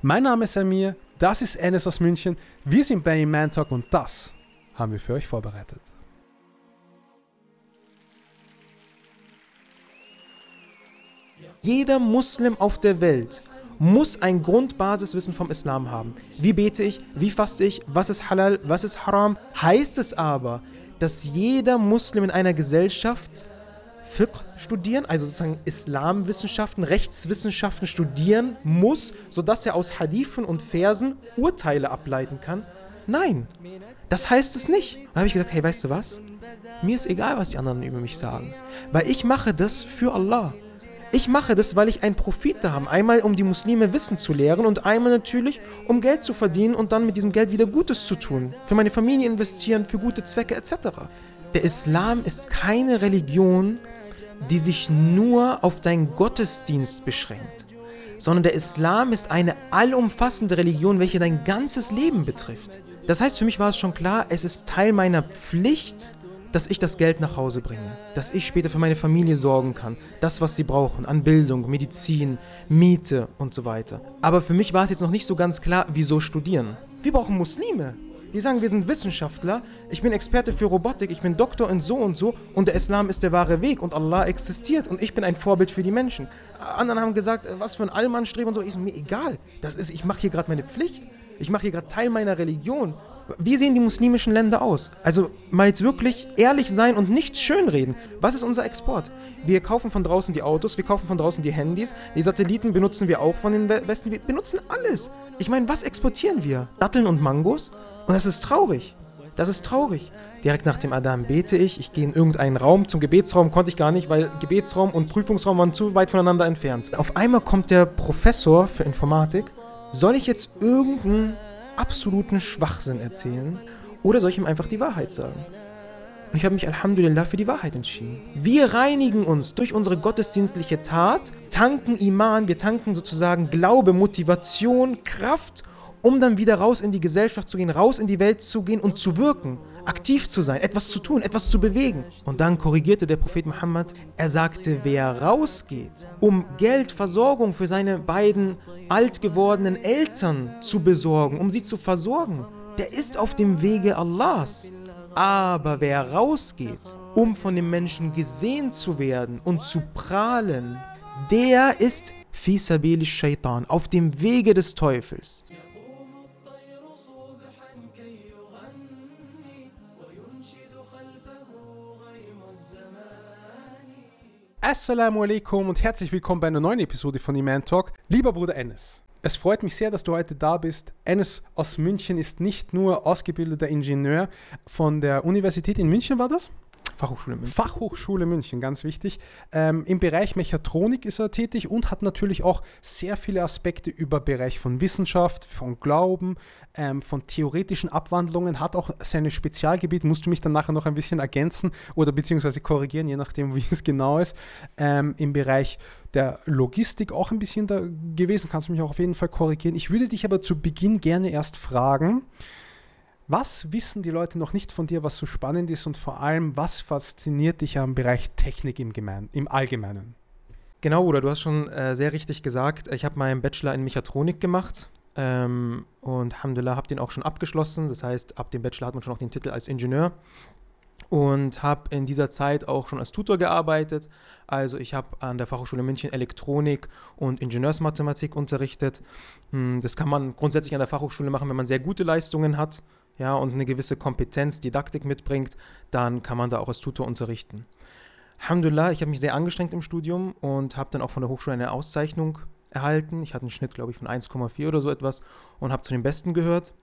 Mein Name ist Amir, das ist Enes aus München, wir sind bei Man Talk und das haben wir für euch vorbereitet. Jeder Muslim auf der Welt muss ein Grundbasiswissen vom Islam haben. Wie bete ich? Wie faste ich? Was ist halal? Was ist haram? Heißt es aber, dass jeder Muslim in einer Gesellschaft Fiqh studieren, also sozusagen Islamwissenschaften, Rechtswissenschaften studieren muss, sodass er aus Hadithen und Versen Urteile ableiten kann? Nein, das heißt es nicht. Da habe ich gesagt, hey, weißt du was? Mir ist egal, was die anderen über mich sagen, weil ich mache das für Allah. Ich mache das, weil ich einen Profit da habe. Einmal, um die Muslime Wissen zu lehren und einmal natürlich, um Geld zu verdienen und dann mit diesem Geld wieder Gutes zu tun. Für meine Familie investieren, für gute Zwecke etc. Der Islam ist keine Religion, die sich nur auf deinen Gottesdienst beschränkt, sondern der Islam ist eine allumfassende Religion, welche dein ganzes Leben betrifft. Das heißt, für mich war es schon klar, es ist Teil meiner Pflicht, dass ich das Geld nach Hause bringe, dass ich später für meine Familie sorgen kann, das, was sie brauchen, an Bildung, Medizin, Miete und so weiter. Aber für mich war es jetzt noch nicht so ganz klar, wieso studieren. Wir brauchen Muslime. Die sagen, wir sind Wissenschaftler, ich bin Experte für Robotik, ich bin Doktor in so und so und der Islam ist der wahre Weg und Allah existiert und ich bin ein Vorbild für die Menschen. Andere haben gesagt, was für ein Allmannstreben und so. Ich so, mir egal. Das ist, ich mache hier gerade meine Pflicht. Ich mache hier gerade Teil meiner Religion. Wie sehen die muslimischen Länder aus? Also mal jetzt wirklich ehrlich sein und nichts schönreden. Was ist unser Export? Wir kaufen von draußen die Autos, wir kaufen von draußen die Handys, die Satelliten benutzen wir auch von den Westen, wir benutzen alles. Ich meine, was exportieren wir? Datteln und Mangos? Und das ist traurig. Das ist traurig. Direkt nach dem Adam bete ich, ich gehe in irgendeinen Raum. Zum Gebetsraum konnte ich gar nicht, weil Gebetsraum und Prüfungsraum waren zu weit voneinander entfernt. Auf einmal kommt der Professor für Informatik. Soll ich jetzt irgendeinen absoluten Schwachsinn erzählen oder soll ich ihm einfach die Wahrheit sagen? Und ich habe mich Alhamdulillah für die Wahrheit entschieden. Wir reinigen uns durch unsere gottesdienstliche Tat, tanken Iman, wir tanken sozusagen Glaube, Motivation, Kraft, um dann wieder raus in die Gesellschaft zu gehen, raus in die Welt zu gehen und zu wirken, aktiv zu sein, etwas zu tun, etwas zu bewegen. Und dann korrigierte der Prophet Muhammad, er sagte, wer rausgeht, um Geld, Versorgung für seine beiden alt gewordenen Eltern zu besorgen, um sie zu versorgen, der ist auf dem Wege Allahs. Aber wer rausgeht, um von den Menschen gesehen zu werden und zu prahlen, der ist Fisabili Shaitan, auf dem Wege des Teufels. Assalamu alaikum und herzlich willkommen bei einer neuen Episode von Iman Talk. Lieber Bruder Enes, es freut mich sehr, dass du heute da bist. Enes aus München ist nicht nur ausgebildeter Ingenieur von der Universität in München, war das? Fachhochschule München. Fachhochschule München, ganz wichtig. Ähm, Im Bereich Mechatronik ist er tätig und hat natürlich auch sehr viele Aspekte über Bereich von Wissenschaft, von Glauben, ähm, von theoretischen Abwandlungen, hat auch seine Spezialgebiet, musst du mich dann nachher noch ein bisschen ergänzen oder beziehungsweise korrigieren, je nachdem, wie es genau ist. Ähm, Im Bereich der Logistik auch ein bisschen da gewesen, kannst du mich auch auf jeden Fall korrigieren. Ich würde dich aber zu Beginn gerne erst fragen, was wissen die Leute noch nicht von dir, was so spannend ist und vor allem, was fasziniert dich am Bereich Technik im, Gemein im Allgemeinen? Genau, oder du hast schon äh, sehr richtig gesagt, ich habe meinen Bachelor in Mechatronik gemacht ähm, und Alhamdulillah habe den auch schon abgeschlossen. Das heißt, ab dem Bachelor hat man schon auch den Titel als Ingenieur und habe in dieser Zeit auch schon als Tutor gearbeitet. Also ich habe an der Fachhochschule München Elektronik und Ingenieursmathematik unterrichtet. Hm, das kann man grundsätzlich an der Fachhochschule machen, wenn man sehr gute Leistungen hat ja, und eine gewisse Kompetenz, Didaktik mitbringt, dann kann man da auch als Tutor unterrichten. Alhamdulillah, ich habe mich sehr angestrengt im Studium und habe dann auch von der Hochschule eine Auszeichnung erhalten. Ich hatte einen Schnitt, glaube ich, von 1,4 oder so etwas und habe zu den Besten gehört.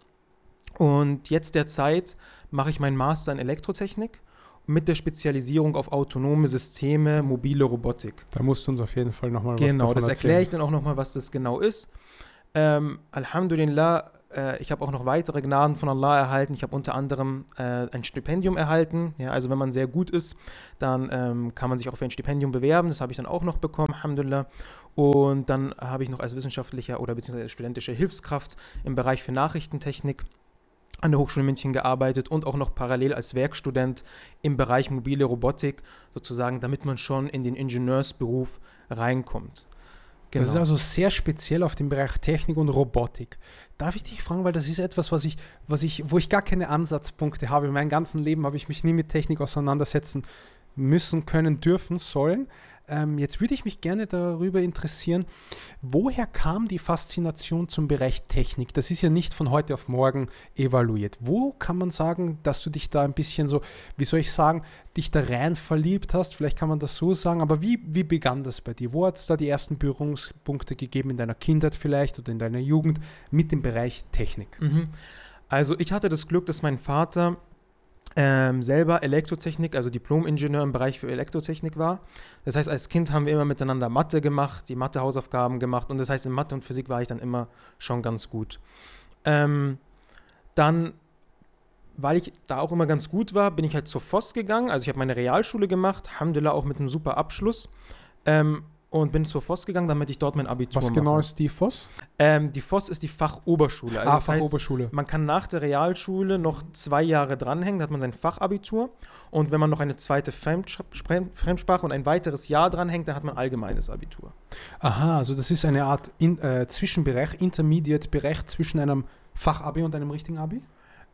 Und jetzt derzeit mache ich meinen Master in Elektrotechnik mit der Spezialisierung auf autonome Systeme, mobile Robotik. Da musst du uns auf jeden Fall nochmal genau, was Genau, das erkläre ich dann auch nochmal, was das genau ist. Ähm, Alhamdulillah äh, ich habe auch noch weitere Gnaden von Allah erhalten. Ich habe unter anderem äh, ein Stipendium erhalten. Ja, also wenn man sehr gut ist, dann ähm, kann man sich auch für ein Stipendium bewerben. Das habe ich dann auch noch bekommen, Alhamdulillah. Und dann habe ich noch als wissenschaftlicher oder beziehungsweise studentische Hilfskraft im Bereich für Nachrichtentechnik an der Hochschule München gearbeitet und auch noch parallel als Werkstudent im Bereich mobile Robotik, sozusagen, damit man schon in den Ingenieursberuf reinkommt. Das ist Genau. also sehr speziell auf den Bereich Technik und Robotik. Darf ich dich fragen, weil das ist etwas, was ich, was ich, wo ich gar keine Ansatzpunkte habe. In meinem ganzen Leben habe ich mich nie mit Technik auseinandersetzen müssen, können, dürfen, sollen. Ähm, jetzt würde ich mich gerne darüber interessieren, woher kam die Faszination zum Bereich Technik? Das ist ja nicht von heute auf morgen evaluiert. Wo kann man sagen, dass du dich da ein bisschen so, wie soll ich sagen, dich da rein verliebt hast? Vielleicht kann man das so sagen, aber wie, wie begann das bei dir? Wo hat es da die ersten Berührungspunkte gegeben in deiner Kindheit vielleicht oder in deiner Jugend mit dem Bereich Technik? Mhm. Also ich hatte das Glück, dass mein Vater ähm, selber Elektrotechnik, also Diplom-Ingenieur im Bereich für Elektrotechnik war. Das heißt, als Kind haben wir immer miteinander Mathe gemacht, die Mathe-Hausaufgaben gemacht und das heißt, in Mathe und Physik war ich dann immer schon ganz gut. Ähm, dann, weil ich da auch immer ganz gut war, bin ich halt zur FOS gegangen. Also ich habe meine Realschule gemacht, Alhamdulillah auch mit einem super Abschluss. Ähm, und bin zur FOS gegangen, damit ich dort mein Abitur Was mache. genau ist die FOS? Ähm, die FOS ist die Fachoberschule. Also ah, das heißt, Fachoberschule. man kann nach der Realschule noch zwei Jahre dranhängen, da hat man sein Fachabitur. Und wenn man noch eine zweite Fremdsprache und ein weiteres Jahr dranhängt, dann hat man allgemeines Abitur. Aha, also das ist eine Art in, äh, Zwischenbereich, Intermediate-Bereich zwischen einem Fachabi und einem richtigen Abi?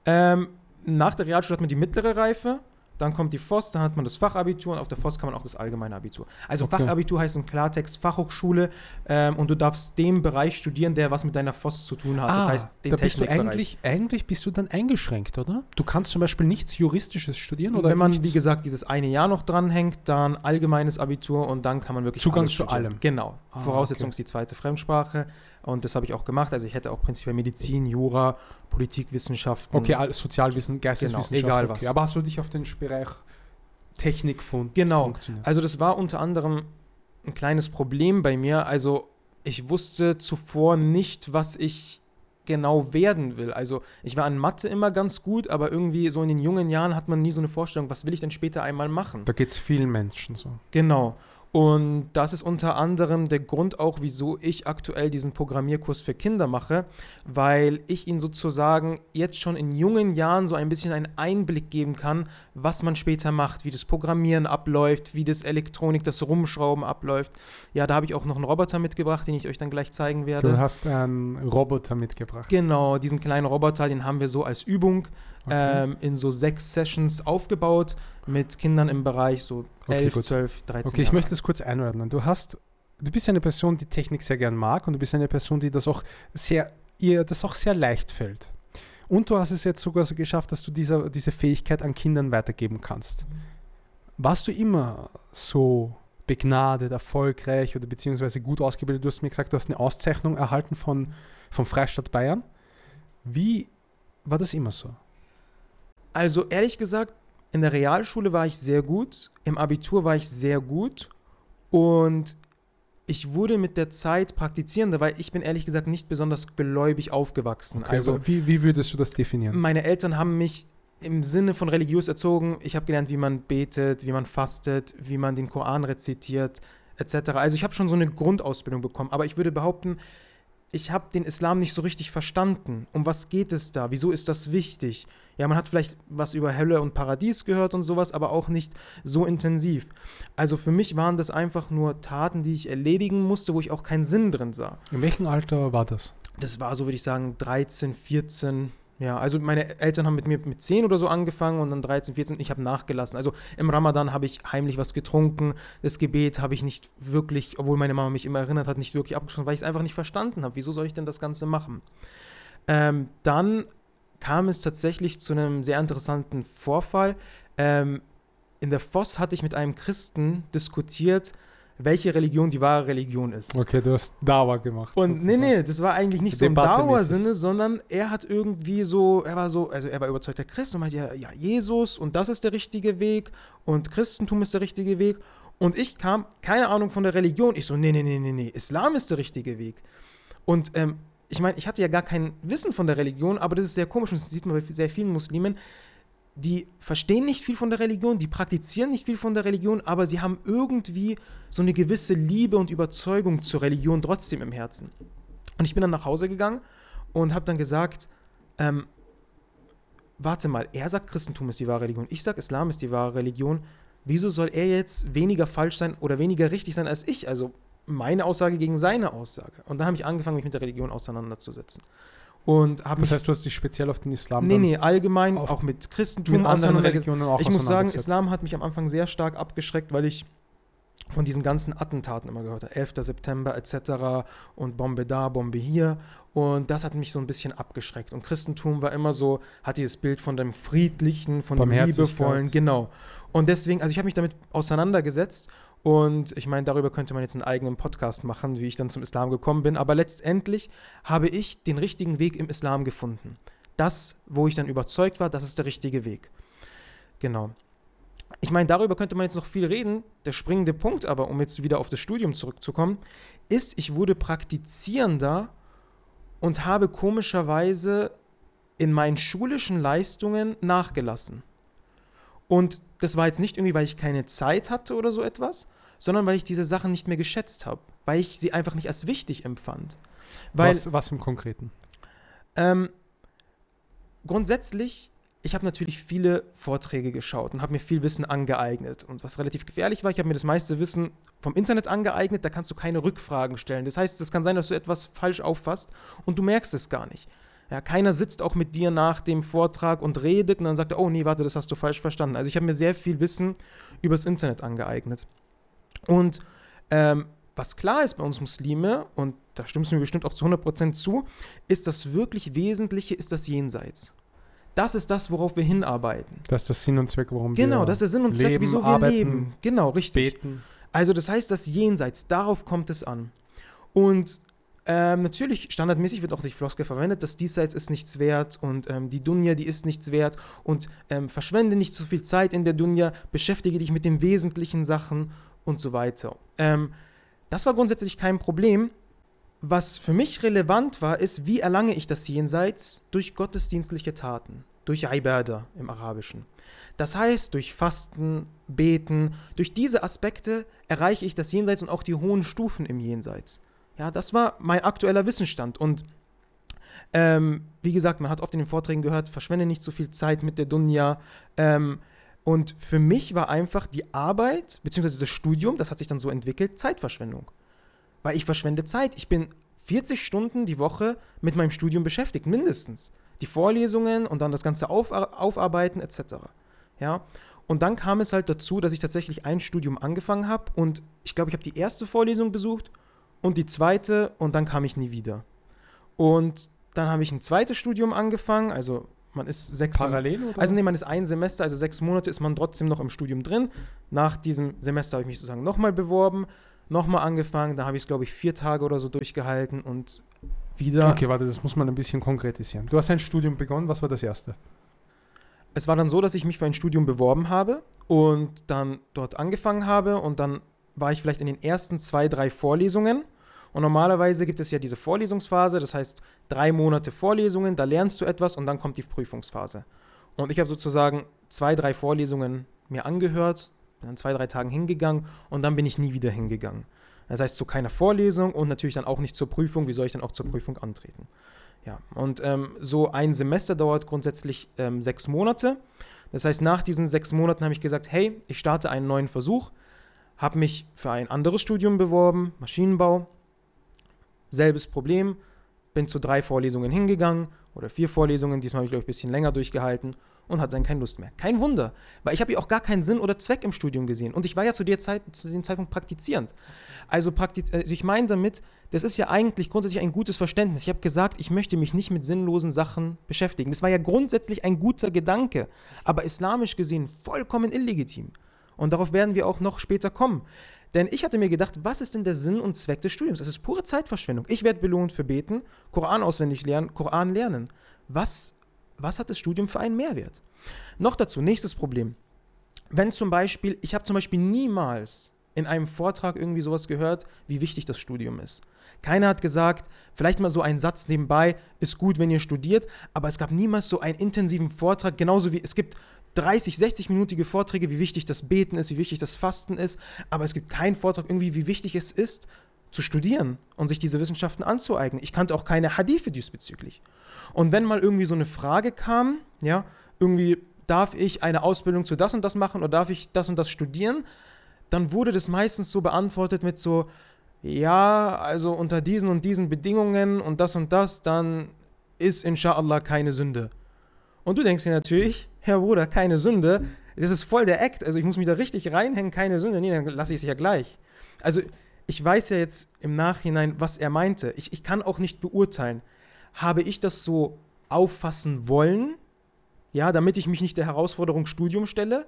Ähm, nach der Realschule hat man die mittlere Reife, dann kommt die FOS, dann hat man das Fachabitur und auf der FOS kann man auch das allgemeine Abitur. Also Okay. Fachabitur heißt im Klartext Fachhochschule ähm, und du darfst den Bereich studieren, der was mit deiner FOS zu tun hat. das heißt, den Ah, da bist du eigentlich, eigentlich bist du dann eingeschränkt, oder? Du kannst zum Beispiel nichts Juristisches studieren oder Wenn man, nichts, wie gesagt, dieses eine Jahr noch dranhängt, dann allgemeines Abitur und dann kann man wirklich Zugang zu allem. Genau. Ah, Voraussetzung okay. ist die zweite Fremdsprache und das habe ich auch gemacht. Also ich hätte auch prinzipiell Medizin, Jura, Politikwissenschaften. Okay, alles Sozialwissen, Geisteswissenschaft. Genau, egal okay. was. Aber hast du dich auf den Bereich Technik fun Genau. Also das war unter anderem ein kleines Problem bei mir. Also ich wusste zuvor nicht, was ich genau werden will. Also ich war in Mathe immer ganz gut, aber irgendwie so in den jungen Jahren hat man nie so eine Vorstellung, was will ich denn später einmal machen. Da geht es vielen Menschen so. Genau. Und das ist unter anderem der Grund auch, wieso ich aktuell diesen Programmierkurs für Kinder mache, weil ich ihnen sozusagen jetzt schon in jungen Jahren so ein bisschen einen Einblick geben kann, was man später macht, wie das Programmieren abläuft, wie das Elektronik, das Rumschrauben abläuft. Ja, da habe ich auch noch einen Roboter mitgebracht, den ich euch dann gleich zeigen werde. Du hast einen Roboter mitgebracht. Genau, diesen kleinen Roboter, den haben wir so als Übung Okay. ähm, in so sechs Sessions aufgebaut mit Kindern im Bereich so Okay, 11, gut. 12, 13 Okay, ich Jahre möchte das kurz einordnen. Du hast, du bist eine Person, die Technik sehr gern mag und du bist eine Person, die das auch sehr, ihr das auch sehr leicht fällt. Und du hast es jetzt sogar so geschafft, dass du diese, diese Fähigkeit an Kindern weitergeben kannst. Warst du immer so begnadet, erfolgreich oder beziehungsweise gut ausgebildet? Du hast mir gesagt, du hast eine Auszeichnung erhalten von, vom Freistaat Bayern. Wie war das immer so? Also ehrlich gesagt, in der Realschule war ich sehr gut, im Abitur war ich sehr gut und ich wurde mit der Zeit praktizierender, weil ich bin ehrlich gesagt nicht besonders gläubig aufgewachsen. Okay, also wie, wie würdest du das definieren? meine Eltern haben mich im Sinne von religiös erzogen. Ich habe gelernt, wie man betet, wie man fastet, wie man den Koran rezitiert, etc. Also ich habe schon so eine Grundausbildung bekommen, aber ich würde behaupten, ich habe den Islam nicht so richtig verstanden. Um was geht es da? Wieso ist das wichtig? Ja, man hat vielleicht was über Hölle und Paradies gehört und sowas, aber auch nicht so intensiv. Also für mich waren das einfach nur Taten, die ich erledigen musste, wo ich auch keinen Sinn drin sah. In welchem Alter war das? Das war so, würde ich sagen, 13, 14. Ja, also meine Eltern haben mit mir mit 10 oder so angefangen und dann 13, 14. Ich habe nachgelassen. Also im Ramadan habe ich heimlich was getrunken. Das Gebet habe ich nicht wirklich, obwohl meine Mama mich immer erinnert hat, nicht wirklich abgeschlossen, weil ich es einfach nicht verstanden habe. Wieso soll ich denn das Ganze machen? Ähm, dann kam es tatsächlich zu einem sehr interessanten Vorfall. Ähm, in der FOS hatte ich mit einem Christen diskutiert, welche Religion die wahre Religion ist. Okay, du hast Dauer gemacht. Und nee, sozusagen. nee, das war eigentlich nicht so im. Dauersinne, sondern er hat irgendwie so, er war so, also er war überzeugter Christ und meinte, ja, ja, Jesus und das ist der richtige Weg und Christentum ist der richtige Weg. Und ich kam, keine Ahnung von der Religion. Ich so, nee, nee, nee, nee, nee, Islam ist der richtige Weg. Und ähm, ich meine, ich hatte ja gar kein Wissen von der Religion, aber das ist sehr komisch und das sieht man bei sehr vielen Muslimen. Die verstehen nicht viel von der Religion, die praktizieren nicht viel von der Religion, aber sie haben irgendwie so eine gewisse Liebe und Überzeugung zur Religion trotzdem im Herzen. Und ich bin dann nach Hause gegangen und habe dann gesagt, ähm, warte mal, er sagt, Christentum ist die wahre Religion, ich sage, Islam ist die wahre Religion. Wieso soll er jetzt weniger falsch sein oder weniger richtig sein als ich? Also meine Aussage gegen seine Aussage. Und dann habe ich angefangen, mich mit der Religion auseinanderzusetzen. Und habe Das heißt, du hast dich speziell auf den Islam Nee, nee, allgemein, auch mit Christentum, mit anderen Religionen auch Ich muss sagen. Islam hat mich am Anfang sehr stark abgeschreckt, weil ich von diesen ganzen Attentaten immer gehört habe. 11. September etc. und Bombe da, Bombe hier. Und das hat mich so ein bisschen abgeschreckt. Und Christentum war immer so, hat dieses Bild von dem Friedlichen, von dem. Liebevollen, genau. Und deswegen, also ich habe mich damit auseinandergesetzt und ich meine, darüber könnte man jetzt einen eigenen Podcast machen, wie ich dann zum Islam gekommen bin. Aber letztendlich habe ich den richtigen Weg im Islam gefunden. Das, wo ich dann überzeugt war, das ist der richtige Weg. Genau. Ich meine, darüber könnte man jetzt noch viel reden. Der springende Punkt aber, um jetzt wieder auf das Studium zurückzukommen, ist, ich wurde praktizierender und habe komischerweise in meinen schulischen Leistungen nachgelassen. Und das war jetzt nicht irgendwie, weil ich keine Zeit hatte oder so etwas, sondern weil ich diese Sachen nicht mehr geschätzt habe, weil ich sie einfach nicht als wichtig empfand. Weil was, was im Konkreten? ähm, grundsätzlich, ich habe natürlich viele Vorträge geschaut und habe mir viel Wissen angeeignet. Und was relativ gefährlich war, ich habe mir das meiste Wissen vom Internet angeeignet, da kannst du keine Rückfragen stellen. Das heißt, es kann sein, dass du etwas falsch auffasst und du merkst es gar nicht. Ja, keiner sitzt auch mit dir nach dem Vortrag und redet und dann sagt er, oh nee, warte, das hast du falsch verstanden. Also ich habe mir sehr viel Wissen übers Internet angeeignet. Und ähm, was klar ist bei uns Muslime, und da stimmst du mir bestimmt auch zu 100% zu, ist das wirklich Wesentliche, ist das Jenseits. Das ist das, worauf wir hinarbeiten. Das ist der Sinn und Zweck, warum Genau, wir das ist der Sinn und Zweck, leben, wieso wir arbeiten, leben. Genau, richtig. beten. Also das heißt, das Jenseits, darauf kommt es an. Und ähm, natürlich, standardmäßig wird auch die Floskel verwendet, das Diesseits ist nichts wert und ähm, die Dunja, die ist nichts wert und ähm, verschwende nicht zu viel Zeit in der Dunja, beschäftige dich mit den wesentlichen Sachen und so weiter. Ähm, das war grundsätzlich kein Problem. Was für mich relevant war, ist, wie erlange ich das Jenseits durch gottesdienstliche Taten, durch Ibadah im Arabischen. Das heißt, durch Fasten, Beten, durch diese Aspekte erreiche ich das Jenseits und auch die hohen Stufen im Jenseits. Ja, das war mein aktueller Wissensstand. Und ähm, wie gesagt, man hat oft in den Vorträgen gehört, verschwende nicht so viel Zeit mit der Dunja. Ähm, und für mich war einfach die Arbeit, beziehungsweise das Studium, das hat sich dann so entwickelt, Zeitverschwendung. Weil ich verschwende Zeit. Ich bin 40 Stunden die Woche mit meinem Studium beschäftigt, mindestens. Die Vorlesungen und dann das Ganze auf, aufarbeiten etc. Ja. Und dann kam es halt dazu, dass ich tatsächlich ein Studium angefangen habe und ich glaube, ich habe die erste Vorlesung besucht und die zweite und dann kam ich nie wieder. Und dann habe ich ein zweites Studium angefangen, also man ist sechs Parallel oder? also nee, man ist ein Semester, also sechs Monate ist man trotzdem noch im Studium drin. Nach diesem Semester habe ich mich sozusagen nochmal beworben, nochmal angefangen, da habe ich es, glaube ich, vier Tage oder so durchgehalten und wieder. Okay, warte, das muss man ein bisschen konkretisieren. Du hast ein Studium begonnen, was war das erste? Es war dann so, dass ich mich für ein Studium beworben habe und dann dort angefangen habe und dann war ich vielleicht in den ersten zwei, drei Vorlesungen. Und normalerweise gibt es ja diese Vorlesungsphase, das heißt drei Monate Vorlesungen, da lernst du etwas und dann kommt die Prüfungsphase. Und ich habe sozusagen zwei, drei Vorlesungen mir angehört, bin dann zwei, drei Tagen hingegangen und dann bin ich nie wieder hingegangen. Das heißt zu keiner Vorlesung und natürlich dann auch nicht zur Prüfung. Wie soll ich dann auch zur Prüfung antreten? Ja, und ähm, so ein Semester dauert grundsätzlich ähm, sechs Monate. Das heißt, nach diesen sechs Monaten habe ich gesagt, hey, ich starte einen neuen Versuch, habe mich für ein anderes Studium beworben, Maschinenbau. Selbes Problem, bin zu drei Vorlesungen hingegangen oder vier Vorlesungen, diesmal habe ich, glaube ich, ein bisschen länger durchgehalten und hatte dann keine Lust mehr. Kein Wunder, weil ich habe ja auch gar keinen Sinn oder Zweck im Studium gesehen. Und ich war ja zu der Zeit, zu dem Zeitpunkt praktizierend. Also, praktiz also ich meine damit, das ist ja eigentlich grundsätzlich ein gutes Verständnis. Ich habe gesagt, ich möchte mich nicht mit sinnlosen Sachen beschäftigen. Das war ja grundsätzlich ein guter Gedanke, aber islamisch gesehen vollkommen illegitim. Und darauf werden wir auch noch später kommen. Denn ich hatte mir gedacht, was ist denn der Sinn und Zweck des Studiums? Das ist pure Zeitverschwendung. Ich werde belohnt für Beten, Koran auswendig lernen, Koran lernen. Was, was hat das Studium für einen Mehrwert? Noch dazu, nächstes Problem. Wenn zum Beispiel, ich habe zum Beispiel niemals in einem Vortrag irgendwie sowas gehört, wie wichtig das Studium ist. Keiner hat gesagt, vielleicht mal so ein Satz nebenbei, ist gut, wenn ihr studiert, aber es gab niemals so einen intensiven Vortrag, genauso wie es gibt 30, 60-minütige Vorträge, wie wichtig das Beten ist, wie wichtig das Fasten ist, aber es gibt keinen Vortrag irgendwie, wie wichtig es ist, zu studieren und sich diese Wissenschaften anzueignen. Ich kannte auch keine Hadithe diesbezüglich. Und wenn mal irgendwie so eine Frage kam, ja, irgendwie darf ich eine Ausbildung zu das und das machen oder darf ich das und das studieren, dann wurde das meistens so beantwortet mit so, ja, also unter diesen und diesen Bedingungen und das und das, dann ist inshallah keine Sünde. Und du denkst dir natürlich, Herr Bruder, keine Sünde, das ist voll der Act, also ich muss mich da richtig reinhängen, keine Sünde, nee, dann lasse ich es ja gleich. Also ich weiß ja jetzt im Nachhinein, was er meinte. Ich, ich kann auch nicht beurteilen, habe ich das so auffassen wollen, ja, damit ich mich nicht der Herausforderung Studium stelle,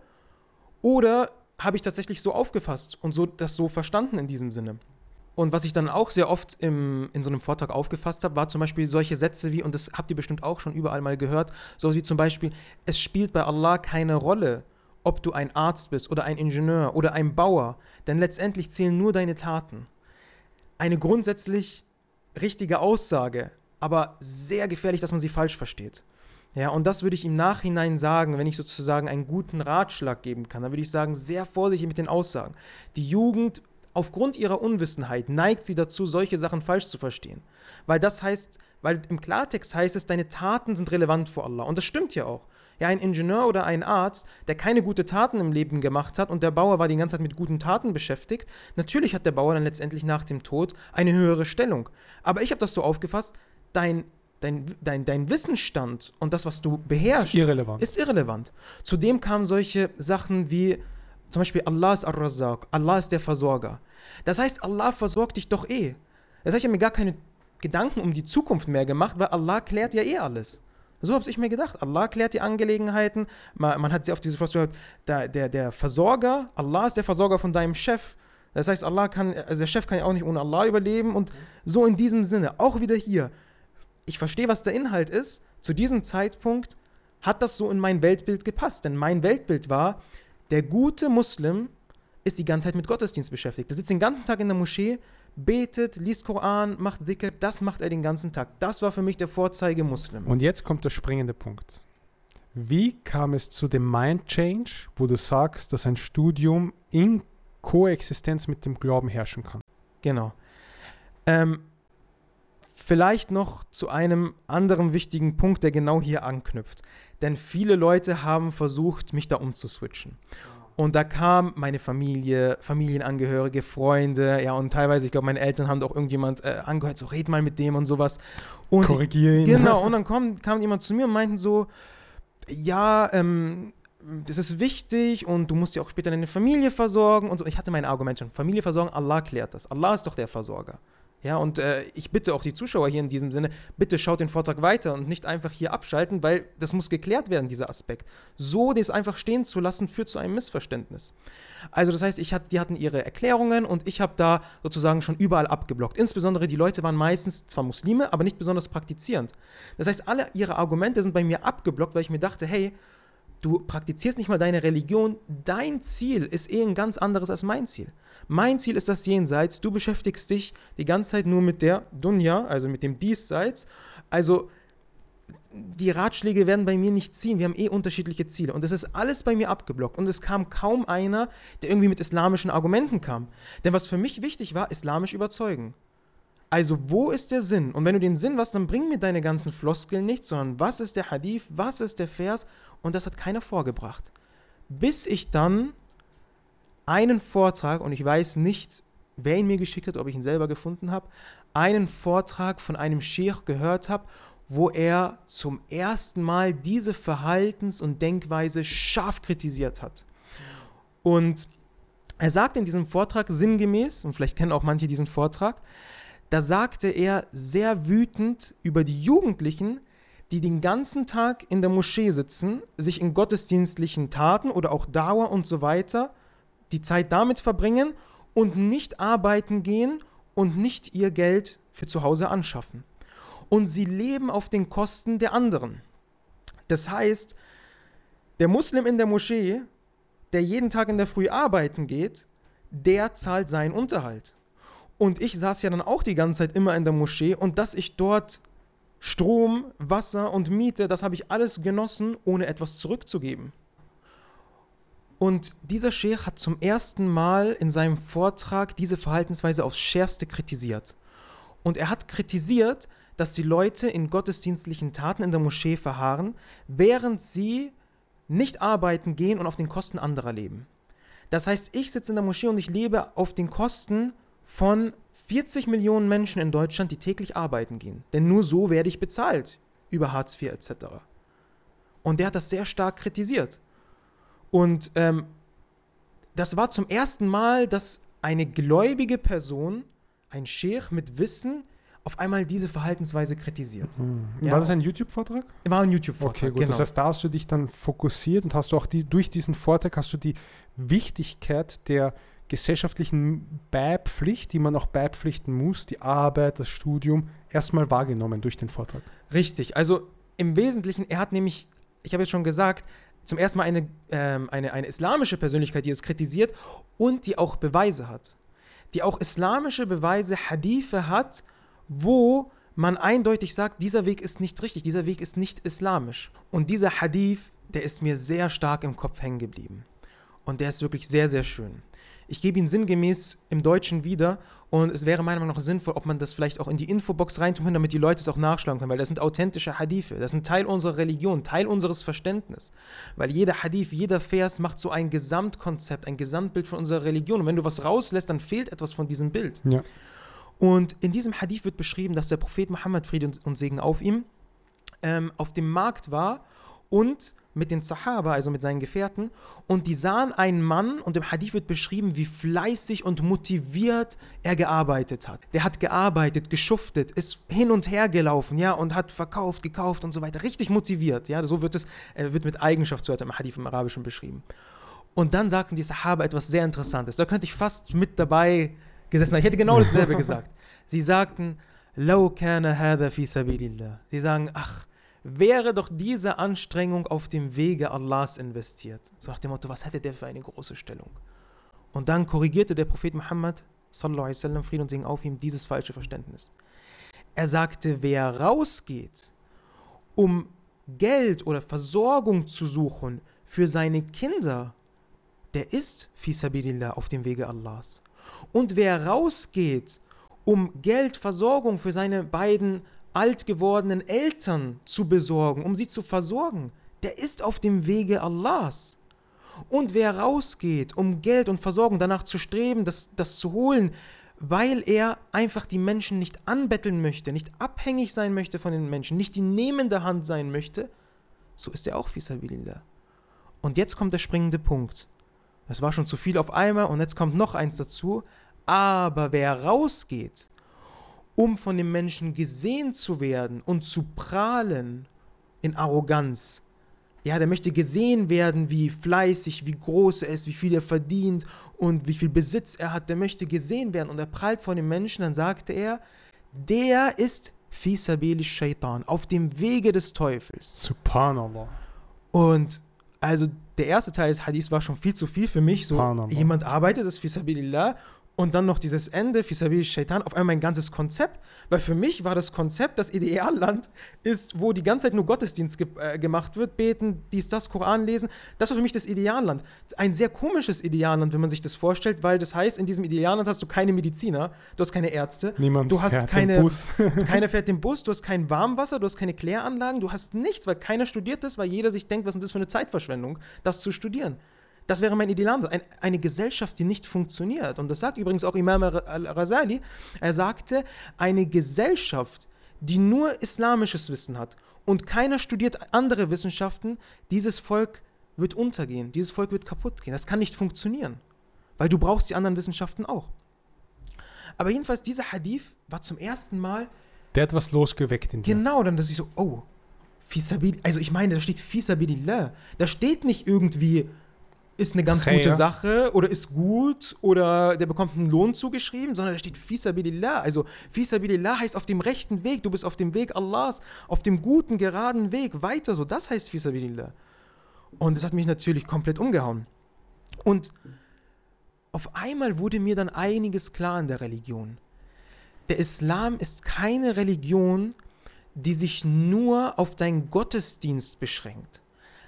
oder habe ich tatsächlich so aufgefasst und so, das so verstanden in diesem Sinne. Und was ich dann auch sehr oft im, in so einem Vortrag aufgefasst habe, war zum Beispiel solche Sätze wie, und das habt ihr bestimmt auch schon überall mal gehört, so wie zum Beispiel, es spielt bei Allah keine Rolle, ob du ein Arzt bist oder ein Ingenieur oder ein Bauer, denn letztendlich zählen nur deine Taten. Eine grundsätzlich richtige Aussage, aber sehr gefährlich, dass man sie falsch versteht. Ja, und das würde ich im Nachhinein sagen, wenn ich sozusagen einen guten Ratschlag geben kann. Dann würde ich sagen, sehr vorsichtig mit den Aussagen. Die Jugend aufgrund ihrer Unwissenheit neigt sie dazu, solche Sachen falsch zu verstehen. Weil das heißt, weil im Klartext heißt es, deine Taten sind relevant vor Allah. Und das stimmt ja auch. Ja, ein Ingenieur oder ein Arzt, der keine guten Taten im Leben gemacht hat und der Bauer war die ganze Zeit mit guten Taten beschäftigt, natürlich hat der Bauer dann letztendlich nach dem Tod eine höhere Stellung. Aber ich habe das so aufgefasst, dein, dein, dein, dein Wissensstand und das, was du beherrschst, Ist irrelevant. ist irrelevant. Zudem kamen solche Sachen wie zum Beispiel Allah ist Ar-Razzaq, Allah ist der Versorger. Das heißt, Allah versorgt dich doch eh. Das heißt, ich habe mir gar keine Gedanken um die Zukunft mehr gemacht, weil Allah klärt ja eh alles. So habe ich mir gedacht. Allah klärt die Angelegenheiten. Man, man hat sie auf diese Vorstellung, der, der, der Versorger, Allah ist der Versorger von deinem Chef. Das heißt, Allah kann, also der Chef kann ja auch nicht ohne Allah überleben und so in diesem Sinne, auch wieder hier. Ich verstehe, was der Inhalt ist. Zu diesem Zeitpunkt hat das so in mein Weltbild gepasst, denn mein Weltbild war, der gute Muslim ist die ganze Zeit mit Gottesdienst beschäftigt. Der sitzt den ganzen Tag in der Moschee, betet, liest Koran, macht Dhikr, das macht er den ganzen Tag. Das war für mich der Vorzeige Muslim. Und jetzt kommt der springende Punkt. Wie kam es zu dem Mind Change, wo du sagst, dass ein Studium in Koexistenz mit dem Glauben herrschen kann? Genau. Ähm, vielleicht noch zu einem anderen wichtigen Punkt, der genau hier anknüpft. Denn viele Leute haben versucht, mich da umzuswitchen. Und da kam meine Familie, Familienangehörige, Freunde, ja, und teilweise, ich glaube, meine Eltern haben auch irgendjemand äh, angehört, so red mal mit dem und sowas. Und Korrigiere ihn. Genau, und dann kam, kam jemand zu mir und meinten so, ja, ähm, das ist wichtig und du musst ja auch später deine Familie versorgen und so. Ich hatte mein Argument schon. Familie versorgen, Allah klärt das. Allah ist doch der Versorger. Ja, und äh, ich bitte auch die Zuschauer hier in diesem Sinne, bitte schaut den Vortrag weiter und nicht einfach hier abschalten, weil das muss geklärt werden, dieser Aspekt. So das einfach stehen zu lassen, führt zu einem Missverständnis. Also das heißt, ich hat, die hatten ihre Erklärungen und ich habe da sozusagen schon überall abgeblockt. Insbesondere die Leute waren meistens zwar Muslime, aber nicht besonders praktizierend. Das heißt, alle ihre Argumente sind bei mir abgeblockt, weil ich mir dachte, hey, du praktizierst nicht mal deine Religion, dein Ziel ist eh ein ganz anderes als mein Ziel. Mein Ziel ist das Jenseits, du beschäftigst dich die ganze Zeit nur mit der Dunya, also mit dem Diesseits. Also die Ratschläge werden bei mir nicht ziehen, wir haben eh unterschiedliche Ziele und das ist alles bei mir abgeblockt und es kam kaum einer, der irgendwie mit islamischen Argumenten kam. Denn was für mich wichtig war, islamisch überzeugen. Also wo ist der Sinn? Und wenn du den Sinn hast, dann bring mir deine ganzen Floskeln nicht, sondern was ist der Hadith, was ist der Vers und das hat keiner vorgebracht. Bis ich dann einen Vortrag, und ich weiß nicht, wer ihn mir geschickt hat, ob ich ihn selber gefunden habe, einen Vortrag von einem Sheikh gehört habe, wo er zum ersten Mal diese Verhaltens- und Denkweise scharf kritisiert hat. Und er sagt in diesem Vortrag sinngemäß, und vielleicht kennen auch manche diesen Vortrag, da sagte er sehr wütend über die Jugendlichen, die den ganzen Tag in der Moschee sitzen, sich in gottesdienstlichen Taten oder auch Dauer und so weiter die Zeit damit verbringen und nicht arbeiten gehen und nicht ihr Geld für zu Hause anschaffen. Und sie leben auf den Kosten der anderen. Das heißt, der Muslim in der Moschee, der jeden Tag in der Früh arbeiten geht, der zahlt seinen Unterhalt. Und ich saß ja dann auch die ganze Zeit immer in der Moschee und dass ich dort Strom, Wasser und Miete, das habe ich alles genossen, ohne etwas zurückzugeben. Und dieser Sheikh hat zum ersten Mal in seinem Vortrag diese Verhaltensweise aufs Schärfste kritisiert. Und er hat kritisiert, dass die Leute in gottesdienstlichen Taten in der Moschee verharren, während sie nicht arbeiten gehen und auf den Kosten anderer leben. Das heißt, ich sitze in der Moschee und ich lebe auf den Kosten von 40 Millionen Menschen in Deutschland, die täglich arbeiten gehen. Denn nur so werde ich bezahlt über Hartz IV etc. Und der hat das sehr stark kritisiert. Und ähm, das war zum ersten Mal, dass eine gläubige Person, ein Sheikh mit Wissen, auf einmal diese Verhaltensweise kritisiert. Mhm. Ja. War das ein YouTube-Vortrag? War ein YouTube-Vortrag. Okay, gut. genau. Das heißt, da hast du dich dann fokussiert und hast du auch die, durch diesen Vortrag hast du die Wichtigkeit der gesellschaftlichen Beipflicht, die man auch beipflichten muss, die Arbeit, das Studium, erstmal wahrgenommen durch den Vortrag. Richtig. Also im Wesentlichen, er hat nämlich, ich habe jetzt schon gesagt, zum ersten Mal eine, ähm, eine, eine islamische Persönlichkeit, die es kritisiert und die auch Beweise hat. Die auch islamische Beweise, Hadithe hat, wo man eindeutig sagt, dieser Weg ist nicht richtig, dieser Weg ist nicht islamisch. Und dieser Hadith, der ist mir sehr stark im Kopf hängen geblieben. Und der ist wirklich sehr, sehr schön. Ich gebe ihn sinngemäß im Deutschen wieder und es wäre meiner Meinung nach sinnvoll, ob man das vielleicht auch in die Infobox reintun kann, damit die Leute es auch nachschlagen können, weil das sind authentische Hadithe, das sind Teil unserer Religion, Teil unseres Verständnisses. Weil jeder Hadith, jeder Vers macht so ein Gesamtkonzept, ein Gesamtbild von unserer Religion. Und wenn du was rauslässt, dann fehlt etwas von diesem Bild. Ja. Und in diesem Hadith wird beschrieben, dass der Prophet Muhammad, Friede und- und Segen auf ihm, ähm, auf dem Markt war und mit den Sahaba, also mit seinen Gefährten, und die sahen einen Mann, und im Hadith wird beschrieben, wie fleißig und motiviert er gearbeitet hat. Der hat gearbeitet, geschuftet, ist hin und her gelaufen, ja, und hat verkauft, gekauft und so weiter. Richtig motiviert, ja, so wird es, äh, wird mit Eigenschaftswörtern im Hadith im Arabischen beschrieben. Und dann sagten die Sahaba etwas sehr Interessantes. Da könnte ich fast mit dabei gesessen sein. Ich hätte genau dasselbe gesagt. Sie sagten, Lau kana hadha fi sabilillah. Sie sagen, ach, wäre doch diese Anstrengung auf dem Wege Allahs investiert. So nach dem Motto, was hätte der für eine große Stellung? Und dann korrigierte der Prophet Muhammad, sallallahu alaihi wasallam, Frieden und Segen auf ihm, dieses falsche Verständnis. Er sagte, wer rausgeht, um Geld oder Versorgung zu suchen für seine Kinder, der ist fi sabilillah auf dem Wege Allahs. Und wer rausgeht, um Geld, Versorgung für seine beiden alt gewordenen Eltern zu besorgen, um sie zu versorgen, der ist auf dem Wege Allahs. Und wer rausgeht, um Geld und Versorgung danach zu streben, das, das zu holen, weil er einfach die Menschen nicht anbetteln möchte, nicht abhängig sein möchte von den Menschen, nicht die nehmende Hand sein möchte, so ist er auch Fisabilillah. Und jetzt kommt der springende Punkt. Das war schon zu viel auf einmal und jetzt kommt noch eins dazu. Aber wer rausgeht, um von den Menschen gesehen zu werden und zu prahlen in Arroganz, ja, der möchte gesehen werden, wie fleißig, wie groß er ist, wie viel er verdient und wie viel Besitz er hat. Der möchte gesehen werden und er prahlt vor den Menschen. Dann sagte er, der ist Fisabeli Shaitan, auf dem Wege des Teufels. Subhanallah. Und also der erste Teil des Hadiths war schon viel zu viel für mich. So, jemand arbeitet, das ist Fisabilillah. Und dann noch dieses Ende, Fisabili Shaitan, auf einmal ein ganzes Konzept. Weil für mich war das Konzept, das Idealland ist, wo die ganze Zeit nur Gottesdienst ge äh, gemacht wird, beten, dies, das, Koran lesen. Das war für mich das Idealland. Ein sehr komisches Idealland, wenn man sich das vorstellt, weil das heißt, in diesem Idealland hast du keine Mediziner, du hast keine Ärzte, Niemand du hast fährt den keine, Bus. keiner fährt den Bus, du hast kein Warmwasser, du hast keine Kläranlagen, du hast nichts, weil keiner studiert das, weil jeder sich denkt, was ist das für eine Zeitverschwendung, das zu studieren. Das wäre mein Idealland. Ein, eine Gesellschaft, die nicht funktioniert. Und das sagt übrigens auch Imam al-Razali. Er sagte, eine Gesellschaft, die nur islamisches Wissen hat und keiner studiert andere Wissenschaften, dieses Volk wird untergehen, dieses Volk wird kaputt gehen. Das kann nicht funktionieren, weil du brauchst die anderen Wissenschaften auch. Aber jedenfalls, dieser Hadith war zum ersten Mal Der hat was losgeweckt in dir. Genau, dann dass ich so, oh, Fisabil, also ich meine, da steht Fisabilillah. Da steht nicht irgendwie, ist eine ganz Khair. gute Sache oder ist gut oder der bekommt einen Lohn zugeschrieben, sondern da steht Fisabilillah. Also Fisabilillah heißt auf dem rechten Weg, du bist auf dem Weg Allahs, auf dem guten, geraden Weg, weiter so. Das heißt Fisabilillah. Und das hat mich natürlich komplett umgehauen. Und auf einmal wurde mir dann einiges klar in der Religion. Der Islam ist keine Religion, die sich nur auf deinen Gottesdienst beschränkt,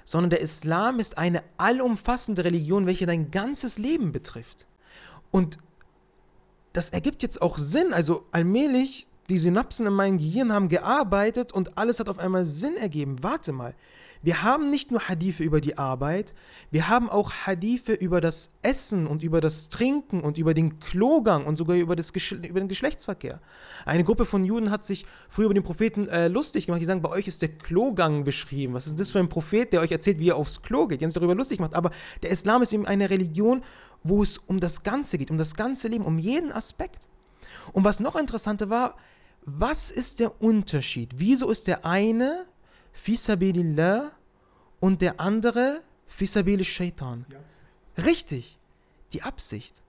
sondern der Islam ist eine allumfassende Religion, welche dein ganzes Leben betrifft. Und das ergibt jetzt auch Sinn. Also allmählich die Synapsen in meinem Gehirn haben gearbeitet und alles hat auf einmal Sinn ergeben. Warte mal. Wir haben nicht nur Hadithe über die Arbeit, wir haben auch Hadithe über das Essen und über das Trinken und über den Klogang und sogar über, das über den Geschlechtsverkehr. Eine Gruppe von Juden hat sich früher über den Propheten äh, lustig gemacht. Die sagen, bei euch ist der Klogang beschrieben. Was ist das für ein Prophet, der euch erzählt, wie ihr aufs Klo geht? Die haben sich darüber lustig gemacht. Aber der Islam ist eben eine Religion, wo es um das Ganze geht, um das ganze Leben, um jeden Aspekt. Und was noch interessanter war, was ist der Unterschied? Wieso ist der eine Fisabilillah und der andere Fisabilis Shaitan? Richtig, die Absicht.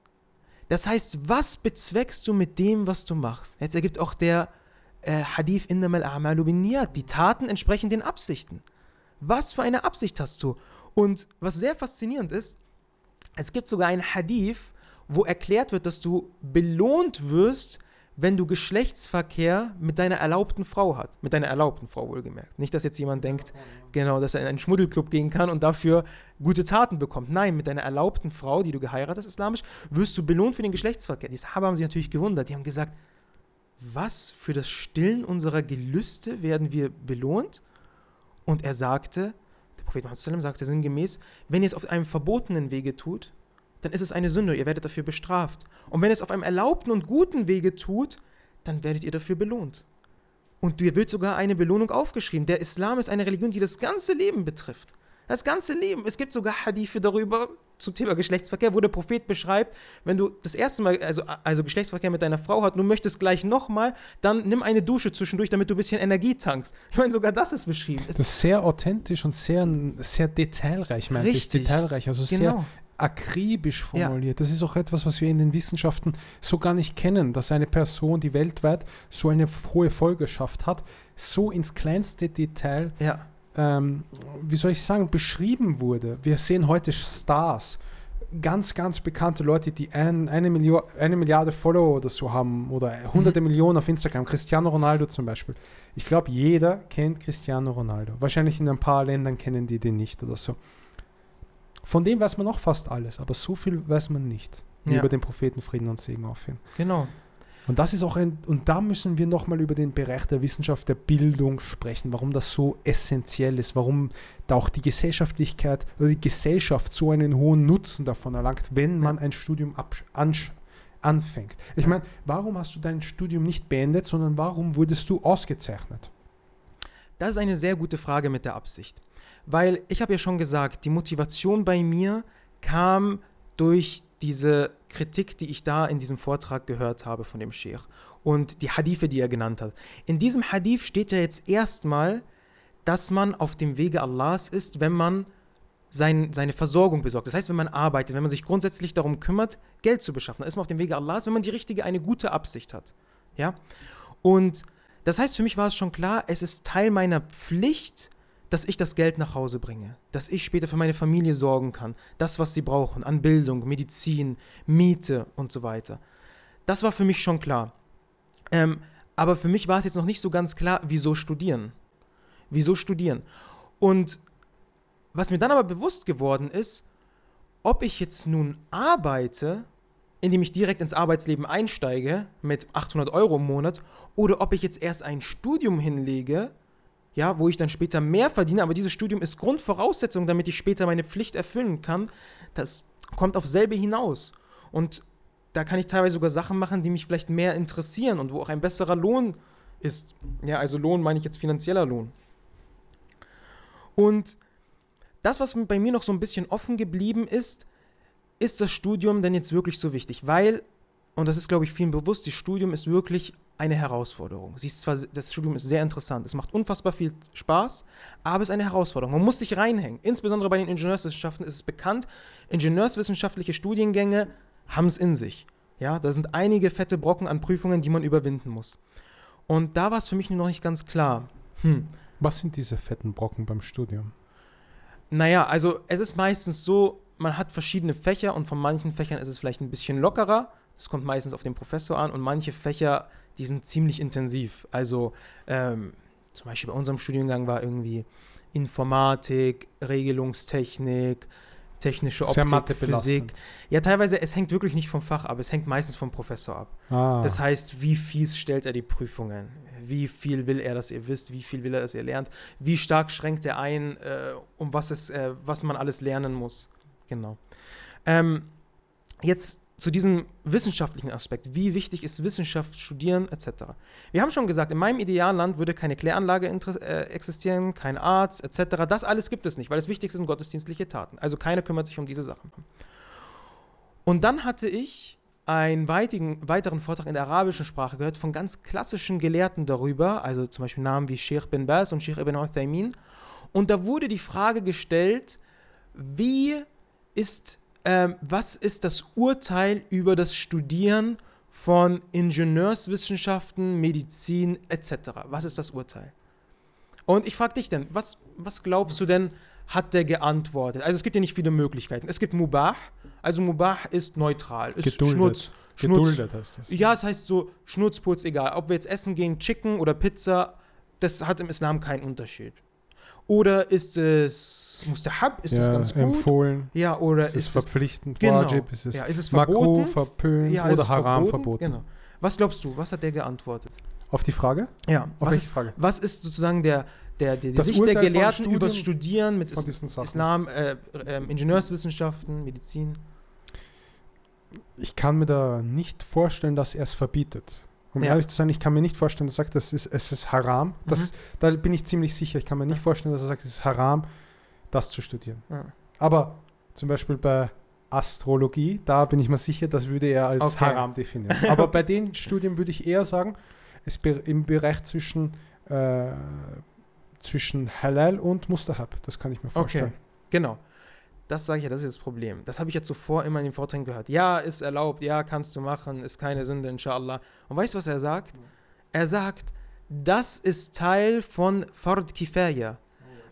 Das heißt, was bezweckst du mit dem, was du machst? Jetzt ergibt auch der äh, Hadith innamal a'malu bin Die Taten entsprechen den Absichten. Was für eine Absicht hast du? Und was sehr faszinierend ist, es gibt sogar einen Hadith, wo erklärt wird, dass du belohnt wirst, wenn du Geschlechtsverkehr mit deiner erlaubten Frau hast. Mit deiner erlaubten Frau wohlgemerkt. Nicht, dass jetzt jemand denkt, genau, dass er in einen Schmuddelclub gehen kann und dafür gute Taten bekommt. Nein, mit deiner erlaubten Frau, die du geheiratet hast, islamisch, wirst du belohnt für den Geschlechtsverkehr. Die Sahaba haben sich natürlich gewundert. Die haben gesagt, was, für das Stillen unserer Gelüste werden wir belohnt? Und er sagte, der Prophet Muhammad sagte sinngemäß, wenn ihr es auf einem verbotenen Wege tut, dann ist es eine Sünde, ihr werdet dafür bestraft. Und wenn ihr es auf einem erlaubten und guten Wege tut, dann werdet ihr dafür belohnt. Und dir wird sogar eine Belohnung aufgeschrieben. Der Islam ist eine Religion, die das ganze Leben betrifft. Das ganze Leben. Es gibt sogar Hadithe darüber, zum Thema Geschlechtsverkehr, wo der Prophet beschreibt, wenn du das erste Mal, also, also Geschlechtsverkehr mit deiner Frau hast, du möchtest gleich nochmal, dann nimm eine Dusche zwischendurch, damit du ein bisschen Energie tankst. Ich meine, sogar das ist beschrieben. das ist sehr authentisch und sehr, sehr detailreich, meinte ich. Detailreich, also genau. sehr akribisch formuliert. Ja. Das ist auch etwas, was wir in den Wissenschaften so gar nicht kennen, dass eine Person, die weltweit so eine hohe Folgerschaft hat, so ins kleinste Detail, ja. ähm, wie soll ich sagen, beschrieben wurde. Wir sehen heute Stars, ganz, ganz bekannte Leute, die ein, eine, Million, eine Milliarde Follower oder so haben oder hunderte mhm. Millionen auf Instagram. Cristiano Ronaldo zum Beispiel. Ich glaube, jeder kennt Cristiano Ronaldo. Wahrscheinlich in ein paar Ländern kennen die den nicht oder so. Von dem weiß man auch fast alles, aber so viel weiß man nicht ja. über den Propheten Frieden und Segen auf ihn. Genau. Und das ist auch ein, und da müssen wir nochmal über den Bereich der Wissenschaft, der Bildung sprechen, warum das so essentiell ist, warum da auch die Gesellschaftlichkeit oder die Gesellschaft so einen hohen Nutzen davon erlangt, wenn man ein Studium anfängt. Ich meine, warum hast du dein Studium nicht beendet, sondern warum wurdest du ausgezeichnet? Das ist eine sehr gute Frage mit der Absicht. Weil ich habe ja schon gesagt, die Motivation bei mir kam durch diese Kritik, die ich da in diesem Vortrag gehört habe von dem Sheikh und die Hadithe, die er genannt hat. In diesem Hadith steht ja jetzt erstmal, dass man auf dem Wege Allahs ist, wenn man sein, seine Versorgung besorgt. Das heißt, wenn man arbeitet, wenn man sich grundsätzlich darum kümmert, Geld zu beschaffen, dann ist man auf dem Wege Allahs, wenn man die richtige, eine gute Absicht hat. Ja? Und das heißt, für mich war es schon klar, es ist Teil meiner Pflicht, dass ich das Geld nach Hause bringe, dass ich später für meine Familie sorgen kann, das, was sie brauchen, an Bildung, Medizin, Miete und so weiter. Das war für mich schon klar. Ähm, aber für mich war es jetzt noch nicht so ganz klar, wieso studieren. Wieso studieren? Und was mir dann aber bewusst geworden ist, ob ich jetzt nun arbeite, indem ich direkt ins Arbeitsleben einsteige mit 800 Euro im Monat, oder ob ich jetzt erst ein Studium hinlege, ja, wo ich dann später mehr verdiene, aber dieses Studium ist Grundvoraussetzung, damit ich später meine Pflicht erfüllen kann, das kommt auf selbe hinaus. Und da kann ich teilweise sogar Sachen machen, die mich vielleicht mehr interessieren und wo auch ein besserer Lohn ist. Ja, also Lohn meine ich jetzt finanzieller Lohn. Und das, was bei mir noch so ein bisschen offen geblieben ist, ist das Studium denn jetzt wirklich so wichtig? Weil, und das ist, glaube ich, vielen bewusst, das Studium ist wirklich eine Herausforderung. Sie ist zwar, das Studium ist sehr interessant, es macht unfassbar viel Spaß, aber es ist eine Herausforderung. Man muss sich reinhängen. Insbesondere bei den Ingenieurswissenschaften ist es bekannt, ingenieurswissenschaftliche Studiengänge haben es in sich. Ja, da sind einige fette Brocken an Prüfungen, die man überwinden muss. Und da war es für mich noch nicht ganz klar. Hm. Was sind diese fetten Brocken beim Studium? Naja, also es ist meistens so, man hat verschiedene Fächer und von manchen Fächern ist es vielleicht ein bisschen lockerer. Das kommt meistens auf den Professor an und manche Fächer die sind ziemlich intensiv. Also ähm, zum Beispiel bei unserem Studiengang war irgendwie Informatik, Regelungstechnik, technische Optik, Physik. Ja, teilweise, es hängt wirklich nicht vom Fach ab, es hängt meistens vom Professor ab. Ah. Das heißt, wie fies stellt er die Prüfungen? Wie viel will er, dass ihr wisst? Wie viel will er, dass ihr lernt? Wie stark schränkt er ein, äh, um was, es, äh, was man alles lernen muss? Genau. Ähm, jetzt zu diesem wissenschaftlichen Aspekt. Wie wichtig ist Wissenschaft, Studieren etc.? Wir haben schon gesagt, in meinem Idealland würde keine Kläranlage äh, existieren, kein Arzt etc. Das alles gibt es nicht, weil das Wichtigste sind gottesdienstliche Taten. Also keiner kümmert sich um diese Sachen. Und dann hatte ich einen weitigen, weiteren Vortrag in der arabischen Sprache gehört von ganz klassischen Gelehrten darüber, also zum Beispiel Namen wie Sheikh bin Baz und Sheikh ibn Uthaymin. Und da wurde die Frage gestellt, wie ist, ähm, was ist das Urteil über das Studieren von Ingenieurswissenschaften, Medizin etc.? Was ist das Urteil? Und ich frage dich denn, was, was glaubst du denn, hat der geantwortet? Also es gibt ja nicht viele Möglichkeiten. Es gibt Mubah, also Mubah ist neutral, ist Geduldet. Schnutz. Schnutz. Geduldet heißt das. Ja, es heißt so Schnurzputz, egal. Ob wir jetzt essen gehen, Chicken oder Pizza, das hat im Islam keinen Unterschied. Oder ist es Mustahab, ist es ja, ganz gut? empfohlen. Ja, oder Ist es ist es verpflichtend? Genau. Wajib? Ist es, Ja, ist es verboten? verpönt ja, oder es Haram verboten? Genau. Was glaubst du? Was hat der geantwortet? Auf die Frage? Ja, Auf was ist, Frage? was ist sozusagen der, der, der, die Das Sicht der Urteil von Gelehrten Studien- über das Studieren mit Is. Islam, äh, ähm, Ingenieurswissenschaften, Medizin? Ich kann mir da nicht vorstellen, dass er es verbietet. Um Ja. ehrlich zu sein, ich kann mir nicht vorstellen, dass er sagt, das ist, es ist haram. Das, Mhm. Da bin ich ziemlich sicher. Ich kann mir nicht vorstellen, dass er sagt, es ist haram, das zu studieren. Ja. Aber zum Beispiel bei Astrologie, da bin ich mir sicher, das würde er als Okay. haram definieren. Aber bei den Studien würde ich eher sagen, es im Bereich zwischen, äh, zwischen Halal und Mustahab. Das kann ich mir vorstellen. Genau. Das sage ich ja, das ist das Problem. Das habe ich ja zuvor immer in den Vorträgen gehört. Ja, ist erlaubt, ja, kannst du machen, ist keine Sünde, inshallah. Und weißt du, was er sagt? Er sagt, das ist Teil von Fard Kifaya.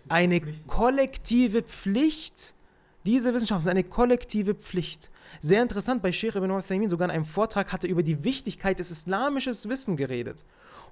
Eine kollektive Pflicht. Diese Wissenschaft ist eine kollektive Pflicht. Sehr interessant, bei Sheikh ibn Uthaymin sogar in einem Vortrag hat er über die Wichtigkeit des islamischen Wissen geredet.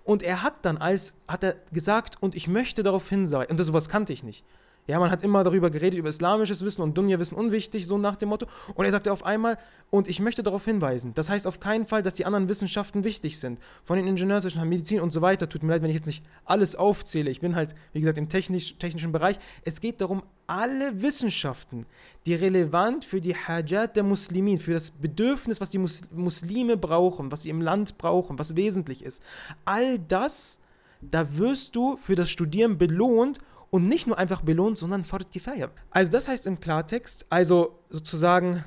Und er hat dann als, hat er gesagt, und ich möchte darauf hinweisen, und das, sowas kannte ich nicht. Ja, man hat immer darüber geredet, über islamisches Wissen und Dunya-Wissen unwichtig, so nach dem Motto. Und er sagte auf einmal, und ich möchte darauf hinweisen, das heißt auf keinen Fall, dass die anderen Wissenschaften wichtig sind. Von den Ingenieurswissenschaften, Medizin und so weiter. Tut mir leid, wenn ich jetzt nicht alles aufzähle. Ich bin halt, wie gesagt, im technisch, technischen Bereich. Es geht darum, alle Wissenschaften, die relevant für die Hajat der Muslimin, für das Bedürfnis, was die Mus Muslime brauchen, was sie im Land brauchen, was wesentlich ist, all das, da wirst du für das Studieren belohnt und nicht nur einfach belohnt, sondern Fard Kifaya. Also das heißt im Klartext, also sozusagen,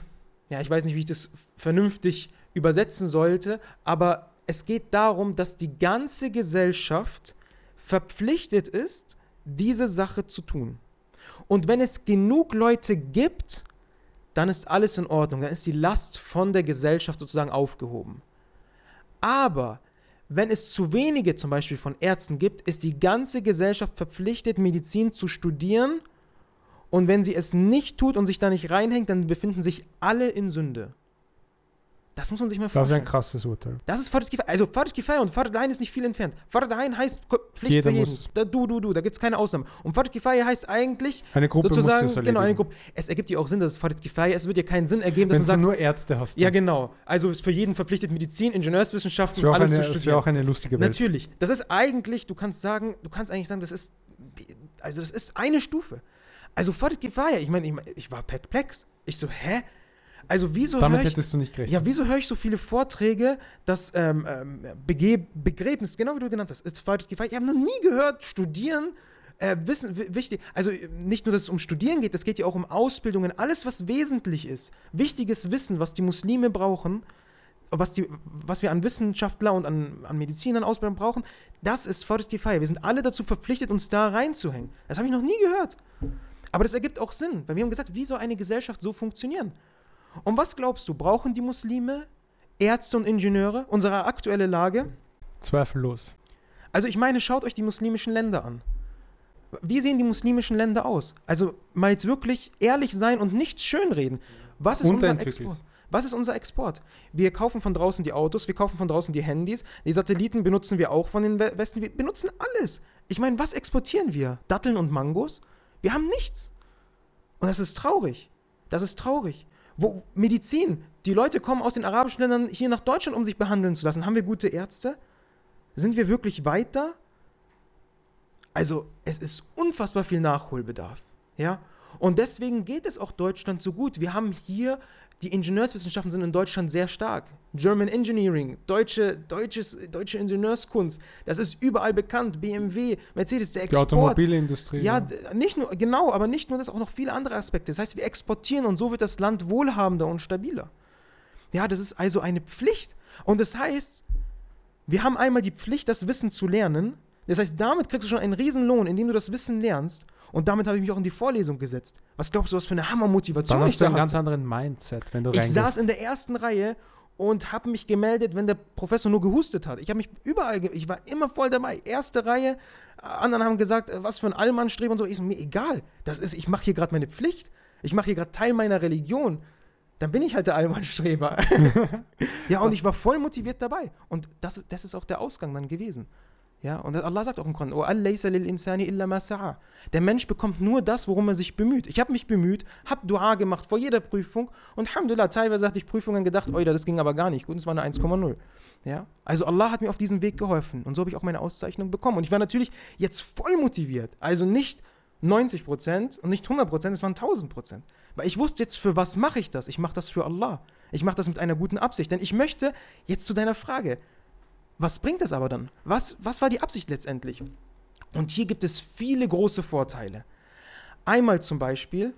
ja, ich weiß nicht, wie ich das vernünftig übersetzen sollte, aber es geht darum, dass die ganze Gesellschaft verpflichtet ist, diese Sache zu tun. Und wenn es genug Leute gibt, dann ist alles in Ordnung, dann ist die Last von der Gesellschaft sozusagen aufgehoben. Aber wenn es zu wenige zum Beispiel von Ärzten gibt, ist die ganze Gesellschaft verpflichtet, Medizin zu studieren. Und wenn sie es nicht tut und sich da nicht reinhängt, dann befinden sich alle in Sünde. Das muss man sich mal Das ist vorstellen. ein krasses Urteil. Das ist Farad Kifaya. Also Farad Kifaya und Farad Ain ist nicht viel entfernt. Farad Ain heißt Pflicht Jeder für jeden. muss. Da, du, du, du, da gibt es keine Ausnahme. Und Farad Kifaya heißt eigentlich Eine Gruppe sozusagen, muss das genau, eine. Gruppe. Es ergibt ja auch Sinn, dass es Farad Kifaya ist. Es wird ja keinen Sinn ergeben, dass Wenn man du sagt, nur Ärzte hast. ja genau. Also ist für jeden verpflichtet Medizin, Das Ingenieurswissenschaften, wäre auch, alles eine- zu das studieren. wär auch eine lustige Welt. Natürlich. Das ist eigentlich, du kannst sagen, du kannst eigentlich sagen, das ist, also das ist eine Stufe. Also Farad Kifaya, ich meine, ich, mein, ich war perplex. Ich so, hä? Also wieso Damit ich, hättest du nicht gerechnet. ja, wieso höre ich so viele Vorträge, dass ähm, ähm, Begräbnis, genau wie du genannt hast, ist Farad Kifaya. Ich habe noch nie gehört, studieren, äh, Wissen, wi- wichtig. Also äh, nicht nur, dass es um Studieren geht, es geht ja auch um Ausbildungen, alles, was wesentlich ist. Wichtiges Wissen, was die Muslime brauchen, was, die, was wir an Wissenschaftler und an, an Medizinern, Ausbildern brauchen, das ist Farad Kifaya. Wir sind alle dazu verpflichtet, uns da reinzuhängen. Das habe ich noch nie gehört. Aber das ergibt auch Sinn, weil wir haben gesagt, wie soll eine Gesellschaft so funktionieren? Und was glaubst du, brauchen die Muslime Ärzte und Ingenieure, unsere aktuelle Lage? Zweifellos. Also ich meine, schaut euch die muslimischen Länder an. Wie sehen die muslimischen Länder aus? Also mal jetzt wirklich ehrlich sein und nichts schönreden. Was ist unser. Export? Was ist unser Export? Wir kaufen von draußen die Autos, wir kaufen von draußen die Handys, die Satelliten benutzen wir auch von den We- Westen, wir benutzen alles. Ich meine, was exportieren wir? Datteln und Mangos? Wir haben nichts. Und das ist traurig. Das ist traurig. Wo, Medizin. Die Leute kommen aus den arabischen Ländern hier nach Deutschland, um sich behandeln zu lassen. Haben wir gute Ärzte? Sind wir wirklich weit da? Also, es ist unfassbar viel Nachholbedarf. Ja? Und deswegen geht es auch Deutschland so gut. Wir haben hier, die Ingenieurswissenschaften sind in Deutschland sehr stark. German Engineering, deutsche, deutsches, deutsche Ingenieurskunst, das ist überall bekannt. BMW, Mercedes, der Export. Die Automobilindustrie. Ja, ja, nicht nur, genau, aber nicht nur das, auch noch viele andere Aspekte. Das heißt, wir exportieren und so wird das Land wohlhabender und stabiler. Ja, das ist also eine Pflicht. Und das heißt, wir haben einmal die Pflicht, das Wissen zu lernen. Das heißt, damit kriegst du schon einen Riesenlohn, indem du das Wissen lernst. Und damit habe ich mich auch in die Vorlesung gesetzt. Was glaubst du, was für eine Hammermotivation Dann hast ich du einen ganz anderen Mindset, wenn du Ich reingehst. saß in der ersten Reihe und habe mich gemeldet, wenn der Professor nur gehustet hat. Ich habe mich überall, ich war immer voll dabei. Erste Reihe, anderen haben gesagt, äh, was für ein Allmannstreben und so. Ich so, mir egal. Das ist, ich mache hier gerade meine Pflicht. Ich mache hier gerade Teil meiner Religion. Dann bin ich halt der Allmannstreber. ja, und ich war voll motiviert dabei. Und das, das ist auch der Ausgang dann gewesen. Ja, und Allah sagt auch im Koran, der Mensch bekommt nur das, worum er sich bemüht. Ich habe mich bemüht, habe Dua gemacht vor jeder Prüfung und Alhamdulillah, teilweise hatte ich Prüfungen gedacht, oh, das ging aber gar nicht gut, es war eine 1,0. Ja, also Allah hat mir auf diesem Weg geholfen und so habe ich auch meine Auszeichnung bekommen. Und ich war natürlich jetzt voll motiviert, also nicht 90 Prozent und nicht 100 Prozent, es waren 1000 Prozent. Weil ich wusste jetzt, für was mache ich das? Ich mache das für Allah. Ich mache das mit einer guten Absicht. Denn ich möchte, jetzt zu deiner Frage, was bringt das aber dann? Was, was war die Absicht letztendlich? Und hier gibt es viele große Vorteile. Einmal zum Beispiel,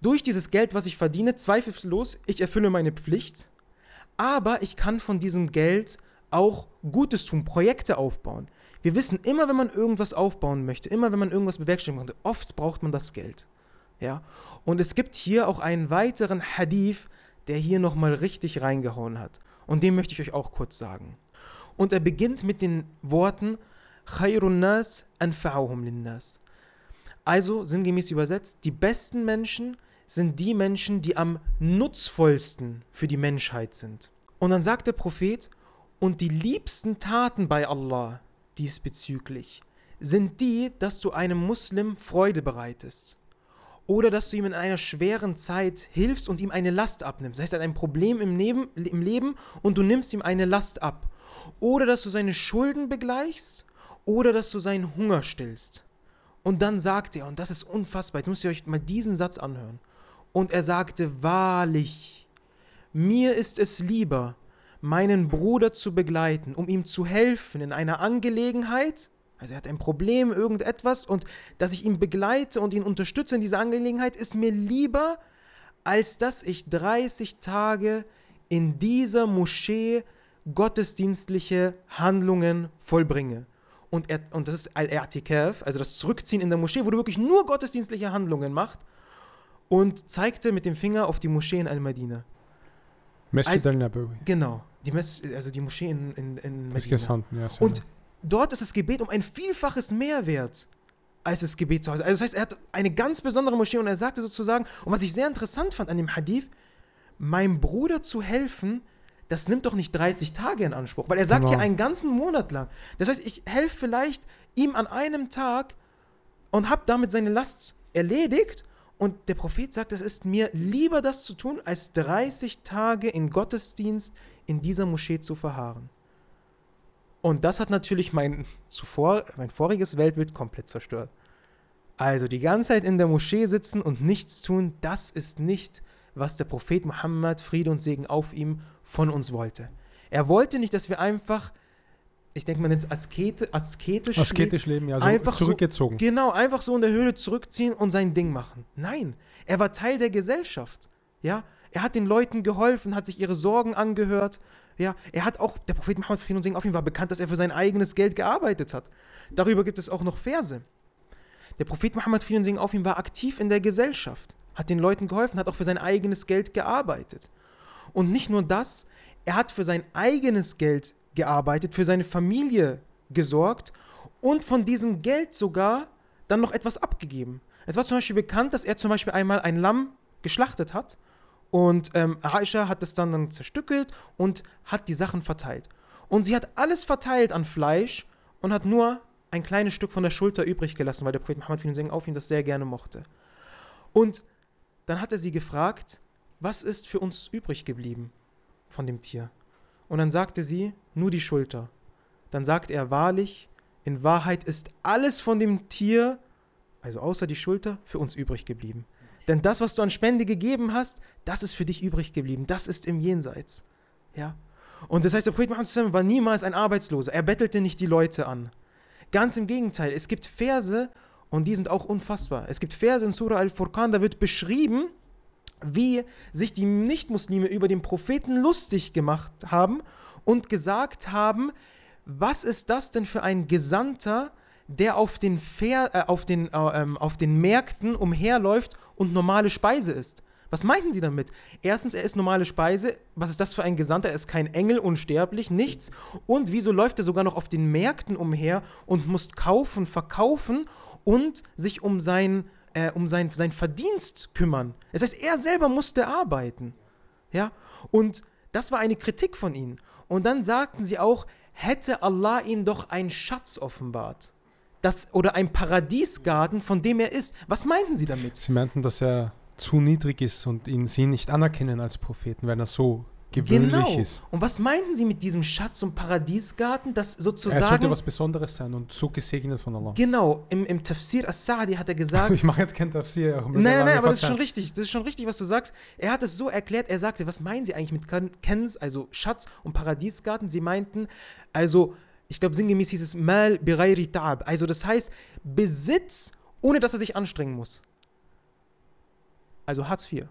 durch dieses Geld, was ich verdiene, zweifellos, ich erfülle meine Pflicht, aber ich kann von diesem Geld auch Gutes tun, Projekte aufbauen. Wir wissen, immer wenn man irgendwas aufbauen möchte, immer wenn man irgendwas bewerkstelligen möchte, oft braucht man das Geld. Ja? Und es gibt hier auch einen weiteren Hadith, der hier nochmal richtig reingehauen hat. Und den möchte ich euch auch kurz sagen. Und er beginnt mit den Worten Khairun nas anfa'uhum linnas. Also sinngemäß übersetzt, die besten Menschen sind die Menschen, die am nutzvollsten für die Menschheit sind. Und dann sagt der Prophet, und die liebsten Taten bei Allah diesbezüglich sind die, dass du einem Muslim Freude bereitest. Oder dass du ihm in einer schweren Zeit hilfst und ihm eine Last abnimmst. Das heißt, er hat ein Problem im Leben, im Leben und du nimmst ihm eine Last ab oder dass du seine Schulden begleichst oder dass du seinen Hunger stillst. Und dann sagt er, und das ist unfassbar, jetzt müsst ihr euch mal diesen Satz anhören. Und er sagte, wahrlich, mir ist es lieber, meinen Bruder zu begleiten, um ihm zu helfen in einer Angelegenheit, also er hat ein Problem, irgendetwas, und dass ich ihn begleite und ihn unterstütze in dieser Angelegenheit, ist mir lieber, als dass ich 30 Tage in dieser Moschee gottesdienstliche Handlungen vollbringe. Und, er, und das ist Al-I'tikaf, also das Zurückziehen in der Moschee, wo du wirklich nur gottesdienstliche Handlungen machst. Und zeigte mit dem Finger auf die Moschee in Al-Madina. Masjid also, al-Nabawi. Genau, die Mes also die Moschee in, in, in. Gesandten, ja, und dort ist das Gebet um ein Vielfaches mehr wert als das Gebet zu Hause. Also das heißt, er hat eine ganz besondere Moschee und er sagte sozusagen, und was ich sehr interessant fand an dem Hadith, meinem Bruder zu helfen, das nimmt doch nicht 30 Tage in Anspruch, weil er sagt genau. hier einen ganzen Monat lang. Das heißt, ich helfe vielleicht ihm an einem Tag und habe damit seine Last erledigt. Und der Prophet sagt, es ist mir lieber das zu tun, als 30 Tage in Gottesdienst in dieser Moschee zu verharren. Und das hat natürlich mein zuvor, mein voriges Weltbild komplett zerstört. Also die ganze Zeit in der Moschee sitzen und nichts tun, das ist nicht was der Prophet Muhammad, Friede und Segen auf ihm, von uns wollte. Er wollte nicht, dass wir einfach, ich denke, nennt es Askete, asketisch, asketisch leben, ja, so einfach zurückgezogen. So, genau, einfach so in der Höhle zurückziehen und sein Ding machen. Nein, er war Teil der Gesellschaft. Ja, er hat den Leuten geholfen, hat sich ihre Sorgen angehört. Ja, er hat auch, der Prophet Muhammad Frieden und Segen auf ihn war bekannt, dass er für sein eigenes Geld gearbeitet hat. Darüber gibt es auch noch Verse. Der Prophet Muhammad Frieden und Segen auf ihm war aktiv in der Gesellschaft hat den Leuten geholfen, hat auch für sein eigenes Geld gearbeitet. Und nicht nur das, er hat für sein eigenes Geld gearbeitet, für seine Familie gesorgt und von diesem Geld sogar dann noch etwas abgegeben. Es war zum Beispiel bekannt, dass er zum Beispiel einmal ein Lamm geschlachtet hat und ähm, Aisha hat es dann, dann zerstückelt und hat die Sachen verteilt. Und sie hat alles verteilt an Fleisch und hat nur ein kleines Stück von der Schulter übrig gelassen, weil der Prophet Muhammad auf ihn das sehr gerne mochte. Und dann hat er sie gefragt, was ist für uns übrig geblieben von dem Tier? Und dann sagte sie, nur die Schulter. Dann sagte er wahrlich, in Wahrheit ist alles von dem Tier, also außer die Schulter, für uns übrig geblieben. Denn das, was du an Spende gegeben hast, das ist für dich übrig geblieben. Das ist im Jenseits. Ja. Und das heißt, der Prophet Muhammad war niemals ein Arbeitsloser. Er bettelte nicht die Leute an. Ganz im Gegenteil. Es gibt Verse, und die sind auch unfassbar. Es gibt Verse in Surah Al-Furqan, da wird beschrieben, wie sich die Nichtmuslime über den Propheten lustig gemacht haben und gesagt haben, was ist das denn für ein Gesandter, der auf den, Ver, äh, auf den, äh, ähm, auf den Märkten umherläuft und normale Speise ist? Was meinten sie damit? Erstens, er ist normale Speise. Was ist das für ein Gesandter? Er ist kein Engel, unsterblich, nichts. Und wieso läuft er sogar noch auf den Märkten umher und muss kaufen, verkaufen und sich um sein, äh, um sein, sein Verdienst kümmern? Das heißt, er selber musste arbeiten. Ja? Und das war eine Kritik von ihnen. Und dann sagten sie auch, hätte Allah ihm doch einen Schatz offenbart. Das, oder ein Paradiesgarten, von dem er ist. Was meinten sie damit? Sie meinten, dass er zu niedrig ist und ihn sie nicht anerkennen als Propheten, wenn er so gewöhnlich genau. ist. Und was meinten sie mit diesem Schatz und Paradiesgarten, das sozusagen... Er sollte was Besonderes sein und so gesegnet von Allah. Genau, im, im Tafsir As-Sa'di hat er gesagt... Also ich mache jetzt kein Tafsir. Nein, nein, nein, aber das ist schon richtig, das ist schon richtig, was du sagst. Er hat es so erklärt, er sagte, was meinen sie eigentlich mit Kens, also Schatz und Paradiesgarten? Sie meinten, also, ich glaube sinngemäß hieß es Mal birairi ta'ab, also das heißt Besitz, ohne dass er sich anstrengen muss also Hartz IV,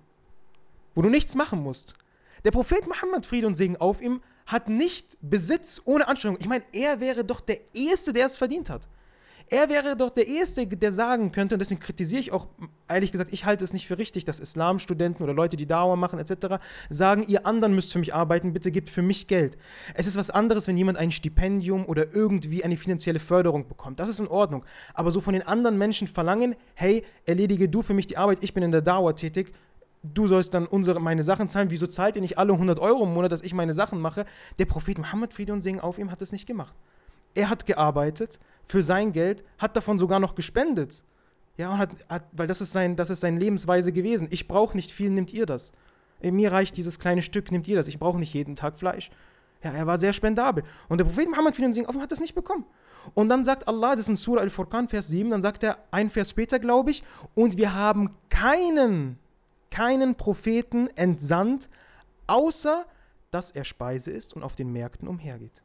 wo du nichts machen musst. Der Prophet Muhammad, Friede und Segen auf ihm, hat nicht Besitz ohne Anstrengung. Ich meine, er wäre doch der Erste, der es verdient hat. Er wäre doch der Erste, der sagen könnte, und deswegen kritisiere ich auch, ehrlich gesagt, ich halte es nicht für richtig, dass Islamstudenten oder Leute, die Dauer machen etc., sagen, ihr anderen müsst für mich arbeiten, bitte gebt für mich Geld. Es ist was anderes, wenn jemand ein Stipendium oder irgendwie eine finanzielle Förderung bekommt. Das ist in Ordnung. Aber so von den anderen Menschen verlangen, hey, erledige du für mich die Arbeit, ich bin in der Dauer tätig, du sollst dann unsere, meine Sachen zahlen. Wieso zahlt ihr nicht alle 100 Euro im Monat, dass ich meine Sachen mache? Der Prophet Muhammad, Friede und Segen auf ihm, hat das nicht gemacht. Er hat gearbeitet für sein Geld, hat davon sogar noch gespendet. Ja, hat, hat, weil das ist, sein, das ist seine Lebensweise gewesen. Ich brauche nicht viel, nimmt ihr das. Mir reicht dieses kleine Stück, nimmt ihr das. Ich brauche nicht jeden Tag Fleisch. Ja, er war sehr spendabel. Und der Prophet Muhammad hat das nicht bekommen. Und dann sagt Allah, das ist in Surah Al-Furqan, Vers 7, dann sagt er ein Vers später, glaube ich, und wir haben keinen, keinen Propheten entsandt, außer dass er Speise ist und auf den Märkten umhergeht.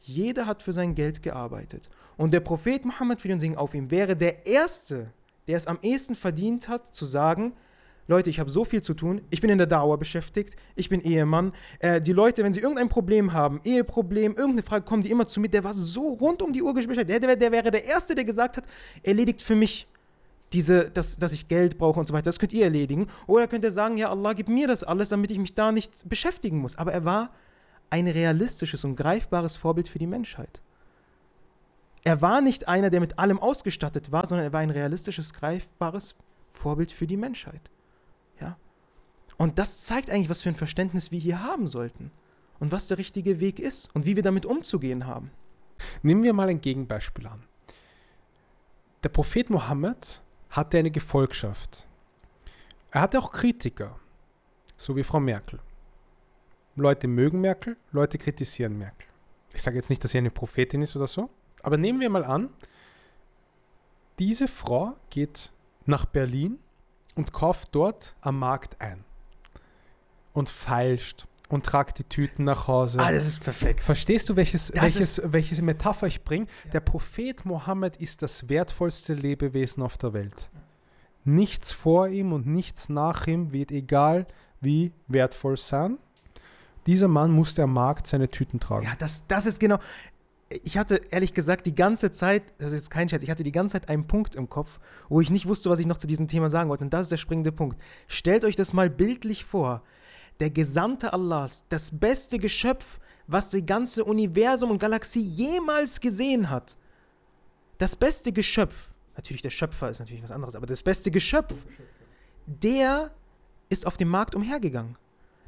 Jeder hat für sein Geld gearbeitet. Und der Prophet Muhammad, Frieden Segen auf ihm, wäre der Erste, der es am ehesten verdient hat, zu sagen, Leute, ich habe so viel zu tun, ich bin in der Dauer beschäftigt, ich bin Ehemann. Äh, die Leute, wenn sie irgendein Problem haben, Eheproblem, irgendeine Frage, kommen die immer zu mir, der war so rund um die Uhr beschäftigt. Der, der, der wäre der Erste, der gesagt hat, erledigt für mich diese, dass, dass ich Geld brauche und so weiter. Das könnt ihr erledigen. Oder könnt ihr sagen, ja, Allah, gib mir das alles, damit ich mich da nicht beschäftigen muss. Aber er war ein realistisches und greifbares Vorbild für die Menschheit. Er war nicht einer, der mit allem ausgestattet war, sondern er war ein realistisches, greifbares Vorbild für die Menschheit. Ja? Und das zeigt eigentlich, was für ein Verständnis wir hier haben sollten und was der richtige Weg ist und wie wir damit umzugehen haben. Nehmen wir mal ein Gegenbeispiel an. Der Prophet Mohammed hatte eine Gefolgschaft. Er hatte auch Kritiker, so wie Frau Merkel. Leute mögen Merkel, Leute kritisieren Merkel. Ich sage jetzt nicht, dass sie eine Prophetin ist oder so, aber nehmen wir mal an, diese Frau geht nach Berlin und kauft dort am Markt ein und feilscht und tragt die Tüten nach Hause. Ah, das ist perfekt. Verstehst du, welches, welches, welches Metapher ich bringe? Ja. Der Prophet Mohammed ist das wertvollste Lebewesen auf der Welt. Nichts vor ihm und nichts nach ihm wird egal wie wertvoll sein. Dieser Mann musste am Markt seine Tüten tragen. Ja, das, das ist genau. Ich hatte ehrlich gesagt die ganze Zeit, das ist jetzt kein Scherz, ich hatte die ganze Zeit einen Punkt im Kopf, wo ich nicht wusste, was ich noch zu diesem Thema sagen wollte. Und das ist der springende Punkt. Stellt euch das mal bildlich vor. Der Gesandte Allahs, das beste Geschöpf, was das ganze Universum und Galaxie jemals gesehen hat. Das beste Geschöpf, natürlich der Schöpfer ist natürlich was anderes, aber das beste Geschöpf, der ist auf dem Markt umhergegangen.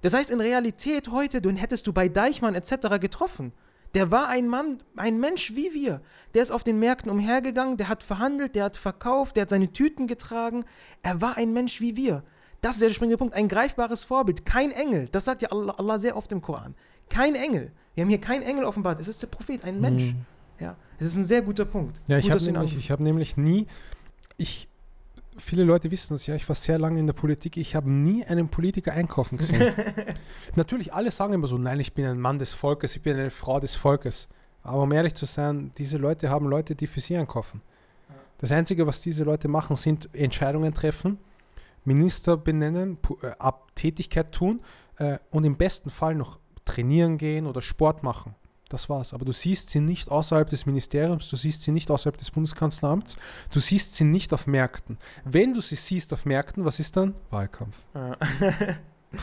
Das heißt, in Realität heute, den hättest du bei Deichmann etc. getroffen. Der war ein Mann, ein Mensch wie wir. Der ist auf den Märkten umhergegangen, der hat verhandelt, der hat verkauft, der hat seine Tüten getragen. Er war ein Mensch wie wir. Das ist ja der springende Punkt. Ein greifbares Vorbild. Kein Engel. Das sagt ja Allah, Allah sehr oft im Koran. Kein Engel. Wir haben hier keinen Engel offenbart. Es ist der Prophet, ein Mensch. Mhm. Ja, es ist ein sehr guter Punkt. Ja, ich Gut, habe du ihn nämlich, ich hab nämlich nie, ich, viele Leute wissen das ja, ich war sehr lange in der Politik, ich habe nie einen Politiker einkaufen gesehen. Natürlich, alle sagen immer so, nein, ich bin ein Mann des Volkes, ich bin eine Frau des Volkes. Aber um ehrlich zu sein, diese Leute haben Leute, die für sie einkaufen. Das Einzige, was diese Leute machen, sind Entscheidungen treffen, Minister benennen, äh, ab Tätigkeit tun äh, und im besten Fall noch trainieren gehen oder Sport machen. Das war's. Aber du siehst sie nicht außerhalb des Ministeriums, du siehst sie nicht außerhalb des Bundeskanzleramts, du siehst sie nicht auf Märkten. Wenn du sie siehst auf Märkten, was ist dann? Wahlkampf. Ja.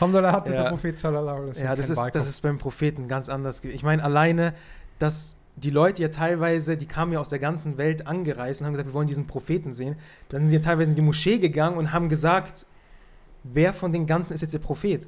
Oder hatte Ja. der Prophet sallallahu alaihi wasallam Ja, das ist, Wahlkampf? das ist beim Propheten ganz anders. Ich meine, alleine, dass die Leute ja teilweise, die kamen ja aus der ganzen Welt angereist und haben gesagt, wir wollen diesen Propheten sehen. Dann sind sie ja teilweise in die Moschee gegangen und haben gesagt, wer von den ganzen ist jetzt der Prophet?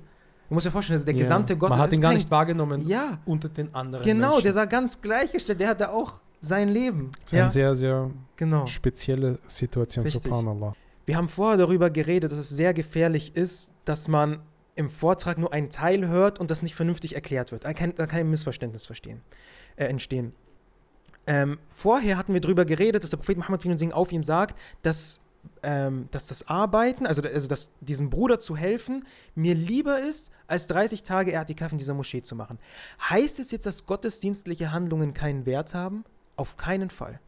Du musst dir vorstellen, also der Ja. Gesandte Gottes Man hat ist ihn gar kein- nicht wahrgenommen Ja, unter den anderen genau, Menschen. der sah ganz gleichgestellt, der hatte auch sein Leben. Das ist Ja, eine sehr, sehr genau. spezielle Situation, Richtig. subhanallah. Wir haben vorher darüber geredet, dass es sehr gefährlich ist, dass man im Vortrag nur einen Teil hört und das nicht vernünftig erklärt wird. Da kann, da kann ein Missverständnis verstehen, äh, entstehen. Ähm, vorher hatten wir darüber geredet, dass der Prophet Muhammad Segen auf ihm sagt, dass, ähm, dass das Arbeiten, also, also dass diesem Bruder zu helfen, mir lieber ist, als 30 Tage Ertikaf in dieser Moschee zu machen. Heißt es jetzt, dass gottesdienstliche Handlungen keinen Wert haben? Auf keinen Fall.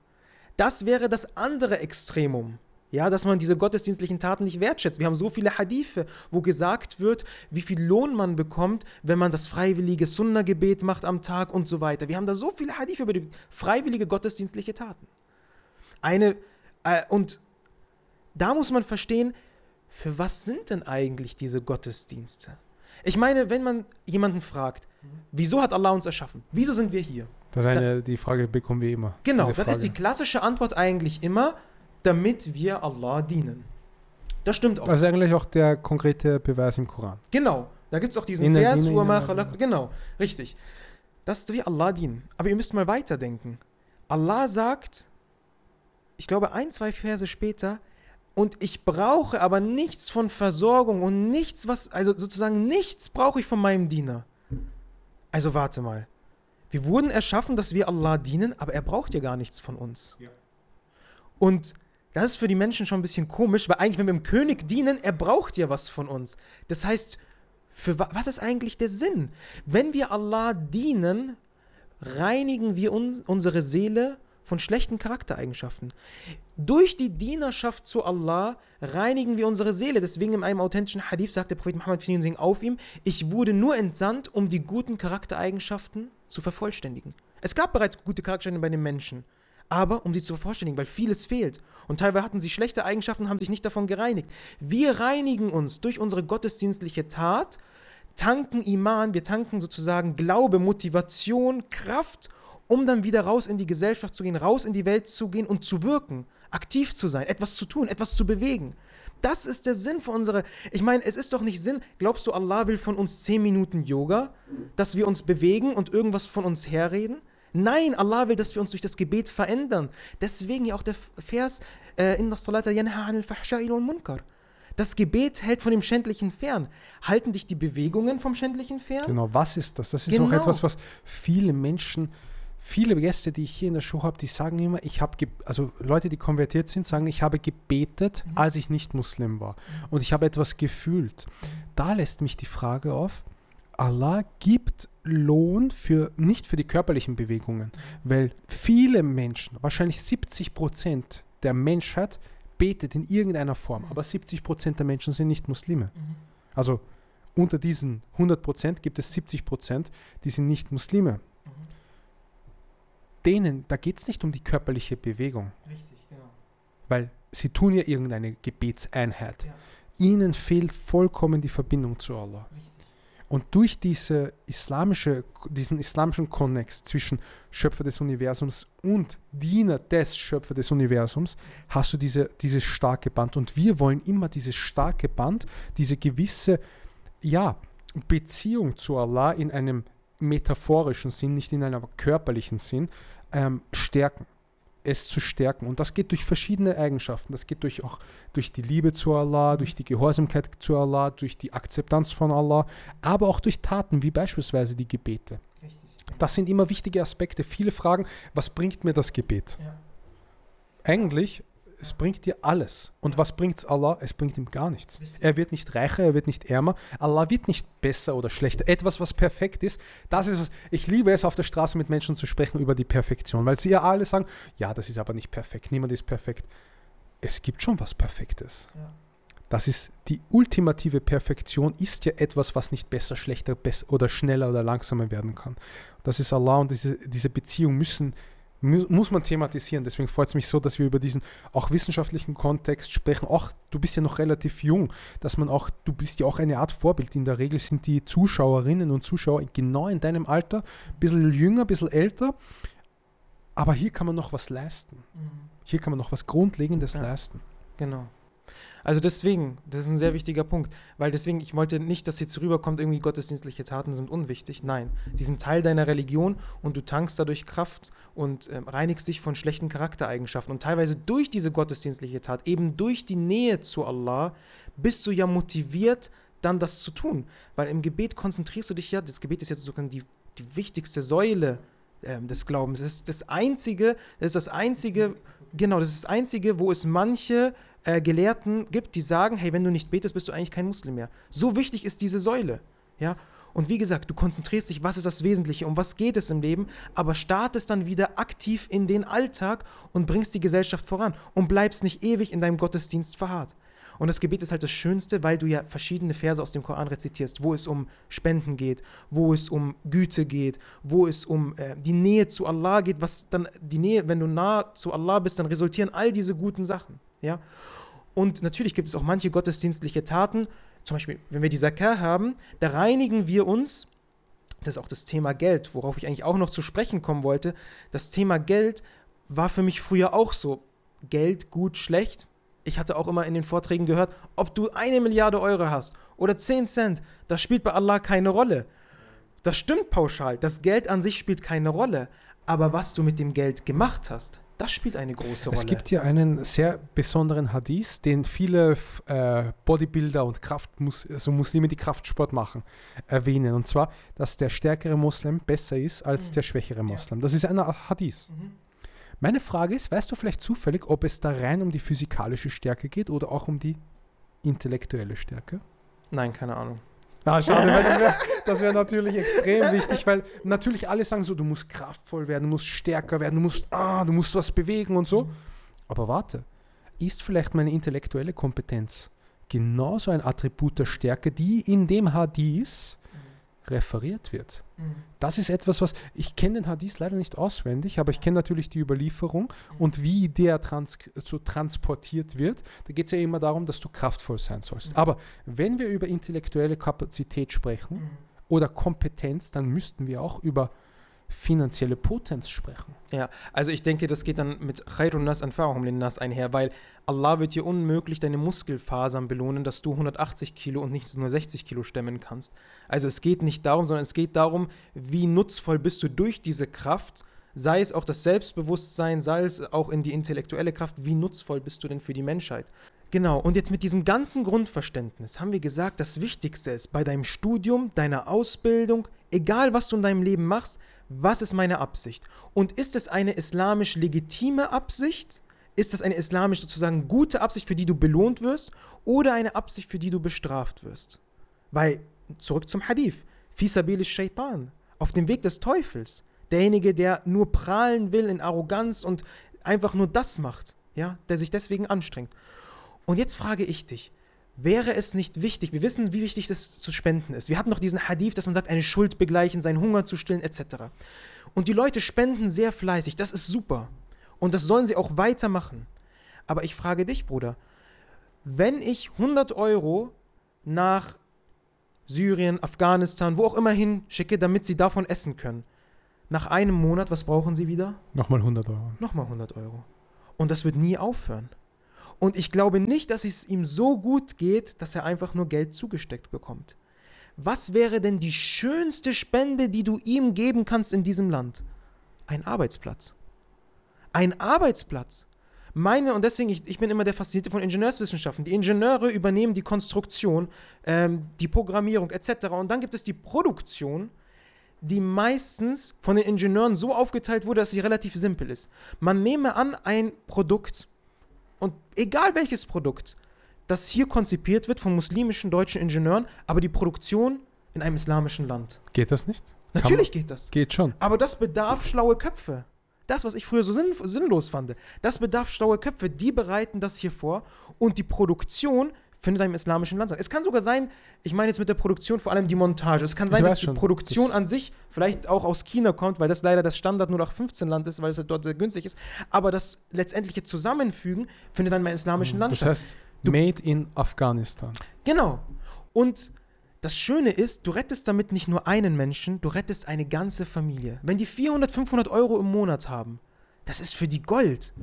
Das wäre das andere Extremum. Ja, dass man diese gottesdienstlichen Taten nicht wertschätzt. Wir haben so viele Hadithe, wo gesagt wird, wie viel Lohn man bekommt, wenn man das freiwillige Sunna-Gebet macht am Tag und so weiter. Wir haben da so viele Hadithe über die freiwillige gottesdienstliche Taten. Eine, äh, und da muss man verstehen, für was sind denn eigentlich diese Gottesdienste? Ich meine, wenn man jemanden fragt, wieso hat Allah uns erschaffen? Wieso sind wir hier? Das ist eine, die Frage bekommen wir immer. Genau, dann ist die klassische Antwort eigentlich immer, damit wir Allah dienen. Das stimmt auch. Das ist eigentlich auch der konkrete Beweis im Koran. Genau, da gibt es auch diesen Inna Vers, genau, richtig. Dass wir Allah dienen. Aber ihr müsst mal weiterdenken. Allah sagt, ich glaube ein, zwei Verse später, und ich brauche aber nichts von Versorgung und nichts, was, also sozusagen nichts brauche ich von meinem Diener. Also warte mal. Wir wurden erschaffen, dass wir Allah dienen, aber er braucht ja gar nichts von uns. Ja. Und das ist für die Menschen schon ein bisschen komisch, weil eigentlich, wenn wir dem König dienen, er braucht ja was von uns. Das heißt, für wa was ist eigentlich der Sinn? Wenn wir Allah dienen, reinigen wir uns, unsere Seele von schlechten Charaktereigenschaften. Durch die Dienerschaft zu Allah reinigen wir unsere Seele. Deswegen in einem authentischen Hadith sagt der Prophet Muhammad Frieden auf ihm, ich wurde nur entsandt, um die guten Charaktereigenschaften zu vervollständigen. Es gab bereits gute Charaktereigenschaften bei den Menschen, aber um sie zu vervollständigen, weil vieles fehlt. Und teilweise hatten sie schlechte Eigenschaften haben sich nicht davon gereinigt. Wir reinigen uns durch unsere gottesdienstliche Tat, tanken Iman, wir tanken sozusagen Glaube, Motivation, Kraft, um dann wieder raus in die Gesellschaft zu gehen, raus in die Welt zu gehen und zu wirken, aktiv zu sein, etwas zu tun, etwas zu bewegen. Das ist der Sinn von unserer. Ich meine, es ist doch nicht Sinn. Glaubst du, Allah will von uns 10 Minuten Yoga, dass wir uns bewegen und irgendwas von uns herreden? Nein, Allah will, dass wir uns durch das Gebet verändern. Deswegen ja auch der Vers, äh, Inna salata yanha anil fahsha'i wal munkar. Das Gebet hält von dem Schändlichen fern. Halten dich die Bewegungen vom Schändlichen fern? Genau, was ist das? Das ist Genau. auch etwas, was viele Menschen, viele Gäste, die ich hier in der Show habe, die sagen immer, ich habe, also Leute, die konvertiert sind, sagen, ich habe gebetet, Mhm. als ich nicht Muslim war. Und ich habe etwas gefühlt. Da lässt mich die Frage auf, Allah gibt Lohn für, nicht für die körperlichen Bewegungen, weil viele Menschen, wahrscheinlich 70 Prozent der Menschheit, betet in irgendeiner Form, aber 70 Prozent der Menschen sind nicht Muslime. Also unter diesen 100 Prozent gibt es 70 Prozent, die sind nicht Muslime. Denen, da geht es nicht um die körperliche Bewegung, Richtig, genau. weil sie tun ja irgendeine Gebetseinheit. Ja. Ihnen fehlt vollkommen die Verbindung zu Allah. Richtig. Und durch diese islamische, diesen islamischen Konnex zwischen Schöpfer des Universums und Diener des Schöpfer des Universums hast du diese, dieses starke Band. Und wir wollen immer dieses starke Band, diese gewisse ja, Beziehung zu Allah in einem metaphorischen Sinn, nicht in einem körperlichen Sinn, ähm, stärken. Es zu stärken. Und das geht durch verschiedene Eigenschaften. Das geht durch auch durch die Liebe zu Allah, durch die Gehorsamkeit zu Allah, durch die Akzeptanz von Allah, aber auch durch Taten, wie beispielsweise die Gebete. Richtig. Das sind immer wichtige Aspekte. Viele fragen, was bringt mir das Gebet? Ja. Eigentlich es bringt dir alles. Und was bringt es Allah? Es bringt ihm gar nichts. Er wird nicht reicher, er wird nicht ärmer. Allah wird nicht besser oder schlechter. Etwas, was perfekt ist, das ist was. Ich liebe es, auf der Straße mit Menschen zu sprechen über die Perfektion, weil sie ja alle sagen, ja, das ist aber nicht perfekt. Niemand ist perfekt. Es gibt schon was Perfektes. Ja. Das ist die ultimative Perfektion, ist ja etwas, was nicht besser, schlechter besser oder schneller oder langsamer werden kann. Das ist Allah und diese, diese Beziehung müssen muss man thematisieren. Deswegen freut es mich so, dass wir über diesen auch wissenschaftlichen Kontext sprechen. Auch du bist ja noch relativ jung, dass man auch, du bist ja auch eine Art Vorbild. In der Regel sind die Zuschauerinnen und Zuschauer genau in deinem Alter, ein bisschen jünger, ein bisschen älter. Aber hier kann man noch was leisten. Mhm. Hier kann man noch was Grundlegendes ja, leisten. Genau. Also deswegen, das ist ein sehr wichtiger Punkt, weil deswegen, ich wollte nicht, dass jetzt rüberkommt, irgendwie gottesdienstliche Taten sind unwichtig. Nein, sie sind Teil deiner Religion und du tankst dadurch Kraft und äh, reinigst dich von schlechten Charaktereigenschaften. Und teilweise durch diese gottesdienstliche Tat, eben durch die Nähe zu Allah, bist du ja motiviert, dann das zu tun. Weil im Gebet konzentrierst du dich ja, das Gebet ist ja sozusagen die, die wichtigste Säule äh, des Glaubens. Es ist das einzige, das ist das einzige, genau, das ist das einzige, wo es manche äh, Gelehrten gibt, die sagen, hey, wenn du nicht betest, bist du eigentlich kein Muslim mehr. So wichtig ist diese Säule. Ja? Und wie gesagt, du konzentrierst dich, was ist das Wesentliche, um was geht es im Leben, aber startest dann wieder aktiv in den Alltag und bringst die Gesellschaft voran und bleibst nicht ewig in deinem Gottesdienst verharrt. Und das Gebet ist halt das Schönste, weil du ja verschiedene Verse aus dem Koran rezitierst, wo es um Spenden geht, wo es um Güte geht, wo es um äh, die Nähe zu Allah geht, was dann die Nähe, wenn du nah zu Allah bist, dann resultieren all diese guten Sachen. Ja? Und natürlich gibt es auch manche gottesdienstliche Taten, zum Beispiel, wenn wir die Zakah haben, da reinigen wir uns, das ist auch das Thema Geld, worauf ich eigentlich auch noch zu sprechen kommen wollte. Das Thema Geld war für mich früher auch so. Geld gut, schlecht. Ich hatte auch immer in den Vorträgen gehört, ob du eine Milliarde Euro hast oder 10 Cent, das spielt bei Allah keine Rolle. Das stimmt pauschal. Das Geld an sich spielt keine Rolle. Aber was du mit dem Geld gemacht hast, das spielt eine große Rolle. Es gibt hier einen sehr besonderen Hadith, den viele äh, Bodybuilder und Kraftmus also Muslime, die Kraftsport machen, erwähnen. Und zwar, dass der stärkere Moslem besser ist als mhm. der schwächere Moslem. Ja. Das ist ein Hadith. Mhm. Meine Frage ist, weißt du vielleicht zufällig, ob es da rein um die physikalische Stärke geht oder auch um die intellektuelle Stärke? Nein, keine Ahnung. Ah, schade, weil das wäre wär natürlich extrem wichtig, weil natürlich alle sagen so, du musst kraftvoll werden, du musst stärker werden, du musst, ah, du musst was bewegen und so. Aber warte, ist vielleicht meine intellektuelle Kompetenz genauso ein Attribut der Stärke, die in dem Hadith referiert wird. Mhm. Das ist etwas, was ich kenne den Hadith leider nicht auswendig, aber ich kenne natürlich die Überlieferung mhm. und wie der trans so transportiert wird. Da geht es ja immer darum, dass du kraftvoll sein sollst. Mhm. Aber wenn wir über intellektuelle Kapazität sprechen oder Kompetenz, dann müssten wir auch über finanzielle Potenz sprechen. Ja, also ich denke, das geht dann mit Khairun Nas Anfa'uhum Nas einher, weil Allah wird dir unmöglich deine Muskelfasern belohnen, dass du 180 Kilo und nicht nur 60 Kilo stemmen kannst. Also es geht nicht darum, sondern es geht darum, wie nutzvoll bist du durch diese Kraft, sei es auch das Selbstbewusstsein, sei es auch in die intellektuelle Kraft, wie nutzvoll bist du denn für die Menschheit. Genau, und jetzt mit diesem ganzen Grundverständnis haben wir gesagt, das Wichtigste ist bei deinem Studium, deiner Ausbildung, egal was du in deinem Leben machst, was ist meine Absicht? Und ist es eine islamisch legitime Absicht? Ist das eine islamisch sozusagen gute Absicht, für die du belohnt wirst? Oder eine Absicht, für die du bestraft wirst? Weil, zurück zum Hadith, Fisabilis Shaitan, auf dem Weg des Teufels, derjenige, der nur prahlen will in Arroganz und einfach nur das macht, ja, der sich deswegen anstrengt. Und jetzt frage ich dich, Wäre es nicht wichtig, wir wissen, wie wichtig das zu spenden ist. Wir hatten noch diesen Hadith, dass man sagt, eine Schuld begleichen, seinen Hunger zu stillen, etc. Und die Leute spenden sehr fleißig, das ist super. Und das sollen sie auch weitermachen. Aber ich frage dich, Bruder, wenn ich 100 Euro nach Syrien, Afghanistan, wo auch immer hin schicke, damit sie davon essen können, nach einem Monat, was brauchen sie wieder? Nochmal 100 Euro. Nochmal 100 Euro. Und das wird nie aufhören. Und ich glaube nicht, dass es ihm so gut geht, dass er einfach nur Geld zugesteckt bekommt. Was wäre denn die schönste Spende, die du ihm geben kannst in diesem Land? Ein Arbeitsplatz. ein Arbeitsplatz. Meine, und deswegen, ich, ich bin immer der Faszinierte von Ingenieurswissenschaften. Die Ingenieure übernehmen die Konstruktion, ähm, die Programmierung etc. Und dann gibt es die Produktion, die meistens von den Ingenieuren so aufgeteilt wurde, dass sie relativ simpel ist. Man nehme an, ein Produkt, und egal welches Produkt, das hier konzipiert wird von muslimischen deutschen Ingenieuren, aber die Produktion in einem islamischen Land. Geht das nicht? Natürlich geht das. Geht schon. Aber das bedarf schlaue Köpfe. Das, was ich früher so sinn sinnlos fand, das bedarf schlaue Köpfe. Die bereiten das hier vor und die Produktion findet einem islamischen Land statt. Es kann sogar sein, ich meine jetzt mit der Produktion vor allem die Montage. Es kann sein, dass die schon. Produktion an sich vielleicht auch aus China kommt, weil das leider das Standard nur nach 15 Land ist, weil es halt dort sehr günstig ist. Aber das letztendliche Zusammenfügen findet dann im islamischen Land das statt. Das heißt, du, made in Afghanistan. Genau. Und das Schöne ist, du rettest damit nicht nur einen Menschen, du rettest eine ganze Familie. Wenn die 400, 500 Euro im Monat haben, das ist für die Gold.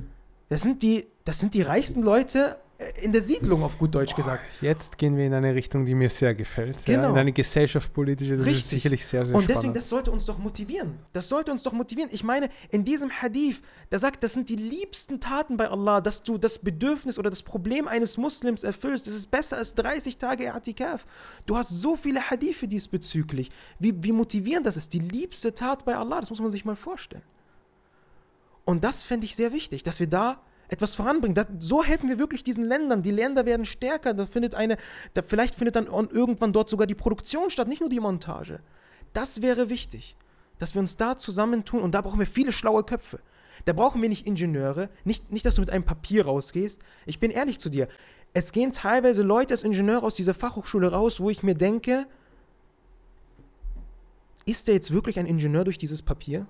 Das sind die, das sind die reichsten Leute in der Siedlung, auf gut Deutsch gesagt. Jetzt gehen wir in eine Richtung, die mir sehr gefällt. Genau. Ja, in eine gesellschaftspolitische, das Richtig. ist sicherlich sehr, sehr Und deswegen, spannend. das sollte uns doch motivieren. Das sollte uns doch motivieren. Ich meine, in diesem Hadith, da sagt, das sind die liebsten Taten bei Allah, dass du das Bedürfnis oder das Problem eines Muslims erfüllst. Das ist besser als 30 Tage I'tikaf. Du hast so viele Hadithe diesbezüglich. Wie, wie motivierend das ist. Die liebste Tat bei Allah, das muss man sich mal vorstellen. Und das fände ich sehr wichtig, dass wir da etwas voranbringen. Das, so helfen wir wirklich diesen Ländern. Die Länder werden stärker. Da findet eine, da vielleicht findet dann irgendwann dort sogar die Produktion statt, nicht nur die Montage. Das wäre wichtig, dass wir uns da zusammentun und da brauchen wir viele schlaue Köpfe. Da brauchen wir nicht Ingenieure, nicht, nicht, dass du mit einem Papier rausgehst. Ich bin ehrlich zu dir. Es gehen teilweise Leute als Ingenieur aus dieser Fachhochschule raus, wo ich mir denke, ist der jetzt wirklich ein Ingenieur durch dieses Papier?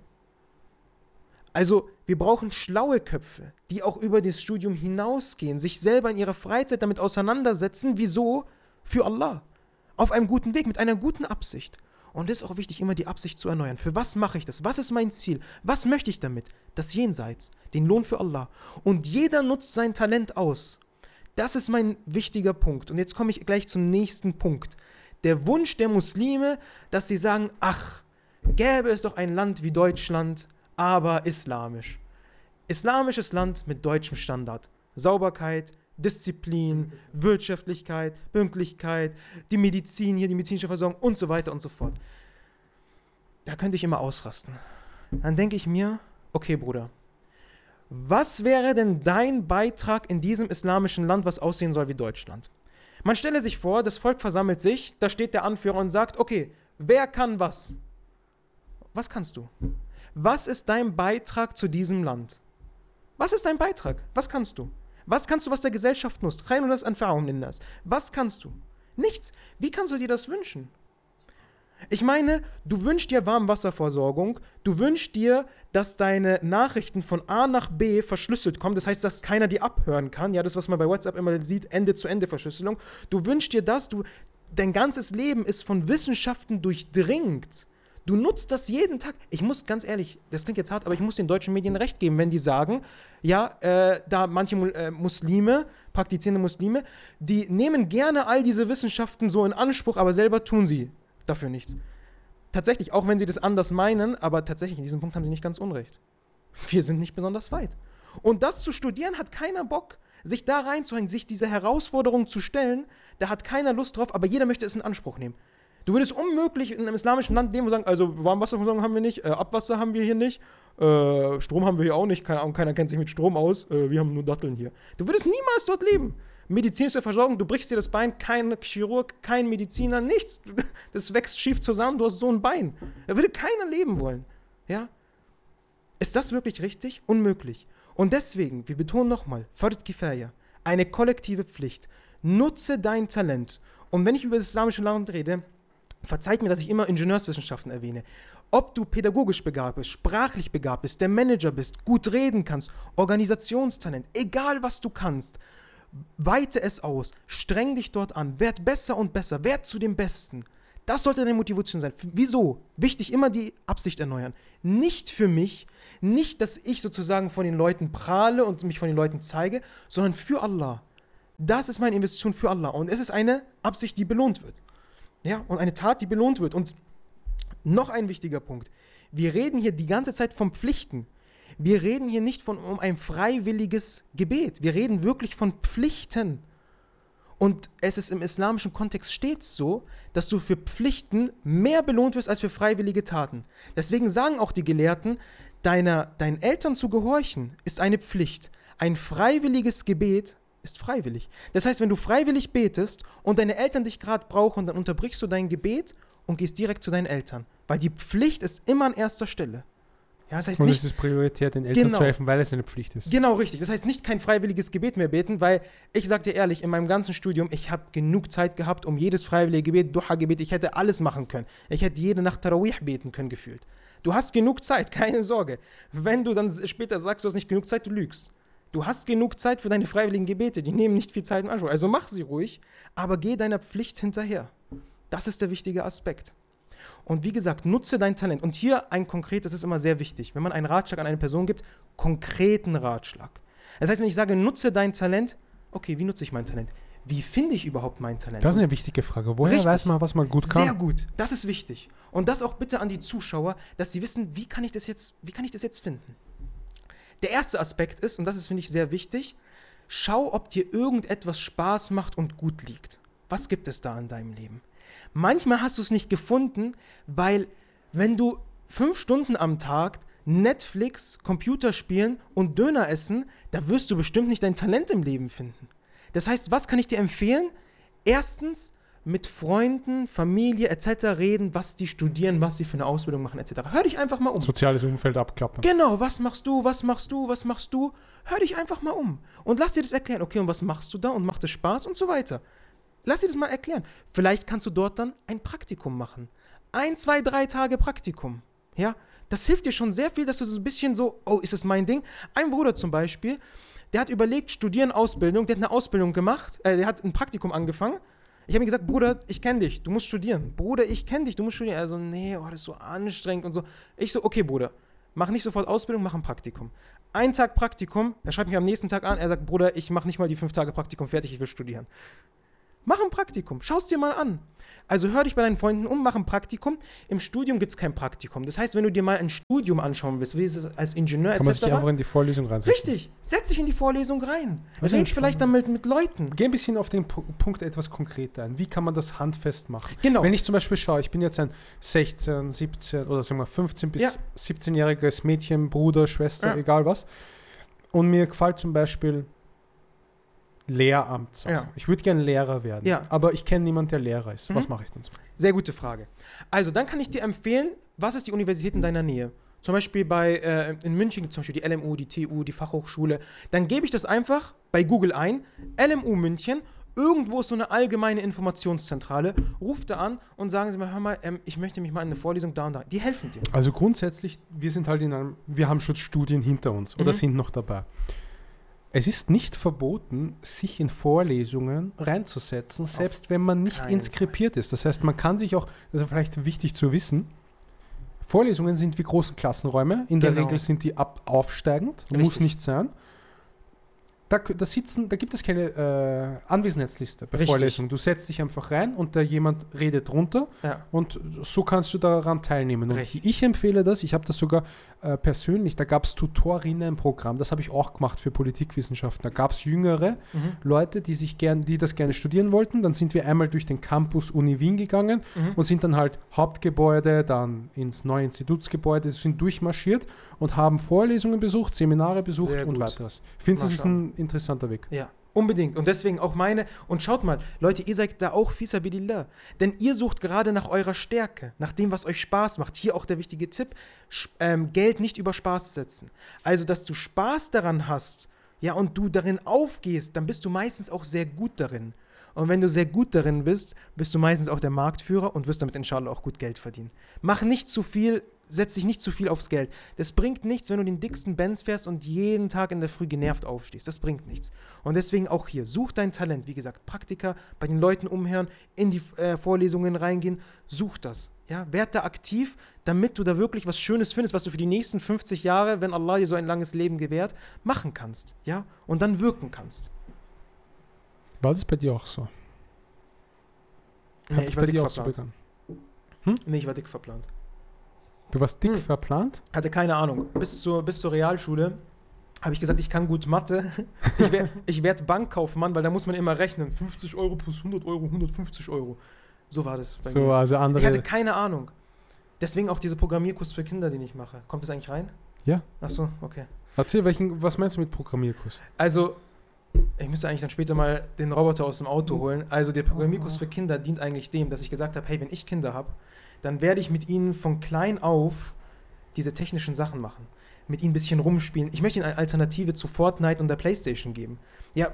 Also wir brauchen schlaue Köpfe, die auch über das Studium hinausgehen, sich selber in ihrer Freizeit damit auseinandersetzen. Wieso? Für Allah. Auf einem guten Weg, mit einer guten Absicht. Und es ist auch wichtig, immer die Absicht zu erneuern. Für was mache ich das? Was ist mein Ziel? Was möchte ich damit? Das Jenseits, den Lohn für Allah. Und jeder nutzt sein Talent aus. Das ist mein wichtiger Punkt. Und jetzt komme ich gleich zum nächsten Punkt. Der Wunsch der Muslime, dass sie sagen, ach, gäbe es doch ein Land wie Deutschland, aber islamisch. Islamisches Land mit deutschem Standard. Sauberkeit, Disziplin, Wirtschaftlichkeit, Pünktlichkeit, die Medizin hier, die medizinische Versorgung und so weiter und so fort. Da könnte ich immer ausrasten. Dann denke ich mir, okay Bruder, was wäre denn dein Beitrag in diesem islamischen Land, was aussehen soll wie Deutschland? Man stelle sich vor, das Volk versammelt sich, da steht der Anführer und sagt, okay, wer kann was? Was kannst du? Was ist dein Beitrag zu diesem Land? Was ist dein Beitrag? Was kannst du? Was kannst du, was der Gesellschaft nutzt? Rein und das Erfahrung in das. Was kannst du? Nichts. Wie kannst du dir das wünschen? Ich meine, du wünschst dir Warmwasserversorgung, du wünschst dir, dass deine Nachrichten von A nach B verschlüsselt kommen, das heißt, dass keiner die abhören kann, ja, das, was man bei WhatsApp immer sieht, Ende-zu-Ende-Verschlüsselung. Du wünschst dir das, du, dein ganzes Leben ist von Wissenschaften durchdringt. Du nutzt das jeden Tag. Ich muss ganz ehrlich, das klingt jetzt hart, aber ich muss den deutschen Medien recht geben, wenn die sagen, ja, äh, da manche äh, Muslime, praktizierende Muslime, die nehmen gerne all diese Wissenschaften so in Anspruch, aber selber tun sie dafür nichts. Tatsächlich, auch wenn sie das anders meinen, aber tatsächlich in diesem Punkt haben sie nicht ganz unrecht. Wir sind nicht besonders weit. Und das zu studieren hat keiner Bock. Sich da reinzuhängen, sich diese Herausforderung zu stellen, da hat keiner Lust drauf, aber jeder möchte es in Anspruch nehmen. Du würdest unmöglich in einem islamischen Land leben und sagen, also Warmwasserversorgung haben wir nicht, äh, Abwasser haben wir hier nicht, äh, Strom haben wir hier auch nicht, keine Ahnung, keiner kennt sich mit Strom aus, äh, wir haben nur Datteln hier. Du würdest niemals dort leben. Medizinische Versorgung, du brichst dir das Bein, kein Chirurg, kein Mediziner, nichts. Das wächst schief zusammen, du hast so ein Bein. Da würde keiner leben wollen. Ja? Ist das wirklich richtig? Unmöglich. Und deswegen, wir betonen nochmal, Fard Kifaya, eine kollektive Pflicht. Nutze dein Talent. Und wenn ich über das islamische Land rede, Verzeiht mir, dass ich immer Ingenieurswissenschaften erwähne. Ob du pädagogisch begabt bist, sprachlich begabt bist, der Manager bist, gut reden kannst, Organisationstalent, egal was du kannst, weite es aus, streng dich dort an, werd besser und besser, werd zu dem Besten. Das sollte deine Motivation sein. Wieso? Wichtig, immer die Absicht erneuern. Nicht für mich, nicht, dass ich sozusagen von den Leuten prahle und mich von den Leuten zeige, sondern für Allah. Das ist meine Investition für Allah. Und es ist eine Absicht, die belohnt wird. Ja, und eine Tat, die belohnt wird. Und noch ein wichtiger Punkt. Wir reden hier die ganze Zeit von Pflichten. Wir reden hier nicht von um ein freiwilliges Gebet. Wir reden wirklich von Pflichten. Und es ist im islamischen Kontext stets so, dass du für Pflichten mehr belohnt wirst als für freiwillige Taten. Deswegen sagen auch die Gelehrten, deiner, deinen Eltern zu gehorchen ist eine Pflicht. Ein freiwilliges Gebet ist freiwillig. Das heißt, wenn du freiwillig betest und deine Eltern dich gerade brauchen, dann unterbrichst du dein Gebet und gehst direkt zu deinen Eltern. Weil die Pflicht ist immer an erster Stelle. Ja, das heißt und nicht, es ist prioritär, den Eltern genau, zu helfen, weil es eine Pflicht ist. Genau, richtig. Das heißt nicht kein freiwilliges Gebet mehr beten, weil ich sage dir ehrlich, in meinem ganzen Studium, ich habe genug Zeit gehabt, um jedes freiwillige Gebet, Duha-Gebet, ich hätte alles machen können. Ich hätte jede Nacht Tarawih beten können, gefühlt. Du hast genug Zeit, keine Sorge. Wenn du dann später sagst, du hast nicht genug Zeit, du lügst. Du hast genug Zeit für deine freiwilligen Gebete, die nehmen nicht viel Zeit in Anspruch. Also mach sie ruhig, aber geh deiner Pflicht hinterher. Das ist der wichtige Aspekt. Und wie gesagt, nutze dein Talent. Und hier ein konkret, das ist immer sehr wichtig, wenn man einen Ratschlag an eine Person gibt, konkreten Ratschlag. Das heißt, wenn ich sage, nutze dein Talent, okay, wie nutze ich mein Talent? Wie finde ich überhaupt mein Talent? Das ist eine wichtige Frage. Woher Richtig. weiß man, was man gut kann? Sehr gut. Das ist wichtig. Und das auch bitte an die Zuschauer, dass sie wissen, wie kann ich das jetzt, wie kann ich das jetzt finden? Der erste Aspekt ist, und das ist, finde ich, sehr wichtig, schau, ob dir irgendetwas Spaß macht und gut liegt. Was gibt es da in deinem Leben? Manchmal hast du es nicht gefunden, weil wenn du fünf Stunden am Tag Netflix, Computerspielen und Döner essen, da wirst du bestimmt nicht dein Talent im Leben finden. Das heißt, was kann ich dir empfehlen? Erstens, mit Freunden, Familie etc. reden, was die studieren, was sie für eine Ausbildung machen etc. Hör dich einfach mal um. Soziales Umfeld abklappen. Genau, was machst du, was machst du, was machst du? Hör dich einfach mal um und lass dir das erklären. Okay, und was machst du da und macht es Spaß und so weiter. Lass dir das mal erklären. Vielleicht kannst du dort dann ein Praktikum machen. Ein, zwei, drei Tage Praktikum. Ja, das hilft dir schon sehr viel, dass du so ein bisschen so, oh, ist das mein Ding? Ein Bruder zum Beispiel, der hat überlegt, studieren, Ausbildung, der hat eine Ausbildung gemacht, äh, der hat ein Praktikum angefangen ich habe ihm gesagt, Bruder, ich kenne dich, du musst studieren. Bruder, ich kenne dich, du musst studieren. Er so, nee, oh, das ist so anstrengend und so. Ich so, okay, Bruder, mach nicht sofort Ausbildung, mach ein Praktikum. Ein Tag Praktikum, er schreibt mich am nächsten Tag an, er sagt, Bruder, ich mache nicht mal die fünf Tage Praktikum fertig, ich will studieren. Mach ein Praktikum, schau es dir mal an. Also hör dich bei deinen Freunden um, mach ein Praktikum. Im Studium gibt es kein Praktikum. Das heißt, wenn du dir mal ein Studium anschauen willst, wie ist es als Ingenieur Kann etc. man sich einfach in die Vorlesung reinsetzen. Richtig, setz dich in die Vorlesung rein. Red vielleicht damit mit Leuten. Geh ein bisschen auf den Punkt etwas konkreter ein. Wie kann man das handfest machen? Genau. Wenn ich zum Beispiel schaue, ich bin jetzt ein 16, 17 oder sagen wir 15 bis ja. 17-jähriges Mädchen, Bruder, Schwester, ja. egal was. Und mir gefällt zum Beispiel Lehramt. Ja. Ich würde gerne Lehrer werden, ja. aber ich kenne niemanden, der Lehrer ist. Mhm. Was mache ich dann? Sehr gute Frage. Also, dann kann ich dir empfehlen, was ist die Universität in deiner Nähe? Zum Beispiel bei, äh, in München zum Beispiel die LMU, die TU, die Fachhochschule. Dann gebe ich das einfach bei Google ein, LMU München, irgendwo ist so eine allgemeine Informationszentrale, ruft da an und sagen sie mal, hör mal, ähm, ich möchte mich mal in eine Vorlesung da und da. Die helfen dir. Also grundsätzlich, wir sind halt in einem, wir haben schon Studien hinter uns oder mhm. sind noch dabei. Es ist nicht verboten, sich in Vorlesungen reinzusetzen, selbst Auf wenn man nicht inskribiert ist. Das heißt, man kann sich auch, das ist vielleicht wichtig zu wissen, Vorlesungen sind wie große Klassenräume. In genau. der Regel sind die ab aufsteigend, Richtig. muss nicht sein da, da, sitzen, da gibt es keine äh, Anwesenheitsliste bei Richtig. Vorlesungen. Du setzt dich einfach rein und da jemand redet runter ja. und so kannst du daran teilnehmen. Und Richtig. ich empfehle das, ich habe das sogar äh, persönlich, da gab es Tutorinnen-Programm, das habe ich auch gemacht für Politikwissenschaften. Da gab es jüngere mhm. Leute, die sich gern, die das gerne studieren wollten. Dann sind wir einmal durch den Campus Uni Wien gegangen mhm. und sind dann halt Hauptgebäude, dann ins neue Institutsgebäude, sind durchmarschiert und haben Vorlesungen besucht, Seminare besucht Sehr und gut. weiteres. Ich finde, das ist ein interessanter Weg. Ja. Unbedingt. Und deswegen auch meine. Und schaut mal, Leute, ihr seid da auch fisabilillah. Denn ihr sucht gerade nach eurer Stärke, nach dem, was euch Spaß macht. Hier auch der wichtige Tipp: ähm, Geld nicht über Spaß setzen. Also, dass du Spaß daran hast, ja, und du darin aufgehst, dann bist du meistens auch sehr gut darin. Und wenn du sehr gut darin bist, bist du meistens auch der Marktführer und wirst damit inshallah auch gut Geld verdienen. Mach nicht zu viel setz dich nicht zu viel aufs Geld. Das bringt nichts, wenn du den dicksten Benz fährst und jeden Tag in der Früh genervt aufstehst. Das bringt nichts. Und deswegen auch hier, such dein Talent. Wie gesagt, Praktika, bei den Leuten umhören, in die äh, Vorlesungen reingehen, such das. Ja, werd da aktiv, damit du da wirklich was Schönes findest, was du für die nächsten 50 Jahre, wenn Allah dir so ein langes Leben gewährt, machen kannst. Ja, und dann wirken kannst. War das bei dir auch so? Nee, ich war dick verplant. So hm? Nee, ich war dick verplant. Du warst dick Hm. verplant? Hatte keine Ahnung. Bis zur, bis zur Realschule habe ich gesagt, ich kann gut Mathe. Ich werde ich werd Bankkaufmann, weil da muss man immer rechnen. 50 Euro plus 100 Euro, 150 Euro. So war das bei So, mir. also Ich hatte andere. keine Ahnung. Deswegen auch diese Programmierkurs für Kinder, den ich mache. Kommt das eigentlich rein? Ja. Ach so, okay. Erzähl, welchen, was meinst du mit Programmierkurs? Also, ich müsste eigentlich dann später mal den Roboter aus dem Auto holen. Also, der Programmierkurs für Kinder dient eigentlich dem, dass ich gesagt habe: hey, wenn ich Kinder habe, dann werde ich mit ihnen von klein auf diese technischen Sachen machen. Mit ihnen ein bisschen rumspielen. Ich möchte ihnen eine Alternative zu Fortnite und der Playstation geben. Ja,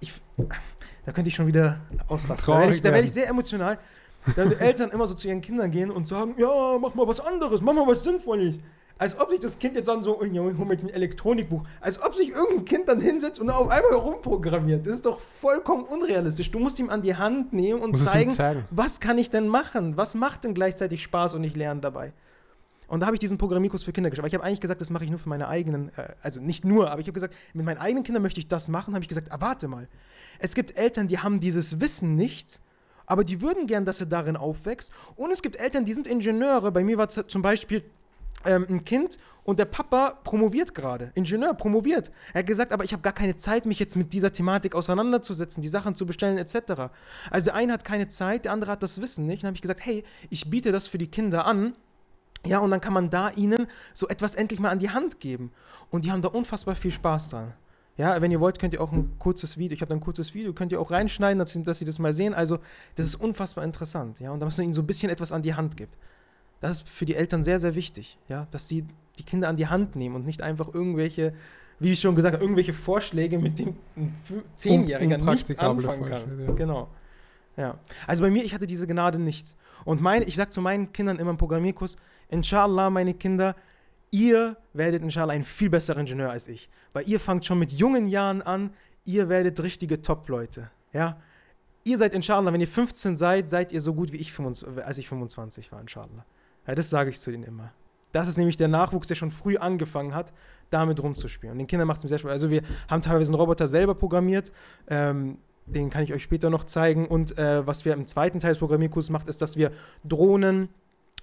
ich, da könnte ich schon wieder ausrasten. Da werde ich, da werde ich sehr emotional. Wenn die Eltern immer so zu ihren Kindern gehen und sagen, ja, mach mal was anderes, mach mal was Sinnvolles. Als ob sich das Kind jetzt dann so, oh, ja, hol mir ein Elektronikbuch. Als ob sich irgendein Kind dann hinsetzt und auf einmal rumprogrammiert. Das ist doch vollkommen unrealistisch. Du musst ihm an die Hand nehmen und zeigen, zeigen. was kann ich denn machen? Was macht denn gleichzeitig Spaß und ich lerne dabei? Und da habe ich diesen Programmierkurs für Kinder geschrieben. Aber ich habe eigentlich gesagt, das mache ich nur für meine eigenen, äh, also nicht nur, aber ich habe gesagt, mit meinen eigenen Kindern möchte ich das machen. habe ich gesagt, ah, warte mal. Es gibt Eltern, die haben dieses Wissen nicht, aber die würden gern, dass er darin aufwächst. Und es gibt Eltern, die sind Ingenieure. Bei mir war zum Beispiel ähm, ein Kind und der Papa promoviert gerade. Ingenieur, promoviert. Er hat gesagt, aber ich habe gar keine Zeit, mich jetzt mit dieser Thematik auseinanderzusetzen, die Sachen zu bestellen, etc. Also der eine hat keine Zeit, der andere hat das Wissen nicht. Dann habe ich gesagt, hey, ich biete das für die Kinder an. Ja, und dann kann man da ihnen so etwas endlich mal an die Hand geben. Und die haben da unfassbar viel Spaß dran. Ja, wenn ihr wollt, könnt ihr auch ein kurzes Video, ich habe da ein kurzes Video, könnt ihr auch reinschneiden, dass, sie- dass sie das mal sehen. Also, das ist unfassbar interessant. Ja, und da muss man ihnen so ein bisschen etwas an die Hand gibt. Das ist für die Eltern sehr, sehr wichtig, ja, dass sie die Kinder an die Hand nehmen und nicht einfach irgendwelche, wie ich schon gesagt habe, irgendwelche Vorschläge, mit denen ein Zehnjähriger nichts anfangen kann. Ja. Genau. Ja. Also bei mir, ich hatte diese Gnade nicht. Und meine, ich sage zu meinen Kindern immer im Programmierkurs, Inshallah, meine Kinder, ihr werdet inshallah ein viel besserer Ingenieur als ich. Weil ihr fangt schon mit jungen Jahren an, ihr werdet richtige Top-Leute. Ja? Ihr seid inshallah, wenn ihr 15 seid, seid ihr so gut wie ich, 25, als ich 25 war, inshallah. Ja, das sage ich zu denen immer. Das ist nämlich der Nachwuchs, der schon früh angefangen hat, damit rumzuspielen. Und den Kindern macht es mir sehr Spaß. Also wir haben teilweise einen Roboter selber programmiert. Ähm, den kann ich euch später noch zeigen. Und äh, was wir im zweiten Teil des Programmierkurses macht, ist, dass wir Drohnen,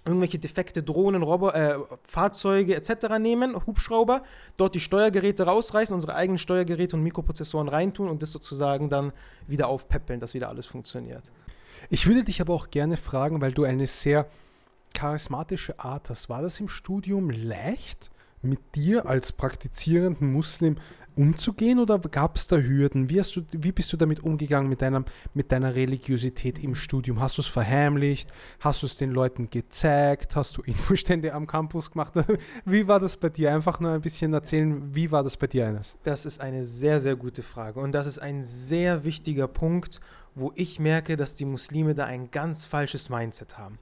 irgendwelche defekte Drohnen, Robo äh, Fahrzeuge etc. nehmen, Hubschrauber, dort die Steuergeräte rausreißen, unsere eigenen Steuergeräte und Mikroprozessoren reintun und das sozusagen dann wieder aufpäppeln, dass wieder alles funktioniert. Ich würde dich aber auch gerne fragen, weil du eine sehr charismatische Art hast. War das im Studium leicht, mit dir als praktizierenden Muslim umzugehen oder gab es da Hürden? Wie, hast du, wie bist du damit umgegangen mit, deinem, mit deiner Religiosität im Studium? Hast du es verheimlicht? Hast du es den Leuten gezeigt? Hast du Infostände am Campus gemacht? Wie war das bei dir? Einfach nur ein bisschen erzählen, wie war das bei dir eines? Das ist eine sehr, sehr gute Frage. Und das ist ein sehr wichtiger Punkt, wo ich merke, dass die Muslime da ein ganz falsches Mindset haben.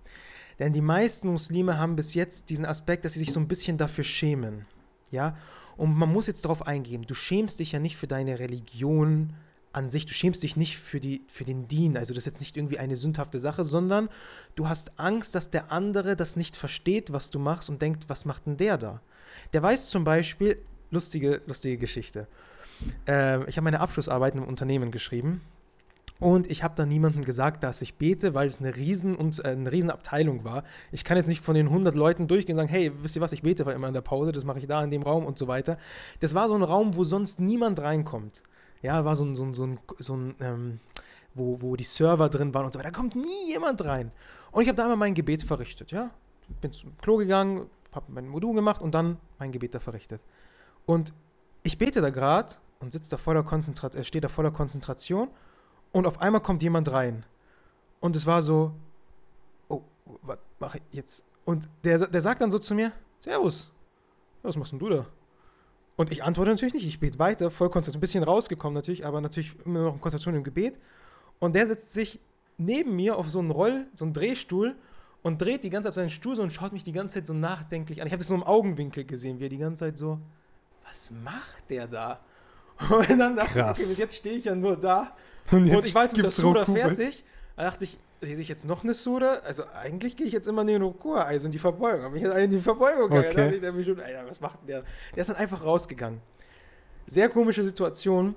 Denn die meisten Muslime haben bis jetzt diesen Aspekt, dass sie sich so ein bisschen dafür schämen. Ja? Und man muss jetzt darauf eingehen, du schämst dich ja nicht für deine Religion an sich, du schämst dich nicht für, die, für den Dien, also das ist jetzt nicht irgendwie eine sündhafte Sache, sondern du hast Angst, dass der andere das nicht versteht, was du machst und denkt, was macht denn der da? Der weiß zum Beispiel, lustige, lustige Geschichte. Äh, ich habe meine Abschlussarbeit einem Unternehmen geschrieben und ich habe da niemandem gesagt, dass ich bete, weil es eine riesen und äh, eine riesen war. Ich kann jetzt nicht von den 100 Leuten durchgehen und sagen, hey, wisst ihr was, ich bete immer in der Pause, das mache ich da in dem Raum und so weiter. Das war so ein Raum, wo sonst niemand reinkommt. Ja, war so ein, so ein, so ein, so ein ähm, wo, wo die Server drin waren und so weiter. Da kommt nie jemand rein. Und ich habe da einmal mein Gebet verrichtet, ja. Bin zum Klo gegangen, habe mein Modul gemacht und dann mein Gebet da verrichtet. Und ich bete da gerade und sitze da voller Konzentration, äh, stehe da voller Konzentration und auf einmal kommt jemand rein. Und es war so, oh, was mache ich jetzt? Und der, der sagt dann so zu mir, Servus, was machst denn du da? Und ich antworte natürlich nicht, ich bete weiter, voll konzentriert, ein bisschen rausgekommen natürlich, aber natürlich immer noch in Konzentration im Gebet. Und der setzt sich neben mir auf so einen Roll, so einen Drehstuhl und dreht die ganze Zeit seinen Stuhl so und schaut mich die ganze Zeit so nachdenklich an. Ich habe das so im Augenwinkel gesehen, wie er die ganze Zeit so, was macht der da? Und dann dachte Krass. ich, okay, bis jetzt stehe ich ja nur da Und, und ich weiß, mit der Sura Roku, fertig. Da dachte ich, lese ich jetzt noch eine Sura? Also eigentlich gehe ich jetzt immer in den Rukur, also in die Verbeugung. Hab mich jetzt in die Verbeugung gegangen. Okay. Da dachte ich, bestimmt, Alter, was macht denn der? Der ist dann einfach rausgegangen. Sehr komische Situation.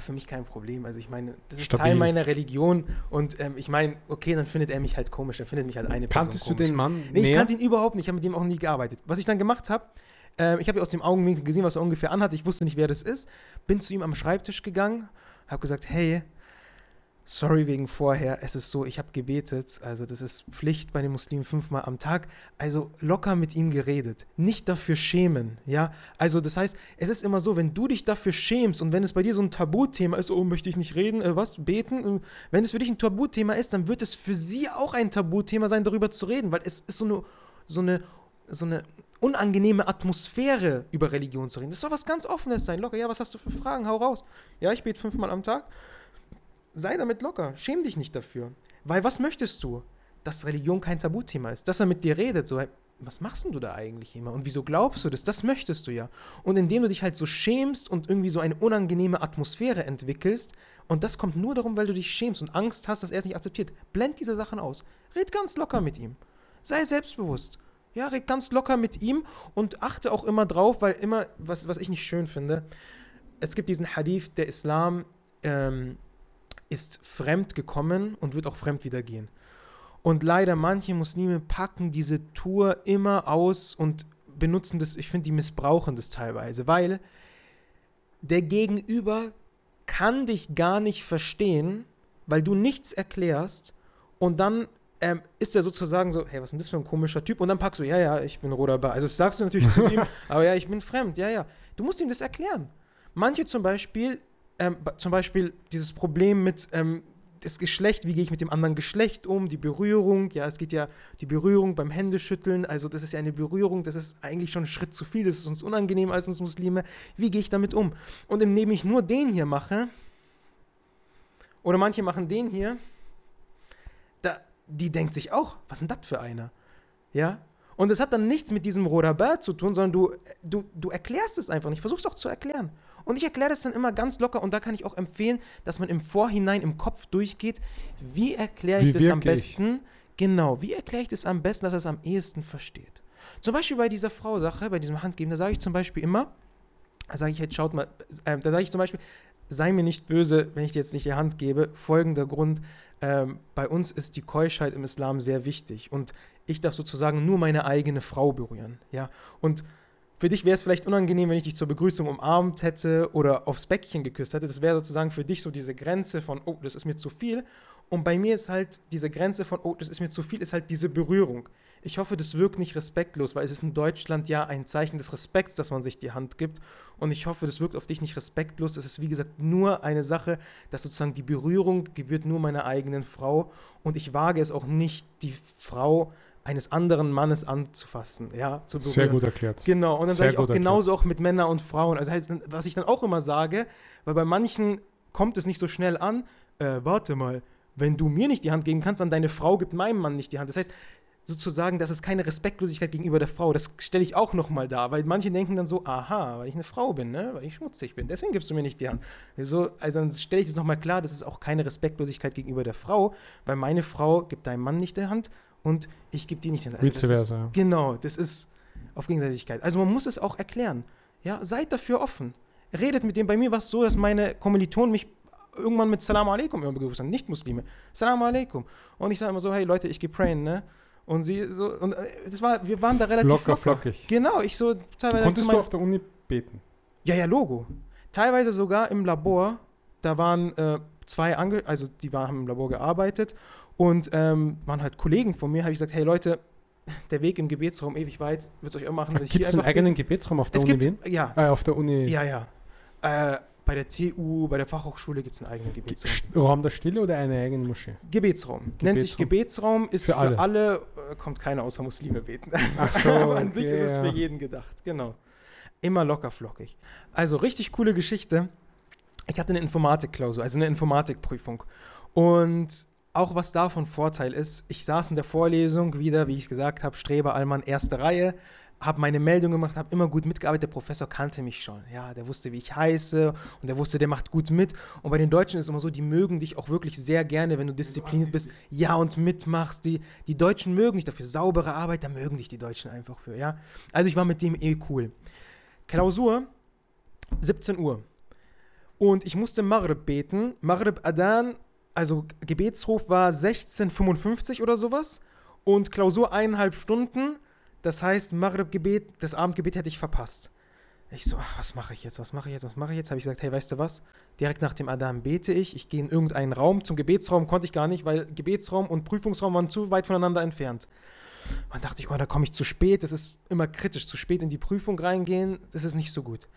Für mich kein Problem. Also ich meine, das ist Stabil. Teil meiner Religion und ähm, ich meine, okay, dann findet er mich halt komisch, er findet mich halt eine Person Kanntest du den Mann Nee, ich kannte ihn überhaupt nicht, ich habe mit dem auch nie gearbeitet. Was ich dann gemacht habe, ähm, ich habe aus dem Augenwinkel gesehen, was er ungefähr anhat, ich wusste nicht, wer das ist, bin zu ihm am Schreibtisch gegangen, habe gesagt, hey, sorry wegen vorher, es ist so, ich habe gebetet, also das ist Pflicht bei den Muslimen fünfmal am Tag, also locker mit ihm geredet, nicht dafür schämen, ja, also das heißt, es ist immer so, wenn du dich dafür schämst und wenn es bei dir so ein Tabuthema ist, oh, möchte ich nicht reden, äh, was, beten, äh, wenn es für dich ein Tabuthema ist, dann wird es für sie auch ein Tabuthema sein, darüber zu reden, weil es ist so eine, so eine, so eine unangenehme Atmosphäre über Religion zu reden. Das soll was ganz Offenes sein, locker, ja, was hast du für Fragen, hau raus. Ja, ich bete fünfmal am Tag, sei damit locker, schäm dich nicht dafür. Weil was möchtest du? Dass Religion kein Tabuthema ist, dass er mit dir redet, so, was machst du da eigentlich immer? Und wieso glaubst du das? Das möchtest du ja. Und indem du dich halt so schämst und irgendwie so eine unangenehme Atmosphäre entwickelst, und das kommt nur darum, weil du dich schämst und Angst hast, dass er es nicht akzeptiert, blend diese Sachen aus. Red ganz locker mit ihm. Sei selbstbewusst. Ja, red ganz locker mit ihm und achte auch immer drauf, weil immer, was, was ich nicht schön finde, es gibt diesen Hadith, der Islam ähm, ist fremd gekommen und wird auch fremd wieder gehen. Und leider manche Muslime packen diese Tour immer aus und benutzen das, ich finde, die missbrauchen das teilweise, weil der Gegenüber kann dich gar nicht verstehen, weil du nichts erklärst und dann ähm, ist er sozusagen so, hey, was ist denn das für ein komischer Typ? Und dann packst du, ja, ja, ich bin Rodabar. Also das sagst du natürlich zu ihm, aber ja, ich bin fremd, ja, ja. Du musst ihm das erklären. Manche zum Beispiel, ähm, zum Beispiel dieses Problem mit ähm, das Geschlecht, wie gehe ich mit dem anderen Geschlecht um, die Berührung, ja, es geht ja die Berührung beim Händeschütteln, also das ist ja eine Berührung, das ist eigentlich schon ein Schritt zu viel, das ist uns unangenehm als uns Muslime. Wie gehe ich damit um? Und indem ich nur den hier mache, oder manche machen den hier, da, die denkt sich auch, was ist denn das für einer? Ja? Und es hat dann nichts mit diesem Rodabat zu tun, sondern du, du, du erklärst es einfach nicht. Versuchst auch zu erklären. Und ich erkläre das dann immer ganz locker und da kann ich auch empfehlen, dass man im Vorhinein im Kopf durchgeht, wie erkläre ich Wie das am wirke ich? besten? Genau, wie erkläre ich das am besten, dass er es am ehesten versteht? Zum Beispiel bei dieser Frau-Sache, bei diesem Handgeben, da sage ich zum Beispiel immer, da sage ich halt, schaut mal, äh, da sage ich zum Beispiel, sei mir nicht böse, wenn ich dir jetzt nicht die Hand gebe. Folgender Grund, ähm, bei uns ist die Keuschheit im Islam sehr wichtig und ich darf sozusagen nur meine eigene Frau berühren, ja. Und für dich wäre es vielleicht unangenehm, wenn ich dich zur Begrüßung umarmt hätte oder aufs Bäckchen geküsst hätte. Das wäre sozusagen für dich so diese Grenze von, oh, das ist mir zu viel. Und bei mir ist halt diese Grenze von, oh, das ist mir zu viel, ist halt diese Berührung. Ich hoffe, das wirkt nicht respektlos, weil es ist in Deutschland ja ein Zeichen des Respekts, dass man sich die Hand gibt. Und ich hoffe, das wirkt auf dich nicht respektlos. Es ist, wie gesagt, nur eine Sache, dass sozusagen die Berührung gebührt nur meiner eigenen Frau. Und ich wage es auch nicht, die Frau eines anderen Mannes anzufassen, ja, zu berühren. Sehr gut erklärt. Genau, und dann Sehr sage ich auch gut erklärt. genauso auch mit Männern und Frauen. Also heißt, was ich dann auch immer sage, weil bei manchen kommt es nicht so schnell an, äh, warte mal, wenn du mir nicht die Hand geben kannst, dann deine Frau gibt meinem Mann nicht die Hand. Das heißt, sozusagen, das ist keine Respektlosigkeit gegenüber der Frau. Das stelle ich auch nochmal dar, weil manche denken dann so, aha, weil ich eine Frau bin, ne? weil ich schmutzig bin, deswegen gibst du mir nicht die Hand. So, also dann stelle ich das nochmal klar, das ist auch keine Respektlosigkeit gegenüber der Frau, weil meine Frau gibt deinem Mann nicht die Hand und ich gebe dir nicht die Hand. Also Vice ist- versa, ja. Genau, das ist auf Gegenseitigkeit. Also man muss es auch erklären. Ja, seid dafür offen. Redet mit dem. Bei mir war es so, dass meine Kommilitonen mich irgendwann mit Salam alaikum immer begrüßt haben, nicht Muslime. Salam alaikum. Und ich sage immer so, hey Leute, ich gehe prayen, ne? Und sie so, und äh, das war, wir waren da relativ Locker, locker. flockig. Genau, ich so teilweise. Konntest du auf der Uni beten? ja, ja, Logo. Teilweise sogar im Labor. Da waren äh, zwei, Ange also die waren, haben im Labor gearbeitet und ähm, waren halt Kollegen von mir. Habe ich gesagt, hey Leute, der Weg im Gebetsraum ewig weit, wird es euch auch machen, Gibt es einen eigenen bete. Gebetsraum auf der Es Uni gibt, ja, Äh, auf der Uni ja, ja. Äh, bei der TU, bei der Fachhochschule gibt es einen eigenen Gebetsraum. Raum der Stille oder eine eigene Moschee? Gebetsraum. Nennt sich Gebetsraum, ist Für für, alle. alle, äh, kommt keiner außer Muslime beten. Ach so, Aber an sich okay, ist es für jeden gedacht, genau. Immer locker flockig. Also richtig coole Geschichte. Ich hatte eine Informatikklausur, also eine Informatikprüfung. Und auch was da von Vorteil ist, ich saß in der Vorlesung wieder, wie ich gesagt habe, Streber Allmann, erste Reihe, habe meine Meldung gemacht, habe immer gut mitgearbeitet. Der Professor kannte mich schon. Ja, der wusste, wie ich heiße und der wusste, der macht gut mit. Und bei den Deutschen ist es immer so, die mögen dich auch wirklich sehr gerne, wenn du diszipliniert bist. Ja, und mitmachst. Die, die Deutschen mögen dich dafür. Saubere Arbeit, da mögen dich die Deutschen einfach für. Ja, also ich war mit dem eh cool. Klausur, 17 Uhr. Und ich musste Maghrib beten. Maghrib Adan, also Gebetsruf war 16,55 oder sowas. Und Klausur eineinhalb Stunden. Das heißt, Maghrib-Gebet, das Abendgebet hätte ich verpasst. Ich so, ach, was mache ich jetzt, was mache ich jetzt, was mache ich jetzt? Habe ich gesagt, hey, weißt du was? Direkt nach dem Adam bete ich. Ich gehe in irgendeinen Raum. Zum Gebetsraum konnte ich gar nicht, weil Gebetsraum und Prüfungsraum waren zu weit voneinander entfernt. Dann dachte ich, oh, da komme ich zu spät. Das ist immer kritisch. Zu spät in die Prüfung reingehen, das ist nicht so gut.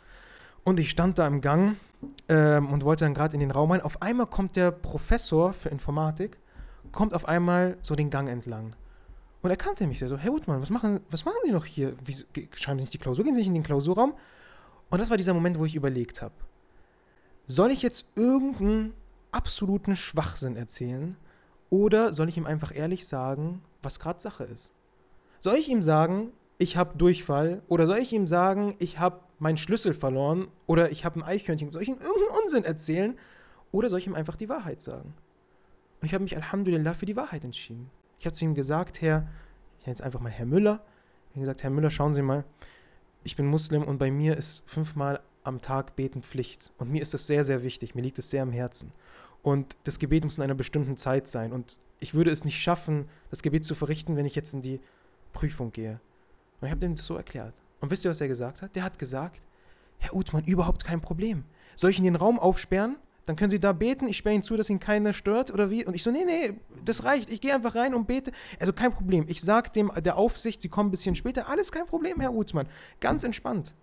Und ich stand da im Gang ähm, und wollte dann gerade in den Raum rein. Auf einmal kommt der Professor für Informatik, kommt auf einmal so den Gang entlang. Und er kannte mich. Der so, Herr Utmann, was machen, was machen Sie noch hier? Wieso, schreiben Sie nicht die Klausur? Gehen Sie nicht in den Klausurraum? Und das war dieser Moment, wo ich überlegt habe, soll ich jetzt irgendeinen absoluten Schwachsinn erzählen oder soll ich ihm einfach ehrlich sagen, was gerade Sache ist? Soll ich ihm sagen, ich habe Durchfall oder soll ich ihm sagen, ich habe meinen Schlüssel verloren oder ich habe ein Eichhörnchen? Soll ich ihm irgendeinen Unsinn erzählen oder soll ich ihm einfach die Wahrheit sagen? Und ich habe mich Alhamdulillah für die Wahrheit entschieden. Ich habe zu ihm gesagt, Herr, ich nenne jetzt einfach mal Herr Müller. Ich habe gesagt, Herr Müller, schauen Sie mal, ich bin Muslim und bei mir ist fünfmal am Tag Beten Pflicht. Und mir ist das sehr, sehr wichtig. Mir liegt es sehr am Herzen. Und das Gebet muss in einer bestimmten Zeit sein. Und ich würde es nicht schaffen, das Gebet zu verrichten, wenn ich jetzt in die Prüfung gehe. Und ich habe dem das so erklärt. Und wisst ihr, was er gesagt hat? Der hat gesagt, Herr Uthmann, überhaupt kein Problem. Soll ich in den Raum aufsperren? Dann können Sie da beten, ich sperre Ihnen zu, dass ihn keiner stört oder wie? Und ich so, nee, nee, das reicht. Ich gehe einfach rein und bete. Also kein Problem. Ich sage dem der Aufsicht, Sie kommen ein bisschen später. Alles kein Problem, Herr Uthmann. Ganz entspannt.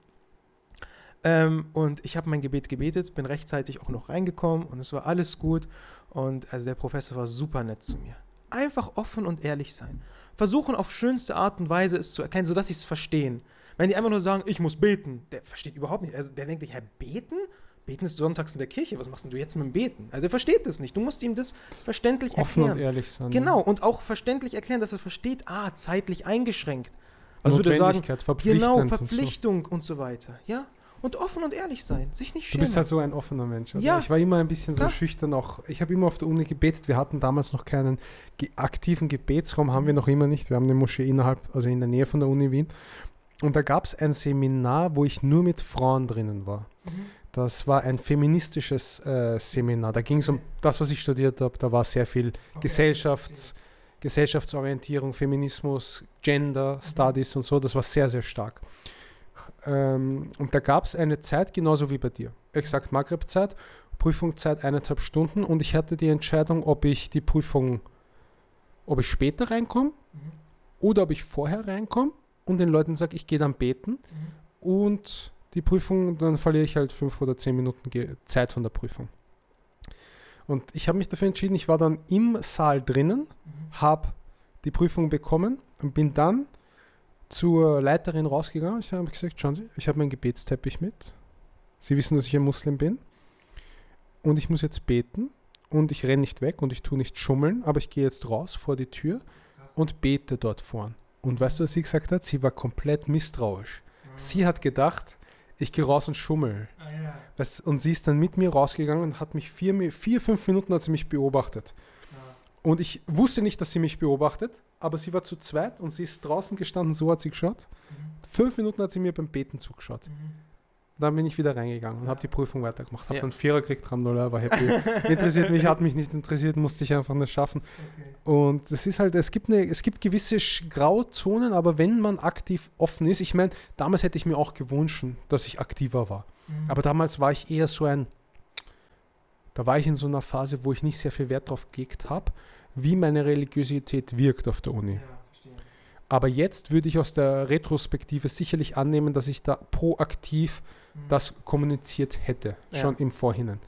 Ähm, und ich habe mein Gebet gebetet, bin rechtzeitig auch noch reingekommen und es war alles gut. Und also der Professor war super nett zu mir. Einfach offen und ehrlich sein. Versuchen auf schönste Art und Weise es zu erkennen, sodass sie es verstehen. Wenn die einfach nur sagen, ich muss beten, der versteht überhaupt nicht. Also der denkt sich, Herr, beten? Beten ist sonntags in der Kirche. Was machst du jetzt mit dem Beten? Also er versteht das nicht. Du musst ihm das verständlich Offen erklären. und ehrlich sein. Genau, und auch verständlich erklären, dass er versteht, ah, zeitlich eingeschränkt. Also würde sagen, Notwendigkeit, genau. Verpflichtung und so weiter. Ja? Und offen und ehrlich sein. Sich nicht Du schämen. bist halt so ein offener Mensch. Also Ja. Ich war immer ein bisschen Klar. so schüchtern auch. Ich habe immer auf der Uni gebetet. Wir hatten damals noch keinen ge aktiven Gebetsraum, haben wir noch immer nicht. Wir haben eine Moschee innerhalb, also in der Nähe von der Uni Wien. Und da gab es ein Seminar, wo ich nur mit Frauen drinnen war. Mhm. Das war ein feministisches äh, Seminar. Da ging es um das, was ich studiert habe. Da war sehr viel Gesellschafts, Gesellschaftsorientierung, Feminismus, Gender Studies und so. Das war sehr, sehr stark. Ähm, und da gab es eine Zeit, genauso wie bei dir. Exakt Maghreb-Zeit, Prüfungszeit eineinhalb Stunden und ich hatte die Entscheidung, ob ich die Prüfung, ob ich später reinkomme oder ob ich vorher reinkomme und den Leuten sage, ich gehe dann beten und die Prüfung, dann verliere ich halt fünf oder zehn Minuten Zeit von der Prüfung. Und ich habe mich dafür entschieden, ich war dann im Saal drinnen, habe die Prüfung bekommen und bin dann zur Leiterin rausgegangen. Ich habe gesagt, schauen Sie, ich habe meinen Gebetsteppich mit. Sie wissen, dass ich ein Muslim bin. Und ich muss jetzt beten. Und ich renne nicht weg und ich tue nicht schummeln, aber ich gehe jetzt raus vor die Tür und bete dort vorn. Und weißt du, was sie gesagt hat? Sie war komplett misstrauisch. Sie hat gedacht, ich gehe raus und schummel. Ah, ja. Weißt, und sie ist dann mit mir rausgegangen und hat mich vier, vier fünf Minuten hat sie mich beobachtet. Und ich wusste nicht, dass sie mich beobachtet, aber sie war zu zweit und sie ist draußen gestanden, so hat sie geschaut. Fünf Minuten hat sie mir beim Beten zugeschaut. Dann bin ich wieder reingegangen und habe die Prüfung weitergemacht. Habe Ja. dann Vierer gekriegt, Alhamdulillah, war happy. Interessiert mich, hat mich nicht interessiert, musste ich einfach nicht schaffen. Und es ist halt, es gibt, eine, es gibt gewisse Grauzonen, aber wenn man aktiv offen ist, ich meine, damals hätte ich mir auch gewünscht, dass ich aktiver war. Aber damals war ich eher so ein, da war ich in so einer Phase, wo ich nicht sehr viel Wert drauf gelegt habe, wie meine Religiosität wirkt auf der Uni. Aber jetzt würde ich aus der Retrospektive sicherlich annehmen, dass ich da proaktiv das kommuniziert hätte, Ja. schon im Vorhinein.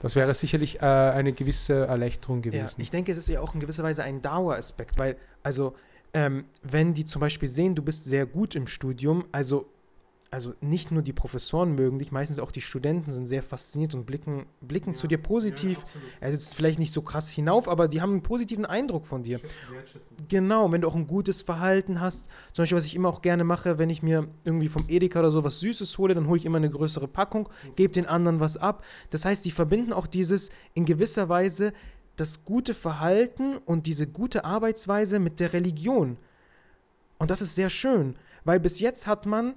Das wäre sicherlich äh, eine gewisse Erleichterung Ja, gewesen. ich denke, es ist ja auch in gewisser Weise ein Daueraspekt, weil, also, ähm, wenn die zum Beispiel sehen, du bist sehr gut im Studium, also, also nicht nur die Professoren mögen dich, meistens auch die Studenten sind sehr fasziniert und blicken, blicken zu dir positiv. Also, es ist vielleicht nicht so krass hinauf, aber die haben einen positiven Eindruck von dir. Genau, wenn du auch ein gutes Verhalten hast. Zum Beispiel, was ich immer auch gerne mache, wenn ich mir irgendwie vom Edeka oder so was Süßes hole, dann hole ich immer eine größere Packung, gebe den anderen was ab. Das heißt, die verbinden auch dieses in gewisser Weise das gute Verhalten und diese gute Arbeitsweise mit der Religion. Und das ist sehr schön, weil bis jetzt hat man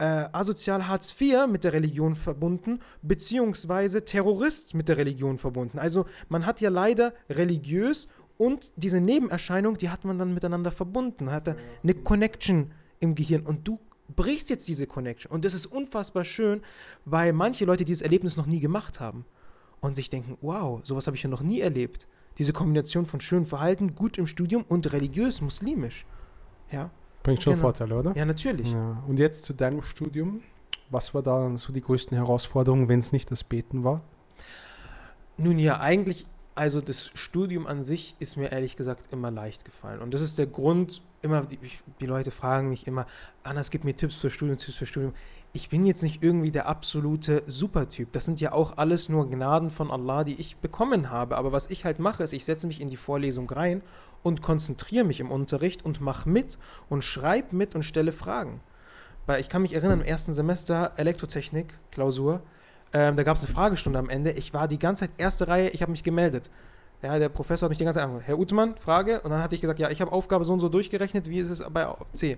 äh, asozial Hartz IV mit der Religion verbunden, beziehungsweise Terrorist mit der Religion verbunden. Also man hat ja leider religiös und diese Nebenerscheinung, die hat man dann miteinander verbunden, hat eine Connection im Gehirn und du brichst jetzt diese Connection. Und das ist unfassbar schön, weil manche Leute dieses Erlebnis noch nie gemacht haben und sich denken, wow, sowas habe ich ja noch nie erlebt. Diese Kombination von schönem Verhalten, gut im Studium und religiös, muslimisch. Ja. Bringt schon Genau. Vorteile, oder? Ja, natürlich. Ja. Und jetzt zu deinem Studium. Was war da so die größten Herausforderungen, wenn es nicht das Beten war? Nun ja, eigentlich, also das Studium an sich ist mir ehrlich gesagt immer leicht gefallen. Und das ist der Grund, immer, die, die Leute fragen mich immer, Anas, gib mir Tipps für Studium, Tipps für Studium. Ich bin jetzt nicht irgendwie der absolute Supertyp. Das sind ja auch alles nur Gnaden von Allah, die ich bekommen habe. Aber was ich halt mache, ist, ich setze mich in die Vorlesung rein und konzentriere mich im Unterricht und mache mit und schreibe mit und stelle Fragen. Weil ich kann mich erinnern, im ersten Semester Elektrotechnik, Klausur, ähm, da gab es eine Fragestunde am Ende. Ich war die ganze Zeit erste Reihe, ich habe mich gemeldet. Ja, der Professor hat mich die ganze Zeit angehört. Herr Uthmann, Frage. Und dann hatte ich gesagt, ja, ich habe Aufgabe so und so durchgerechnet, wie ist es bei C?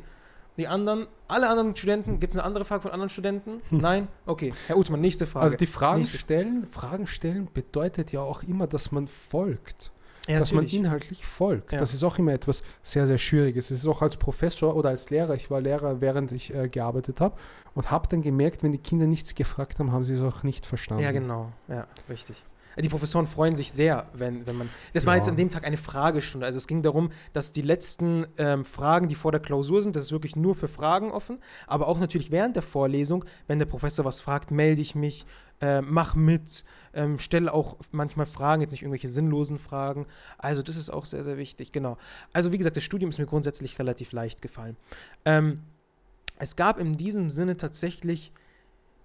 Die anderen, alle anderen Studenten, gibt es eine andere Frage von anderen Studenten? Nein? Okay. Herr Uthmann, nächste Frage. Also die Fragen Nächste- stellen, Fragen stellen bedeutet ja auch immer, dass man folgt. Ja, dass man inhaltlich folgt. Ja. Das ist auch immer etwas sehr, sehr Schwieriges. Es ist auch als Professor oder als Lehrer, ich war Lehrer, während ich äh, gearbeitet habe und habe dann gemerkt, wenn die Kinder nichts gefragt haben, haben sie es auch nicht verstanden. Ja, genau. Ja, richtig. Die Professoren freuen sich sehr, wenn, wenn man. Das war Ja. jetzt an dem Tag eine Fragestunde. Also es ging darum, dass die letzten ähm, Fragen, die vor der Klausur sind, das ist wirklich nur für Fragen offen. Aber auch natürlich während der Vorlesung, wenn der Professor was fragt, melde ich mich, äh, mach mit, ähm, stelle auch manchmal Fragen, jetzt nicht irgendwelche sinnlosen Fragen. Also das ist auch sehr, sehr wichtig, genau. Also wie gesagt, das Studium ist mir grundsätzlich relativ leicht gefallen. Ähm, es gab in diesem Sinne tatsächlich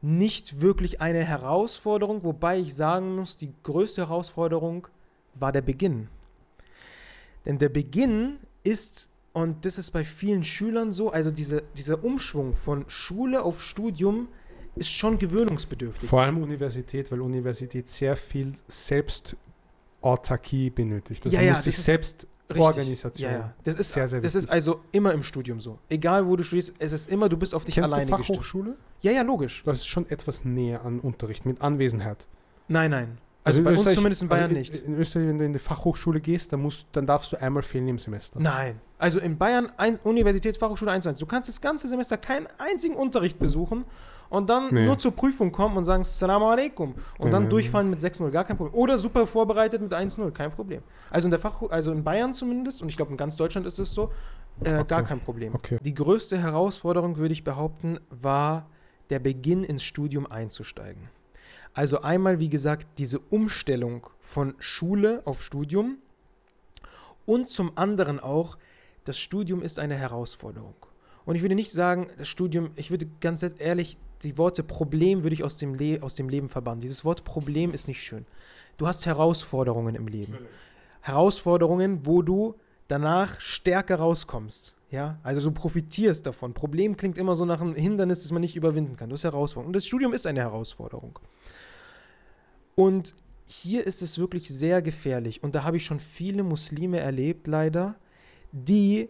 nicht wirklich eine Herausforderung, wobei ich sagen muss, die größte Herausforderung war der Beginn. Denn der Beginn ist, und das ist bei vielen Schülern so, also diese, dieser Umschwung von Schule auf Studium ist schon gewöhnungsbedürftig. Vor allem Universität, weil Universität sehr viel Selbstautarkie benötigt. Also Ja, ja, muss sich das ist selbst Richtig. Organisation. Ja, ja. Das ist, Sehr, sehr das ist wichtig. also immer im Studium so. Egal wo du studierst, es ist immer, du bist auf dich Kennst alleine du gestellt. Fachhochschule? Ja, ja, logisch. Das ist schon etwas näher an Unterricht mit Anwesenheit. Nein, nein. Also, in bei uns Österreich- zumindest in Bayern also nicht. In Österreich, wenn du in die Fachhochschule gehst, dann, musst, dann darfst du einmal fehlen im Semester. Nein. Also in Bayern ein, Universitätsfachhochschule 1 zu 1. Du kannst das ganze Semester keinen einzigen Unterricht besuchen und dann Nee. nur zur Prüfung kommen und sagen Assalamu alaikum und Nee, dann nee, durchfallen mit 6-0, gar kein Problem. Oder super vorbereitet mit 1-0, kein Problem. Also in der Fach also in Bayern zumindest und ich glaube in ganz Deutschland ist es so, äh, Okay. gar kein Problem. Okay. Die größte Herausforderung, würde ich behaupten, war der Beginn ins Studium einzusteigen. Also einmal, wie gesagt, diese Umstellung von Schule auf Studium und zum anderen auch, das Studium ist eine Herausforderung. Und ich würde nicht sagen, das Studium, ich würde ganz ehrlich, die Worte Problem würde ich aus dem, Le aus dem Leben verbannen. Dieses Wort Problem ist nicht schön. Du hast Herausforderungen im Leben. Herausforderungen, wo du danach stärker rauskommst. Ja, also du profitierst davon. Problem klingt immer so nach einem Hindernis, das man nicht überwinden kann. Das ist Herausforderung. Und das Studium ist eine Herausforderung. Und hier ist es wirklich sehr gefährlich. Und da habe ich schon viele Muslime erlebt, leider, die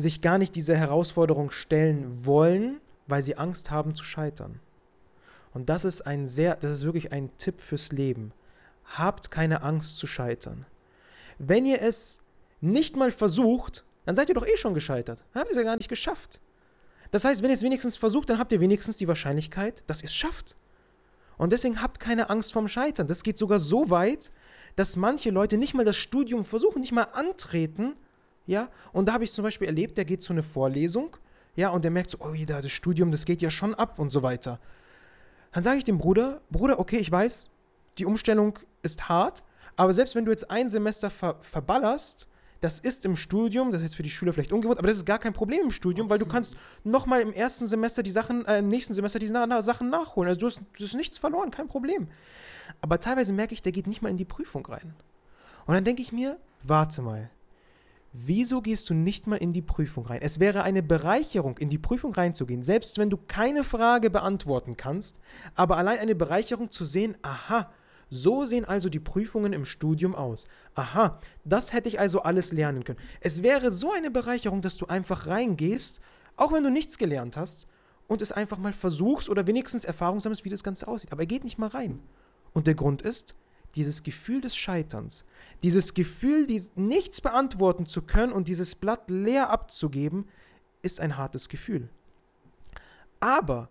sich gar nicht dieser Herausforderung stellen wollen, weil sie Angst haben zu scheitern. Und das ist ein sehr, das ist wirklich ein Tipp fürs Leben. Habt keine Angst zu scheitern. Wenn ihr es nicht mal versucht, dann seid ihr doch eh schon gescheitert. Dann habt ihr es ja gar nicht geschafft. Das heißt, wenn ihr es wenigstens versucht, dann habt ihr wenigstens die Wahrscheinlichkeit, dass ihr es schafft. Und deswegen habt keine Angst vorm Scheitern. Das geht sogar so weit, dass manche Leute nicht mal das Studium versuchen, nicht mal antreten. Ja, und da habe ich zum Beispiel erlebt, der geht zu einer Vorlesung, ja, und der merkt so, oh, da das Studium, das geht ja schon ab und so weiter. Dann sage ich dem Bruder, Bruder, okay, ich weiß, die Umstellung ist hart, aber selbst wenn du jetzt ein Semester ver verballerst, das ist im Studium, das ist für die Schüler vielleicht ungewohnt, aber das ist gar kein Problem im Studium, weil du kannst nochmal im ersten Semester die Sachen, äh, im nächsten Semester die na na Sachen nachholen. Also du hast, du hast nichts verloren, kein Problem. Aber teilweise merke ich, der geht nicht mal in die Prüfung rein. Und dann denke ich mir, warte mal, wieso gehst du nicht mal in die Prüfung rein? Es wäre eine Bereicherung, in die Prüfung reinzugehen, selbst wenn du keine Frage beantworten kannst, aber allein eine Bereicherung zu sehen, aha, so sehen also die Prüfungen im Studium aus. Aha, das hätte ich also alles lernen können. Es wäre so eine Bereicherung, dass du einfach reingehst, auch wenn du nichts gelernt hast, und es einfach mal versuchst oder wenigstens Erfahrung sammelst, wie das Ganze aussieht. Aber er geht nicht mal rein. Und der Grund ist, dieses Gefühl des Scheiterns, dieses Gefühl, die, nichts beantworten zu können und dieses Blatt leer abzugeben, ist ein hartes Gefühl. Aber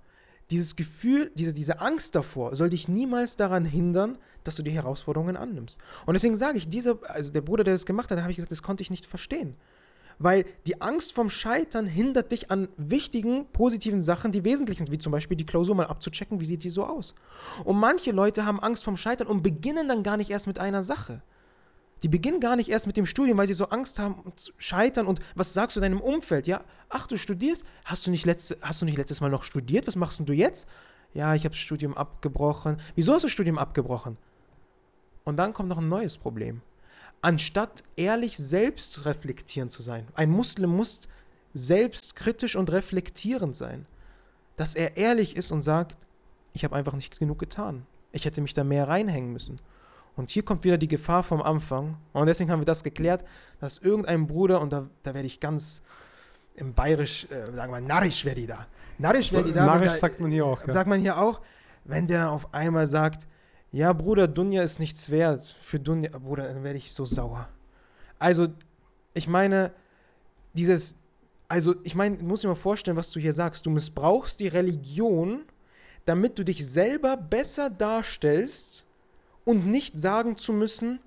dieses Gefühl, diese, diese Angst davor soll dich niemals daran hindern, dass du die Herausforderungen annimmst. Und deswegen sage ich, dieser, also der Bruder, der das gemacht hat, da habe ich gesagt, das konnte ich nicht verstehen. Weil die Angst vom Scheitern hindert dich an wichtigen, positiven Sachen, die wesentlich sind, wie zum Beispiel die Klausur mal abzuchecken, wie sieht die so aus. Und manche Leute haben Angst vom Scheitern und beginnen dann gar nicht erst mit einer Sache. Die beginnen gar nicht erst mit dem Studium, weil sie so Angst haben zu scheitern. Und was sagst du deinem Umfeld? Ja, ach, du studierst? Hast du nicht, letzte, hast du nicht letztes Mal noch studiert? Was machst du jetzt? Ja, ich habe das Studium abgebrochen. Wieso hast du das Studium abgebrochen? Und dann kommt noch ein neues Problem. Anstatt ehrlich selbst reflektierend zu sein. Ein Muslim muss selbstkritisch und reflektierend sein. Dass er ehrlich ist und sagt, ich habe einfach nicht genug getan. Ich hätte mich da mehr reinhängen müssen. Und hier kommt wieder die Gefahr vom Anfang. Und deswegen haben wir das geklärt, dass irgendein Bruder, und da, da werde ich ganz im Bayerisch, äh, sagen wir, narrisch werde ich da. Narrisch werde ich da. Narrisch sagt man hier auch. Ja. Sagt man hier auch, wenn der auf einmal sagt, ja, Bruder, Dunja ist nichts wert. Für Dunja, Bruder, dann werde ich so sauer. Also, ich meine, dieses, also, ich meine, musst dir mal vorstellen, was du hier sagst. Du missbrauchst die Religion, damit du dich selber besser darstellst und nicht sagen zu müssen,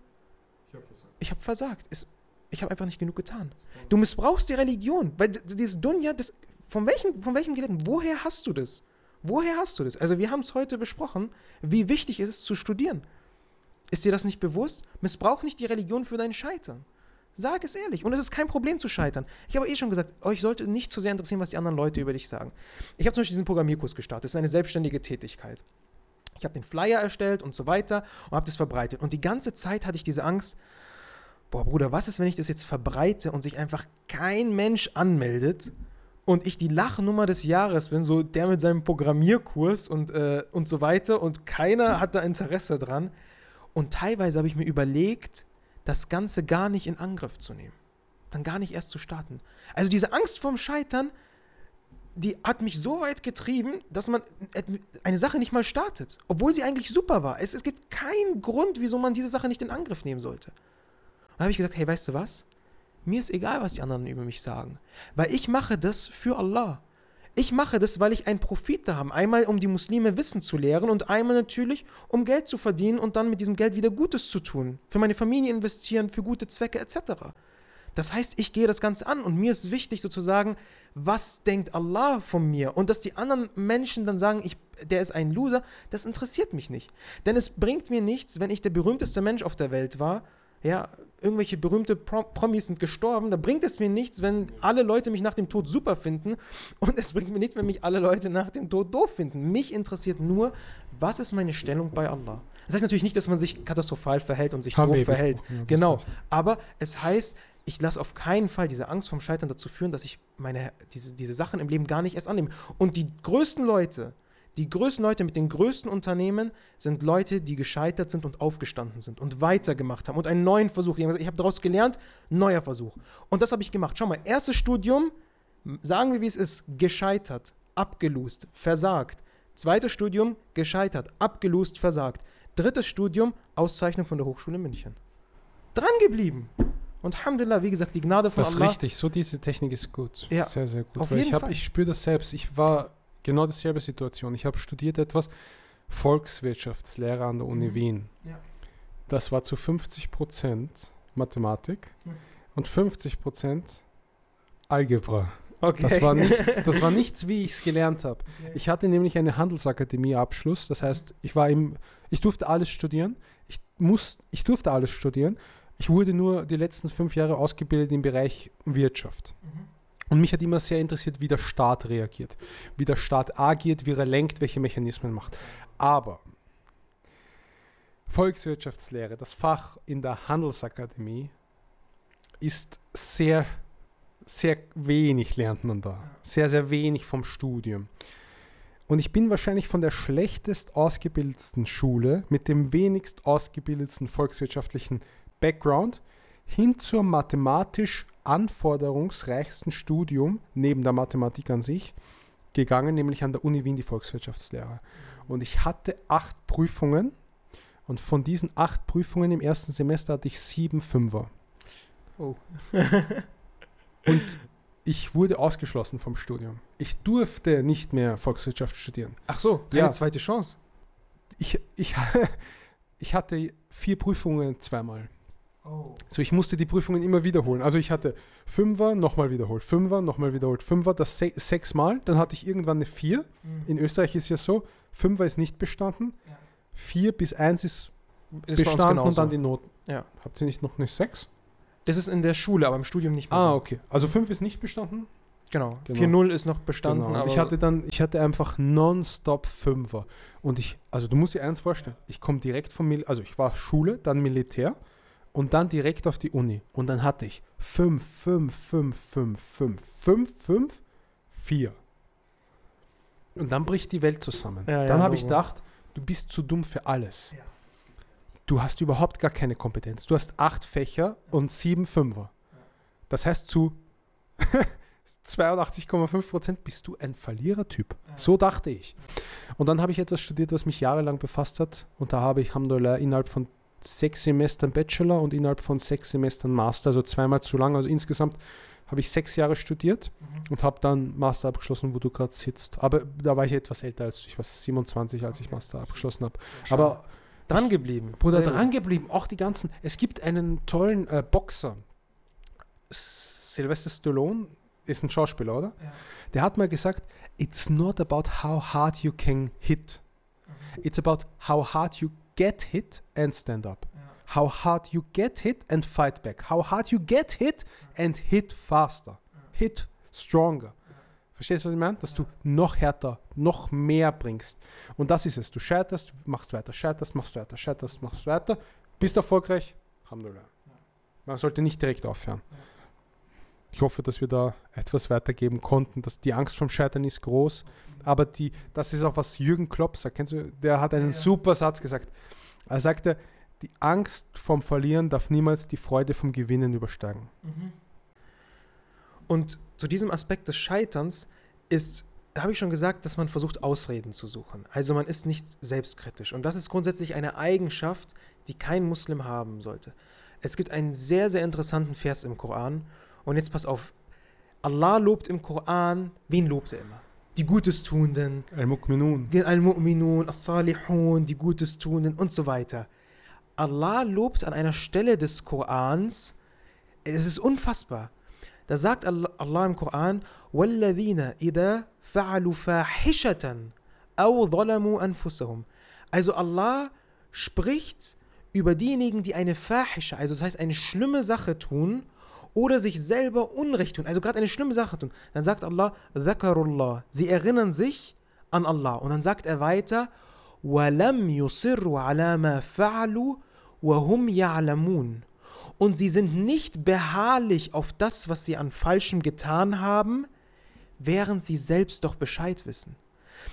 ich habe versagt. Ich, ich habe einfach nicht genug getan. Du missbrauchst die Religion, weil dieses Dunja, das, von welchem, von welchem Gelehrten, woher hast du das? Woher hast du das? Also wir haben es heute besprochen, wie wichtig es ist zu studieren. Ist dir das nicht bewusst? Missbrauch nicht die Religion für dein Scheitern. Sag es ehrlich. Und es ist kein Problem zu scheitern. Ich habe eh schon gesagt, euch sollte nicht zu sehr interessieren, was die anderen Leute über dich sagen. Ich habe zum Beispiel diesen Programmierkurs gestartet. Das ist eine selbstständige Tätigkeit. Ich habe den Flyer erstellt und so weiter und habe das verbreitet. Und die ganze Zeit hatte ich diese Angst, boah Bruder, was ist, wenn ich das jetzt verbreite und sich einfach kein Mensch anmeldet und ich die Lachnummer des Jahres bin, so der mit seinem Programmierkurs und, äh, und so weiter und keiner hat da Interesse dran. Und teilweise habe ich mir überlegt, das Ganze gar nicht in Angriff zu nehmen. Dann gar nicht erst zu starten. Also diese Angst vorm Scheitern, die hat mich so weit getrieben, dass man eine Sache nicht mal startet, obwohl sie eigentlich super war. Es, es gibt keinen Grund, wieso man diese Sache nicht in Angriff nehmen sollte. dann habe ich gesagt, hey, weißt du was? Mir ist egal, was die anderen über mich sagen, weil ich mache das für Allah. Ich mache das, weil ich einen Profit da habe. Einmal, um die Muslime Wissen zu lehren und einmal natürlich, um Geld zu verdienen und dann mit diesem Geld wieder Gutes zu tun. Für meine Familie investieren, für gute Zwecke etc. Das heißt, ich gehe das Ganze an und mir ist wichtig sozusagen, was denkt Allah von mir? Und dass die anderen Menschen dann sagen, ich, der ist ein Loser, das interessiert mich nicht. Denn es bringt mir nichts, wenn ich der berühmteste Mensch auf der Welt war, ja, irgendwelche berühmte Promis sind gestorben, da bringt es mir nichts, wenn alle Leute mich nach dem Tod super finden und es bringt mir nichts, wenn mich alle Leute nach dem Tod doof finden. Mich interessiert nur, was ist meine Stellung bei Allah. Das heißt natürlich nicht, dass man sich katastrophal verhält und sich Haben doof verhält. Ja, genau. Aber es heißt, ich lasse auf keinen Fall diese Angst vom Scheitern dazu führen, dass ich meine, diese, diese Sachen im Leben gar nicht erst annehme. Und die größten Leute, die größten Leute mit den größten Unternehmen sind Leute, die gescheitert sind und aufgestanden sind und weitergemacht haben und einen neuen Versuch. Die haben gesagt, ich habe daraus gelernt, neuer Versuch. Und das habe ich gemacht. Schau mal, erstes Studium, sagen wir wie es ist, gescheitert, abgelust, versagt. Zweites Studium, gescheitert, abgelust, versagt. Drittes Studium, Auszeichnung von der Hochschule München. Dran geblieben. Und Alhamdulillah, wie gesagt, die Gnade von das Allah. Das ist richtig, so diese Technik ist gut. Ja, sehr, sehr gut. Auf Weil jeden ich, Fall. ich spüre das selbst. Ich war genau dieselbe Situation. Ich habe studiert etwas Volkswirtschaftslehre an der Uni Mhm. Wien. Ja. Das war zu 50 Prozent Mathematik Mhm. und 50 Prozent Algebra. Okay. Das war nichts, das war nichts, wie ich es gelernt habe. Ich hatte nämlich eine Handelsakademie-Abschluss, das heißt, ich war im, ich durfte alles studieren. Ich muss, ich durfte alles studieren. Ich wurde nur die letzten fünf Jahre ausgebildet im Bereich Wirtschaft. Mhm. Und mich hat immer sehr interessiert, wie der Staat reagiert, wie der Staat agiert, wie er lenkt, welche Mechanismen macht. Aber Volkswirtschaftslehre, das Fach in der Handelsakademie, ist sehr, sehr wenig lernt man da. Sehr, sehr wenig vom Studium. Und ich bin wahrscheinlich von der schlechtest ausgebildetsten Schule mit dem wenigst ausgebildetsten volkswirtschaftlichen Background hin zur mathematisch anforderungsreichsten Studium neben der Mathematik an sich gegangen, nämlich an der Uni Wien die Volkswirtschaftslehre. Und ich hatte acht Prüfungen und von diesen acht Prüfungen im ersten Semester hatte ich sieben Fünfer. Oh. Und ich wurde ausgeschlossen vom Studium. Ich durfte nicht mehr Volkswirtschaft studieren. Ach so, keine Ja. zweite Chance. Ich, ich, ich hatte vier Prüfungen zweimal. Oh. So, ich musste die Prüfungen immer wiederholen. Also ich hatte Fünfer, nochmal wiederholt, Fünfer, nochmal wiederholt, Fünfer, das se sechsmal. Dann hatte ich irgendwann eine Vier. In Österreich ist ja so, Fünfer ist nicht bestanden. Ja. Vier bis eins ist Ist bestanden und dann die Noten. Ja. Habt ihr nicht noch eine Sechs? Das ist in der Schule, aber im Studium nicht mehr Ah, so. okay. Also fünf ist nicht bestanden. Genau. Genau. 4-0 ist noch bestanden, Genau. Ich hatte dann, ich hatte einfach nonstop Fünfer. Und ich, also du musst dir eins vorstellen, ich komme direkt vom Mil also ich war Schule, dann Militär und dann direkt auf die Uni. Und dann hatte ich fünf, fünf, fünf, fünf, fünf, fünf, fünf, vier. Und dann bricht die Welt zusammen. Ja, ja, dann habe ich gedacht, du bist zu dumm für alles. Du hast überhaupt gar keine Kompetenz. Du hast acht Fächer und sieben Fünfer. Das heißt, zu 82,5 Prozent bist du ein Verlierertyp. So dachte ich. Und dann habe ich etwas studiert, was mich jahrelang befasst hat. Und da habe ich Alhamdulillah innerhalb von sechs Semestern Bachelor und innerhalb von sechs Semestern Master, also zweimal zu lang. Also insgesamt habe ich sechs Jahre studiert und habe dann Master abgeschlossen, wo du gerade sitzt. Aber da war ich etwas älter als. Ich war 27, als ich Master abgeschlossen habe. Aber dran geblieben. Bruder, Sehr dran geblieben. Auch die ganzen. Es gibt einen tollen äh, Boxer. Sylvester Stallone ist ein Schauspieler, oder? Ja. Der hat mal gesagt, it's not about how hard you can hit. Mhm. It's about how hard you get hit and stand up. How hard you get hit and fight back. How hard you get hit and hit faster. Hit stronger. Verstehst du, was ich meine? Dass du noch härter, noch mehr bringst. Und das ist es. Du scheiterst, machst weiter, scheiterst, machst weiter, scheiterst, machst weiter, bist erfolgreich. Alhamdulillah. Man sollte nicht direkt aufhören. Ich hoffe, dass wir da etwas weitergeben konnten. Dass die Angst vom Scheitern ist groß. Aber die, das ist auch was Jürgen Klopp sagt. Kennst du, der hat einen super Satz gesagt. Er sagte, die Angst vom Verlieren darf niemals die Freude vom Gewinnen übersteigen. Und zu diesem Aspekt des Scheiterns ist, da habe ich schon gesagt, dass man versucht, Ausreden zu suchen. Also man ist nicht selbstkritisch. Und das ist grundsätzlich eine Eigenschaft, die kein Muslim haben sollte. Es gibt einen sehr, sehr interessanten Vers im Koran. Und jetzt pass auf. Allah lobt im Koran, wen lobt er immer? Die Gutestuenden, Al-Mu'minun. Al-Mu'minun, As-Salihun, die Gutestuenden und so weiter. Allah lobt an einer Stelle des Korans, es ist unfassbar. Da sagt Allah, Allah im Koran, وَالَّذِينَ إِذَا فَعَلُوا فَاحِشَةً أَوْ ظَلَمُوا أَنفُسَهُم Also Allah spricht über diejenigen, die eine Fahisha, also das heißt eine schlimme Sache tun oder sich selber Unrecht tun, also gerade eine schlimme Sache tun. Dann sagt Allah, ذَكَرُوا Sie erinnern sich an Allah. Und dann sagt er weiter, وَلَمْ يُصِرُّوا عَلَى مَا فَعَلُوا وَهُمْ يَعْلَمُونَ Und sie sind nicht beharrlich auf das, was sie an Falschem getan haben, während sie selbst doch Bescheid wissen.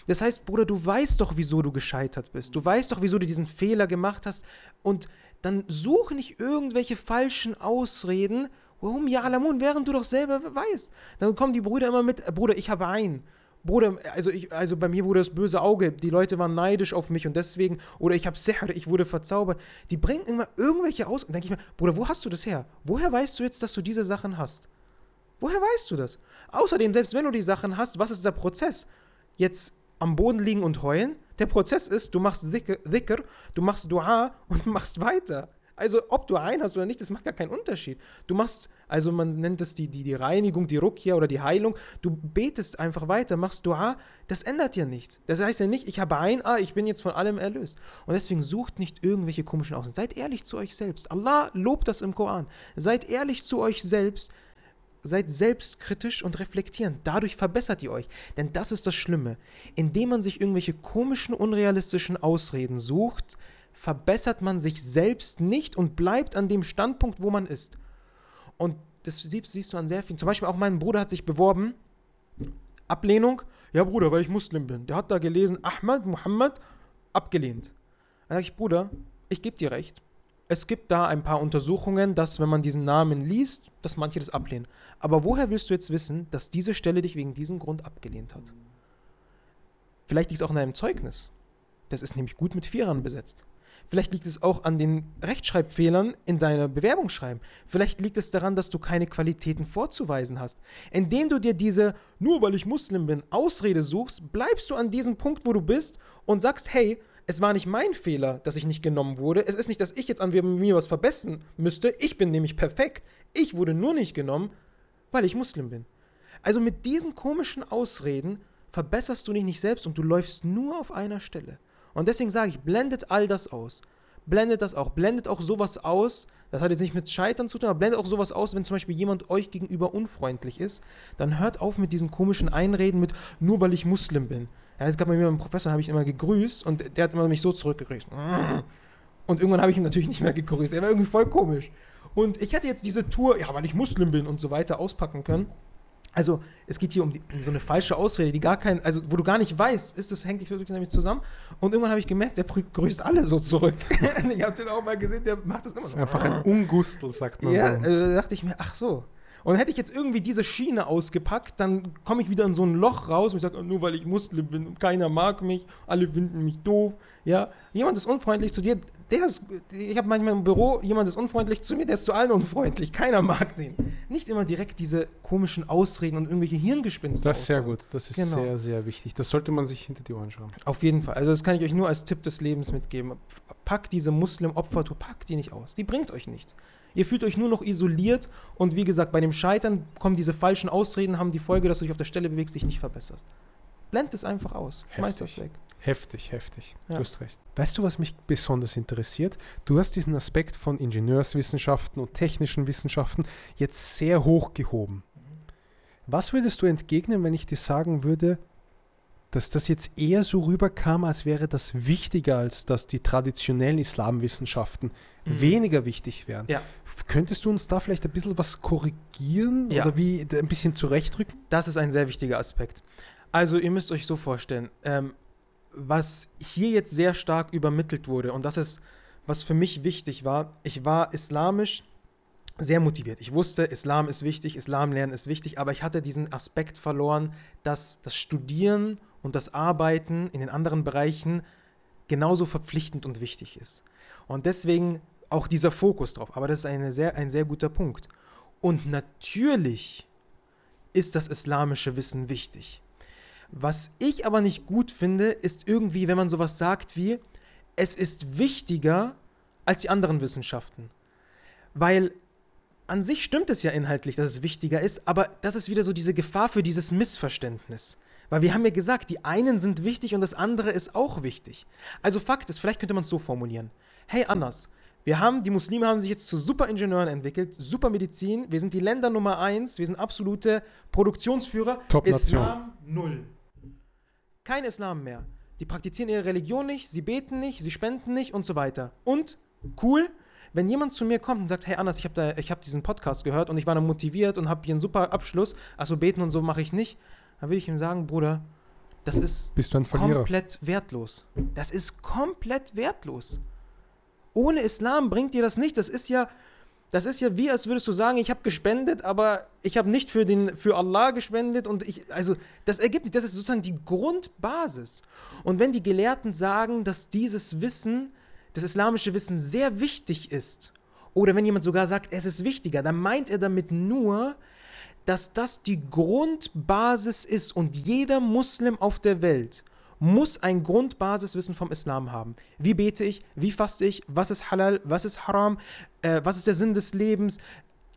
Das heißt, Bruder, du weißt doch, wieso du gescheitert bist. Du weißt doch, wieso du diesen Fehler gemacht hast. Und dann such nicht irgendwelche falschen Ausreden, warum ja Alamun, während du doch selber weißt. Dann kommen die Brüder immer mit, "Äh, Bruder, ich habe ein. Bruder, also, ich, also bei mir wurde das böse Auge, die Leute waren neidisch auf mich und deswegen, oder ich habe Sihr, ich wurde verzaubert. Die bringen immer irgendwelche aus und denke ich mir, Bruder, wo hast du das her? Woher weißt du jetzt, dass du diese Sachen hast? Woher weißt du das? Außerdem, selbst wenn du die Sachen hast, was ist der Prozess? Jetzt am Boden liegen und heulen? Der Prozess ist, du machst Dhikr, du machst Dua und machst weiter. Also ob du ein hast oder nicht, das macht gar keinen Unterschied. Du machst, also man nennt das die, die, die Reinigung, die Rukia oder die Heilung. Du betest einfach weiter, machst Dua, das ändert ja nichts. Das heißt ja nicht, ich habe ein, ah, ich bin jetzt von allem erlöst. Und deswegen sucht nicht irgendwelche komischen Aussagen. Seid ehrlich zu euch selbst. Allah lobt das im Koran. Seid ehrlich zu euch selbst seid selbstkritisch und reflektierend. Dadurch verbessert ihr euch. Denn das ist das Schlimme. Indem man sich irgendwelche komischen, unrealistischen Ausreden sucht, verbessert man sich selbst nicht und bleibt an dem Standpunkt, wo man ist. Und das siehst, siehst du an sehr vielen. Zum Beispiel auch mein Bruder hat sich beworben. Ablehnung. Ja, Bruder, weil ich Muslim bin. Der hat da gelesen, Ahmad, Muhammad, abgelehnt. Dann sage ich, Bruder, ich gebe dir recht. Es gibt da ein paar Untersuchungen, dass wenn man diesen Namen liest, dass manche das ablehnen. Aber woher willst du jetzt wissen, dass diese Stelle dich wegen diesem Grund abgelehnt hat? Vielleicht liegt es auch in deinem Zeugnis. Das ist nämlich gut mit Vierern besetzt. Vielleicht liegt es auch an den Rechtschreibfehlern in deiner Bewerbungsschreiben. Vielleicht liegt es daran, dass du keine Qualitäten vorzuweisen hast. Indem du dir diese, nur weil ich Muslim bin, Ausrede suchst, bleibst du an diesem Punkt, wo du bist und sagst, hey, es war nicht mein Fehler, dass ich nicht genommen wurde. Es ist nicht, dass ich jetzt an mir was verbessern müsste. Ich bin nämlich perfekt. Ich wurde nur nicht genommen, weil ich Muslim bin. Also mit diesen komischen Ausreden verbesserst du dich nicht selbst und du läufst nur auf einer Stelle. Und deswegen sage ich, blendet all das aus. Blendet das auch. Blendet auch sowas aus. Das hat jetzt nicht mit Scheitern zu tun, aber blendet auch sowas aus, wenn zum Beispiel jemand euch gegenüber unfreundlich ist. Dann hört auf mit diesen komischen Einreden mit, nur weil ich Muslim bin. Ja, es gab bei mir einen Professor, habe ich immer gegrüßt und der hat immer mich so zurückgegrüßt. Und irgendwann habe ich ihn natürlich nicht mehr gegrüßt. Er war irgendwie voll komisch. Und ich hätte jetzt diese Tour, ja, weil ich Muslim bin und so weiter, auspacken können. Also es geht hier um die, so eine falsche Ausrede, die gar kein, also wo du gar nicht weißt, ist das hängt dich wirklich nämlich zusammen. Und irgendwann habe ich gemerkt, der grüßt alle so zurück. ich habe den auch mal gesehen, der macht das immer so. Das ist einfach ein Ungustel, sagt man. Ja, also da dachte ich mir, ach so. Und hätte ich jetzt irgendwie diese Schiene ausgepackt, dann komme ich wieder in so ein Loch raus und ich sage, nur weil ich Muslim bin und keiner mag mich, alle finden mich doof. Ja, jemand ist unfreundlich zu dir, der ist, ich habe manchmal im Büro, jemand ist unfreundlich zu mir, der ist zu allen unfreundlich, keiner mag den. Nicht immer direkt diese komischen Ausreden und irgendwelche Hirngespinste. Das ist sehr gut, das ist genau. sehr, sehr wichtig. Das sollte man sich hinter die Ohren schauen. Auf jeden Fall, also das kann ich euch nur als Tipp des Lebens mitgeben. Packt diese Muslim-Opfertour, packt die nicht aus, die bringt euch nichts. Ihr fühlt euch nur noch isoliert und wie gesagt, bei dem Scheitern kommen diese falschen Ausreden, haben die Folge, dass du dich auf der Stelle bewegst, dich nicht verbesserst. Blend es einfach aus. Schmeiß das weg. Heftig, heftig. Ja. Du hast recht. Weißt du, was mich besonders interessiert? Du hast diesen Aspekt von Ingenieurswissenschaften und technischen Wissenschaften jetzt sehr hoch gehoben. Was würdest du entgegnen, wenn ich dir sagen würde, dass das jetzt eher so rüberkam, als wäre das wichtiger, als dass die traditionellen Islamwissenschaften mhm. weniger wichtig wären. Ja. Könntest du uns da vielleicht ein bisschen was korrigieren ja. oder wie ein bisschen zurechtrücken? Das ist ein sehr wichtiger Aspekt. Also ihr müsst euch so vorstellen, ähm, was hier jetzt sehr stark übermittelt wurde und das ist, was für mich wichtig war, ich war islamisch sehr motiviert. Ich wusste, Islam ist wichtig, Islam lernen ist wichtig, aber ich hatte diesen Aspekt verloren, dass das Studieren und das Arbeiten in den anderen Bereichen genauso verpflichtend und wichtig ist. Und deswegen auch dieser Fokus drauf. Aber das ist eine sehr, ein sehr guter Punkt. Und natürlich ist das islamische Wissen wichtig. Was ich aber nicht gut finde, ist irgendwie, wenn man sowas sagt wie, es ist wichtiger als die anderen Wissenschaften. Weil an sich stimmt es ja inhaltlich, dass es wichtiger ist, aber das ist wieder so diese Gefahr für dieses Missverständnis. Weil wir haben ja gesagt, die einen sind wichtig und das andere ist auch wichtig. Also Fakt ist, vielleicht könnte man es so formulieren. Hey Anders, wir haben, die Muslime haben sich jetzt zu Superingenieuren entwickelt, Supermedizin, wir sind die Länder Nummer eins, wir sind absolute Produktionsführer. Top Islam null. Kein Islam mehr. Die praktizieren ihre Religion nicht, sie beten nicht, sie spenden nicht und so weiter. Und cool, wenn jemand zu mir kommt und sagt, hey Anders, ich habe hab diesen Podcast gehört und ich war dann motiviert und habe hier einen super Abschluss, also beten und so mache ich nicht, dann würde ich ihm sagen, Bruder, das ist komplett wertlos. Das ist komplett wertlos. Ohne Islam bringt dir das nicht. Das ist ja, das ist ja wie, als würdest du sagen, ich habe gespendet, aber ich habe nicht für, den, für Allah gespendet und ich, also das ergibt nicht, das ist sozusagen die Grundbasis. Und wenn die Gelehrten sagen, dass dieses Wissen, das islamische Wissen sehr wichtig ist, oder wenn jemand sogar sagt, es ist wichtiger, dann meint er damit nur, dass das die Grundbasis ist und jeder Muslim auf der Welt muss ein Grundbasiswissen vom Islam haben. Wie bete ich? Wie faste ich? Was ist halal? Was ist haram? Äh, was ist der Sinn des Lebens?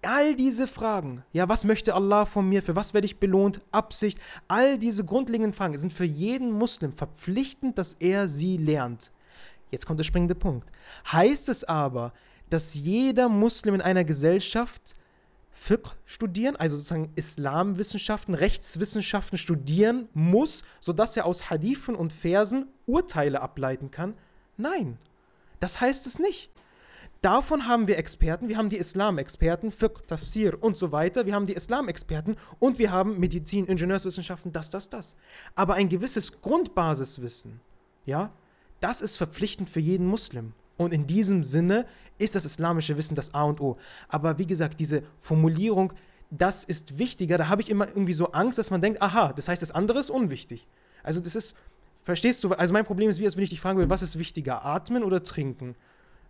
All diese Fragen, ja, was möchte Allah von mir, für was werde ich belohnt, Absicht, all diese grundlegenden Fragen sind für jeden Muslim verpflichtend, dass er sie lernt. Jetzt kommt der springende Punkt. Heißt es aber, dass jeder Muslim in einer Gesellschaft Fiqh studieren, also sozusagen Islamwissenschaften, Rechtswissenschaften studieren muss, sodass er aus Hadithen und Versen Urteile ableiten kann? Nein, das heißt es nicht. Davon haben wir Experten, wir haben die Islam-Experten, Fiqh, Tafsir und so weiter, wir haben die Islam-Experten und wir haben Medizin, Ingenieurswissenschaften, das, das, das. Aber ein gewisses Grundbasiswissen, ja, das ist verpflichtend für jeden Muslim. Und in diesem Sinne ist das islamische Wissen das A und O. Aber wie gesagt, diese Formulierung, das ist wichtiger, da habe ich immer irgendwie so Angst, dass man denkt, aha, das heißt, das andere ist unwichtig. Also das ist Verstehst du? Also mein Problem ist, wie als wenn ich dich fragen würde, was ist wichtiger, atmen oder trinken?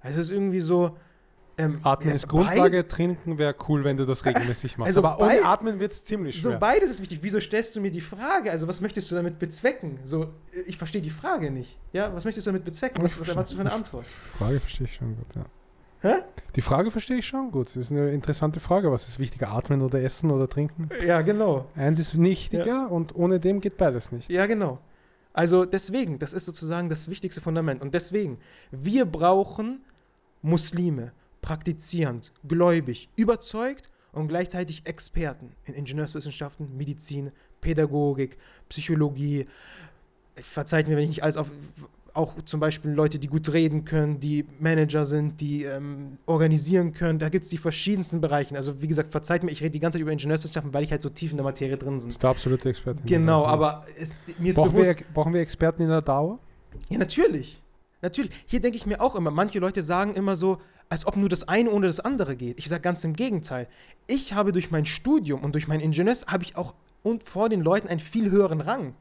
Also es ist irgendwie so. Ähm, atmen ja, ist Grundlage, trinken wäre cool, wenn du das regelmäßig machst. Also Aber ohne Atmen wird es ziemlich schwer. So beides ist wichtig. Wieso stellst du mir die Frage? Also was möchtest du damit bezwecken? So, ich verstehe die Frage nicht. Ja, was möchtest du damit bezwecken? Was, was erwartest du für eine Antwort? Frage verstehe ich schon gut, ja. Hä? Die Frage verstehe ich schon gut. Das ist eine interessante Frage. Was ist wichtiger, atmen oder essen oder trinken? Ja, genau. Eins ist wichtiger ja. und ohne dem geht beides nicht. Ja, genau. Also deswegen, das ist sozusagen das wichtigste Fundament. Und deswegen, wir brauchen Muslime, praktizierend, gläubig, überzeugt und gleichzeitig Experten in Ingenieurswissenschaften, Medizin, Pädagogik, Psychologie. Verzeiht mir, wenn ich nicht alles auf auch zum Beispiel Leute, die gut reden können, die Manager sind, die ähm, organisieren können. Da gibt es die verschiedensten Bereiche. Also wie gesagt, verzeiht mir, ich rede die ganze Zeit über Ingenieurswissenschaften, weil ich halt so tief in der Materie drin bin. Das ist der absolute Experte. Genau, aber es, mir ist brauchen bewusst... Wir, brauchen wir Experten in der Dauer? Ja, natürlich. Natürlich. Hier denke ich mir auch immer, manche Leute sagen immer so, als ob nur das eine ohne das andere geht. Ich sage ganz im Gegenteil. Ich habe durch mein Studium und durch mein Ingenieurs, habe ich auch und vor den Leuten einen viel höheren Rang.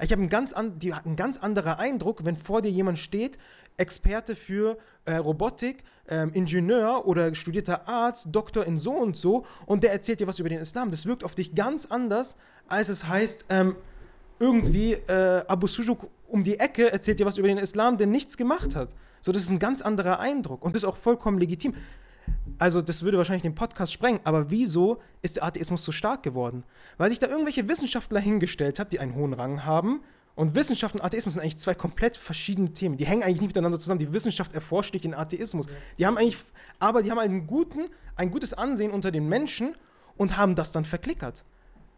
Ich habe einen ganz, an, einen ganz anderer Eindruck, wenn vor dir jemand steht, Experte für äh, Robotik, ähm, Ingenieur oder studierter Arzt, Doktor in so und so, und der erzählt dir was über den Islam. Das wirkt auf dich ganz anders, als es heißt, ähm, irgendwie äh, Abu Sujuk um die Ecke erzählt dir was über den Islam, der nichts gemacht hat. So, das ist ein ganz anderer Eindruck und das ist auch vollkommen legitim also das würde wahrscheinlich den Podcast sprengen, aber wieso ist der Atheismus so stark geworden? Weil sich da irgendwelche Wissenschaftler hingestellt haben, die einen hohen Rang haben. Und Wissenschaft und Atheismus sind eigentlich zwei komplett verschiedene Themen. Die hängen eigentlich nicht miteinander zusammen. Die Wissenschaft erforscht nicht den Atheismus. Die haben eigentlich, aber die haben einen guten, ein gutes Ansehen unter den Menschen und haben das dann verklickert.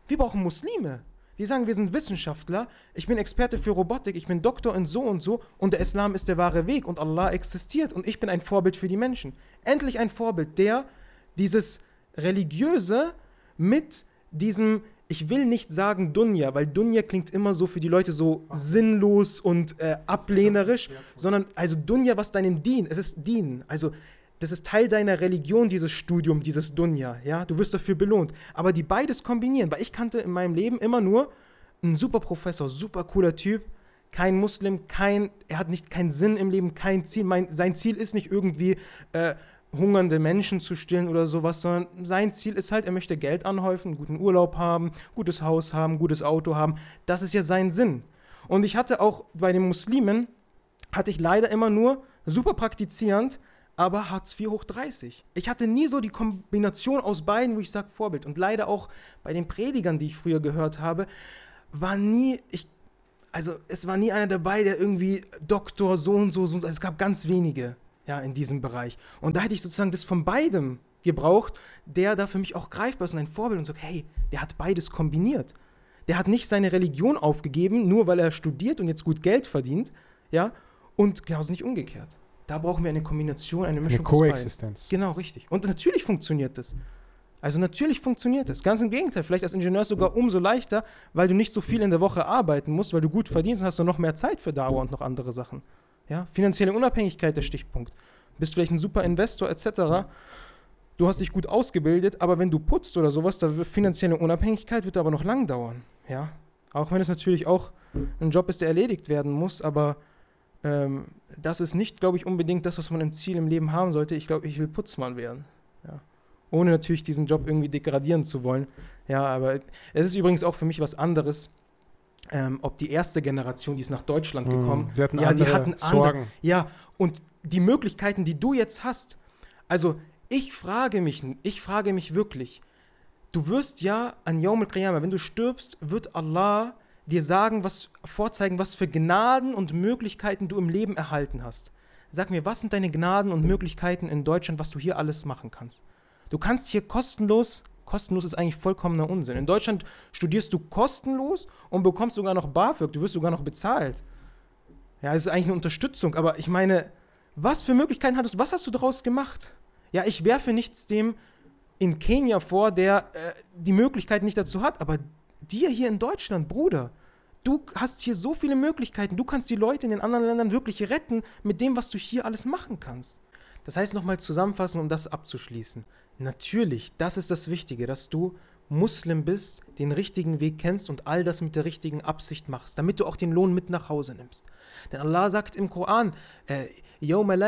Wir brauchen Muslime. Die sagen, wir sind Wissenschaftler, ich bin Experte für Robotik, ich bin Doktor in so und so und der Islam ist der wahre Weg und Allah existiert und ich bin ein Vorbild für die Menschen. Endlich ein Vorbild, der dieses Religiöse mit diesem, ich will nicht sagen Dunja, weil Dunja klingt immer so für die Leute so sinnlos und äh, ablehnerisch, sondern also Dunja, was deinem dient, es ist dienen. Also das ist Teil deiner Religion, dieses Studium, dieses Dunja, ja, du wirst dafür belohnt. Aber die beides kombinieren, weil ich kannte in meinem Leben immer nur einen super Professor, super cooler Typ, kein Muslim, kein, er hat nicht keinen Sinn im Leben, kein Ziel. Mein, sein Ziel ist nicht irgendwie äh, hungernde Menschen zu stillen oder sowas, sondern sein Ziel ist halt, er möchte Geld anhäufen, guten Urlaub haben, gutes Haus haben, gutes Auto haben. Das ist ja sein Sinn. Und ich hatte auch bei den Muslimen, hatte ich leider immer nur super praktizierend aber Hartz IV hoch 30. Ich hatte nie so die Kombination aus beiden, wo ich sage Vorbild. Und leider auch bei den Predigern, die ich früher gehört habe, war nie, ich, also es war nie einer dabei, der irgendwie Doktor so und so, so und so. Es gab ganz wenige ja, in diesem Bereich. Und da hätte ich sozusagen das von beidem gebraucht, der da für mich auch greifbar ist und ein Vorbild und sagt, hey, der hat beides kombiniert. Der hat nicht seine Religion aufgegeben, nur weil er studiert und jetzt gut Geld verdient, ja, und genauso nicht umgekehrt. Da brauchen wir eine Kombination, eine Mischung. Eine Koexistenz. Genau, richtig. Und natürlich funktioniert das. Also natürlich funktioniert das. Ganz im Gegenteil, vielleicht als Ingenieur sogar umso leichter, weil du nicht so viel in der Woche arbeiten musst, weil du gut verdienst, hast du noch mehr Zeit für Dauer und noch andere Sachen. Ja? Finanzielle Unabhängigkeit der Stichpunkt. Bist vielleicht ein super Investor etc. Du hast dich gut ausgebildet, aber wenn du putzt oder sowas, da wird finanzielle Unabhängigkeit wird aber noch lang dauern. Ja? Auch wenn es natürlich auch ein Job ist, der erledigt werden muss, aber ähm, das ist nicht, glaube ich, unbedingt das, was man im Ziel im Leben haben sollte. Ich glaube, ich will Putzmann werden. Ja. Ohne natürlich diesen Job irgendwie degradieren zu wollen. Ja, aber es ist übrigens auch für mich was anderes, ähm, ob die erste Generation, die ist nach Deutschland mhm. gekommen, die hatten ja, die hatten Sorgen. Andere, ja, und die Möglichkeiten, die du jetzt hast. Also ich frage mich, ich frage mich wirklich, du wirst ja an Yawm al-Qiyamah, wenn du stirbst, wird Allah dir sagen, was, vorzeigen, was für Gnaden und Möglichkeiten du im Leben erhalten hast. Sag mir, was sind deine Gnaden und Möglichkeiten in Deutschland, was du hier alles machen kannst? Du kannst hier kostenlos, kostenlos ist eigentlich vollkommener Unsinn. In Deutschland studierst du kostenlos und bekommst sogar noch BAföG, du wirst sogar noch bezahlt. Ja, das ist eigentlich eine Unterstützung, aber ich meine, was für Möglichkeiten hattest du, was hast du daraus gemacht? Ja, ich werfe nichts dem in Kenia vor, der äh, die Möglichkeit nicht dazu hat, aber dir hier in Deutschland, Bruder, Du hast hier so viele Möglichkeiten. Du kannst die Leute in den anderen Ländern wirklich retten mit dem, was du hier alles machen kannst. Das heißt nochmal zusammenfassen, um das abzuschließen. Natürlich, das ist das Wichtige, dass du Muslim bist, den richtigen Weg kennst und all das mit der richtigen Absicht machst, damit du auch den Lohn mit nach Hause nimmst. Denn Allah sagt im Koran, äh, an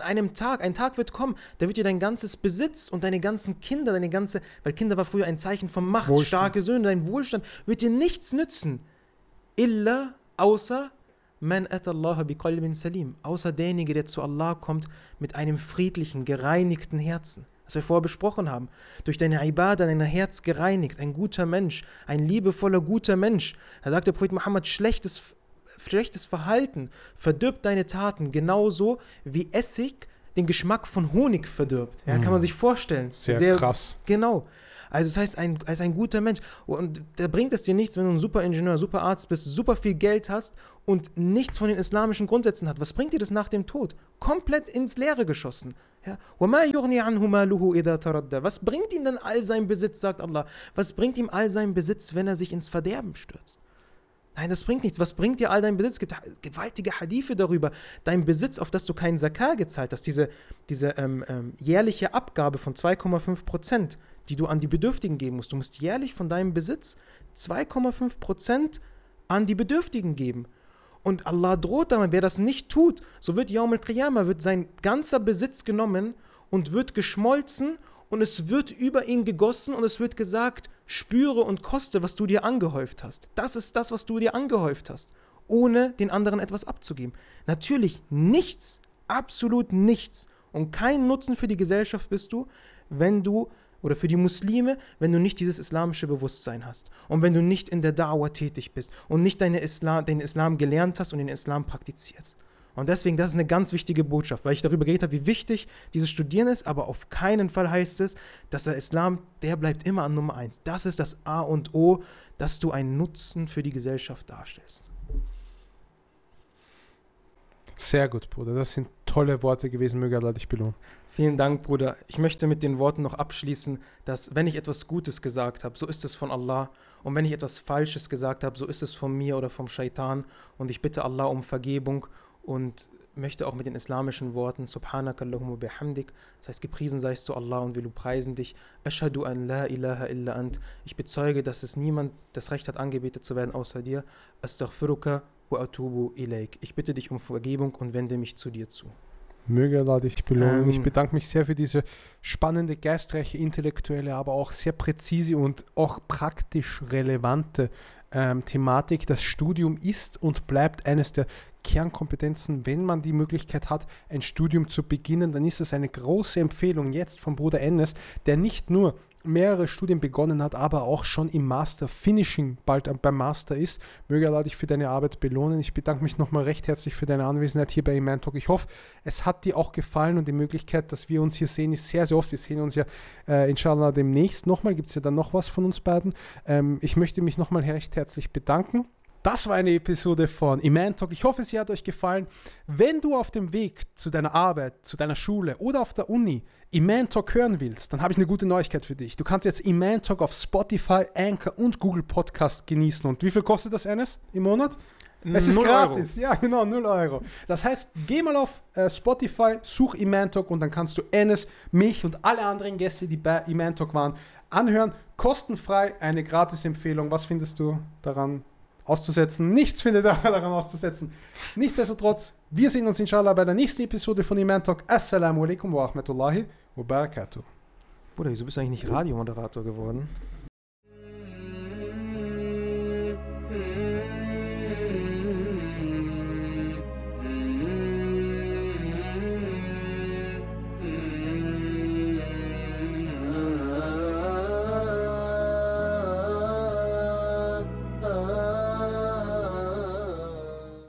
einem Tag, ein Tag wird kommen, da wird dir dein ganzes Besitz und deine ganzen Kinder, deine ganze, weil Kinder war früher ein Zeichen von Macht, Wohlstand. starke Söhne, dein Wohlstand, wird dir nichts nützen. Illa, außer Man Allah biqalbin salim, außer derjenige, der zu Allah kommt mit einem friedlichen, gereinigten Herzen was wir vorher besprochen haben. Durch deine Ibadah, dein Herz gereinigt, ein guter Mensch, ein liebevoller, guter Mensch. Da sagt der Prophet Muhammad, schlechtes, schlechtes Verhalten verdirbt deine Taten genauso wie Essig den Geschmack von Honig verdirbt. Ja, mhm. kann man sich vorstellen. Sehr, Sehr krass. Genau. Also das heißt, ein, als ein guter Mensch. Und da bringt es dir nichts, wenn du ein super Ingenieur, super Arzt bist, super viel Geld hast und nichts von den islamischen Grundsätzen hat. Was bringt dir das nach dem Tod? Komplett ins Leere geschossen. Was bringt ihm denn all sein Besitz, sagt Allah? Was bringt ihm all sein Besitz, wenn er sich ins Verderben stürzt? Nein, das bringt nichts. Was bringt dir all dein Besitz? Es gibt gewaltige Hadithe darüber. Dein Besitz, auf das du keinen Zakar gezahlt hast, diese, diese ähm, ähm, jährliche Abgabe von 2,5 Prozent, die du an die Bedürftigen geben musst. Du musst jährlich von deinem Besitz 2,5 Prozent an die Bedürftigen geben. Und Allah droht damit, wer das nicht tut, so wird Yaum al-Qiyamah, wird sein ganzer Besitz genommen und wird geschmolzen und es wird über ihn gegossen und es wird gesagt, spüre und koste, was du dir angehäuft hast. Das ist das, was du dir angehäuft hast, ohne den anderen etwas abzugeben. Natürlich nichts, absolut nichts und kein Nutzen für die Gesellschaft bist du, wenn du oder für die Muslime, wenn du nicht dieses islamische Bewusstsein hast und wenn du nicht in der Da'wah tätig bist und nicht deine Islam, den Islam gelernt hast und den Islam praktizierst. Und deswegen, das ist eine ganz wichtige Botschaft, weil ich darüber geredet habe, wie wichtig dieses Studieren ist, aber auf keinen Fall heißt es, dass der Islam, der bleibt immer an Nummer eins. Das ist das A und O, dass du einen Nutzen für die Gesellschaft darstellst. Sehr gut, Bruder. Das sind tolle Worte gewesen. Möge Allah dich belohnen. Vielen Dank, Bruder. Ich möchte mit den Worten noch abschließen, dass wenn ich etwas Gutes gesagt habe, so ist es von Allah. Und wenn ich etwas Falsches gesagt habe, so ist es von mir oder vom Shaitan. Und ich bitte Allah um Vergebung und möchte auch mit den islamischen Worten Subhanaka Allahumma bihamdik, das heißt gepriesen seist du Allah und wir preisen dich. Ashadu an la ilaha illa ant. Ich bezeuge, dass es niemand das Recht hat angebetet zu werden außer dir. Astaghfiruka ich bitte dich um Vergebung und wende mich zu dir zu. Möge Allah dich belohnen. Ähm, ich bedanke mich sehr für diese spannende, geistreiche, intellektuelle, aber auch sehr präzise und auch praktisch relevante ähm, Thematik. Das Studium ist und bleibt eines der Kernkompetenzen. Wenn man die Möglichkeit hat, ein Studium zu beginnen, dann ist es eine große Empfehlung jetzt vom Bruder Ennis, der nicht nur mehrere Studien begonnen hat, aber auch schon im Master, Finishing bald beim Master ist. Möge Allah dich für deine Arbeit belohnen. Ich bedanke mich nochmal recht herzlich für deine Anwesenheit hier bei Iman Talk. Ich hoffe, es hat dir auch gefallen und die Möglichkeit, dass wir uns hier sehen, ist sehr, sehr oft. Wir sehen uns ja äh, inshallah demnächst nochmal. Gibt es ja dann noch was von uns beiden. Ähm, ich möchte mich nochmal recht herzlich bedanken. Das war eine Episode von Iman Talk. Ich hoffe, sie hat euch gefallen. Wenn du auf dem Weg zu deiner Arbeit, zu deiner Schule oder auf der Uni Iman Talk hören willst, dann habe ich eine gute Neuigkeit für dich. Du kannst jetzt Iman Talk auf Spotify, Anchor und Google Podcast genießen. Und wie viel kostet das, Enes, im Monat? Es ist gratis, Euro. ja genau, 0 Euro. Das heißt, geh mal auf äh, Spotify, such Iman Talk und dann kannst du Enes, mich und alle anderen Gäste, die bei Iman Talk waren, anhören. Kostenfrei, eine Gratis-Empfehlung. Was findest du daran? Auszusetzen. Nichts findet daran auszusetzen. Nichtsdestotrotz, wir sehen uns inshallah bei der nächsten Episode von Iman Talk. Assalamu alaikum wa rahmatullahi wa barakatuh. Bruder, wieso bist du eigentlich nicht Radiomoderator geworden?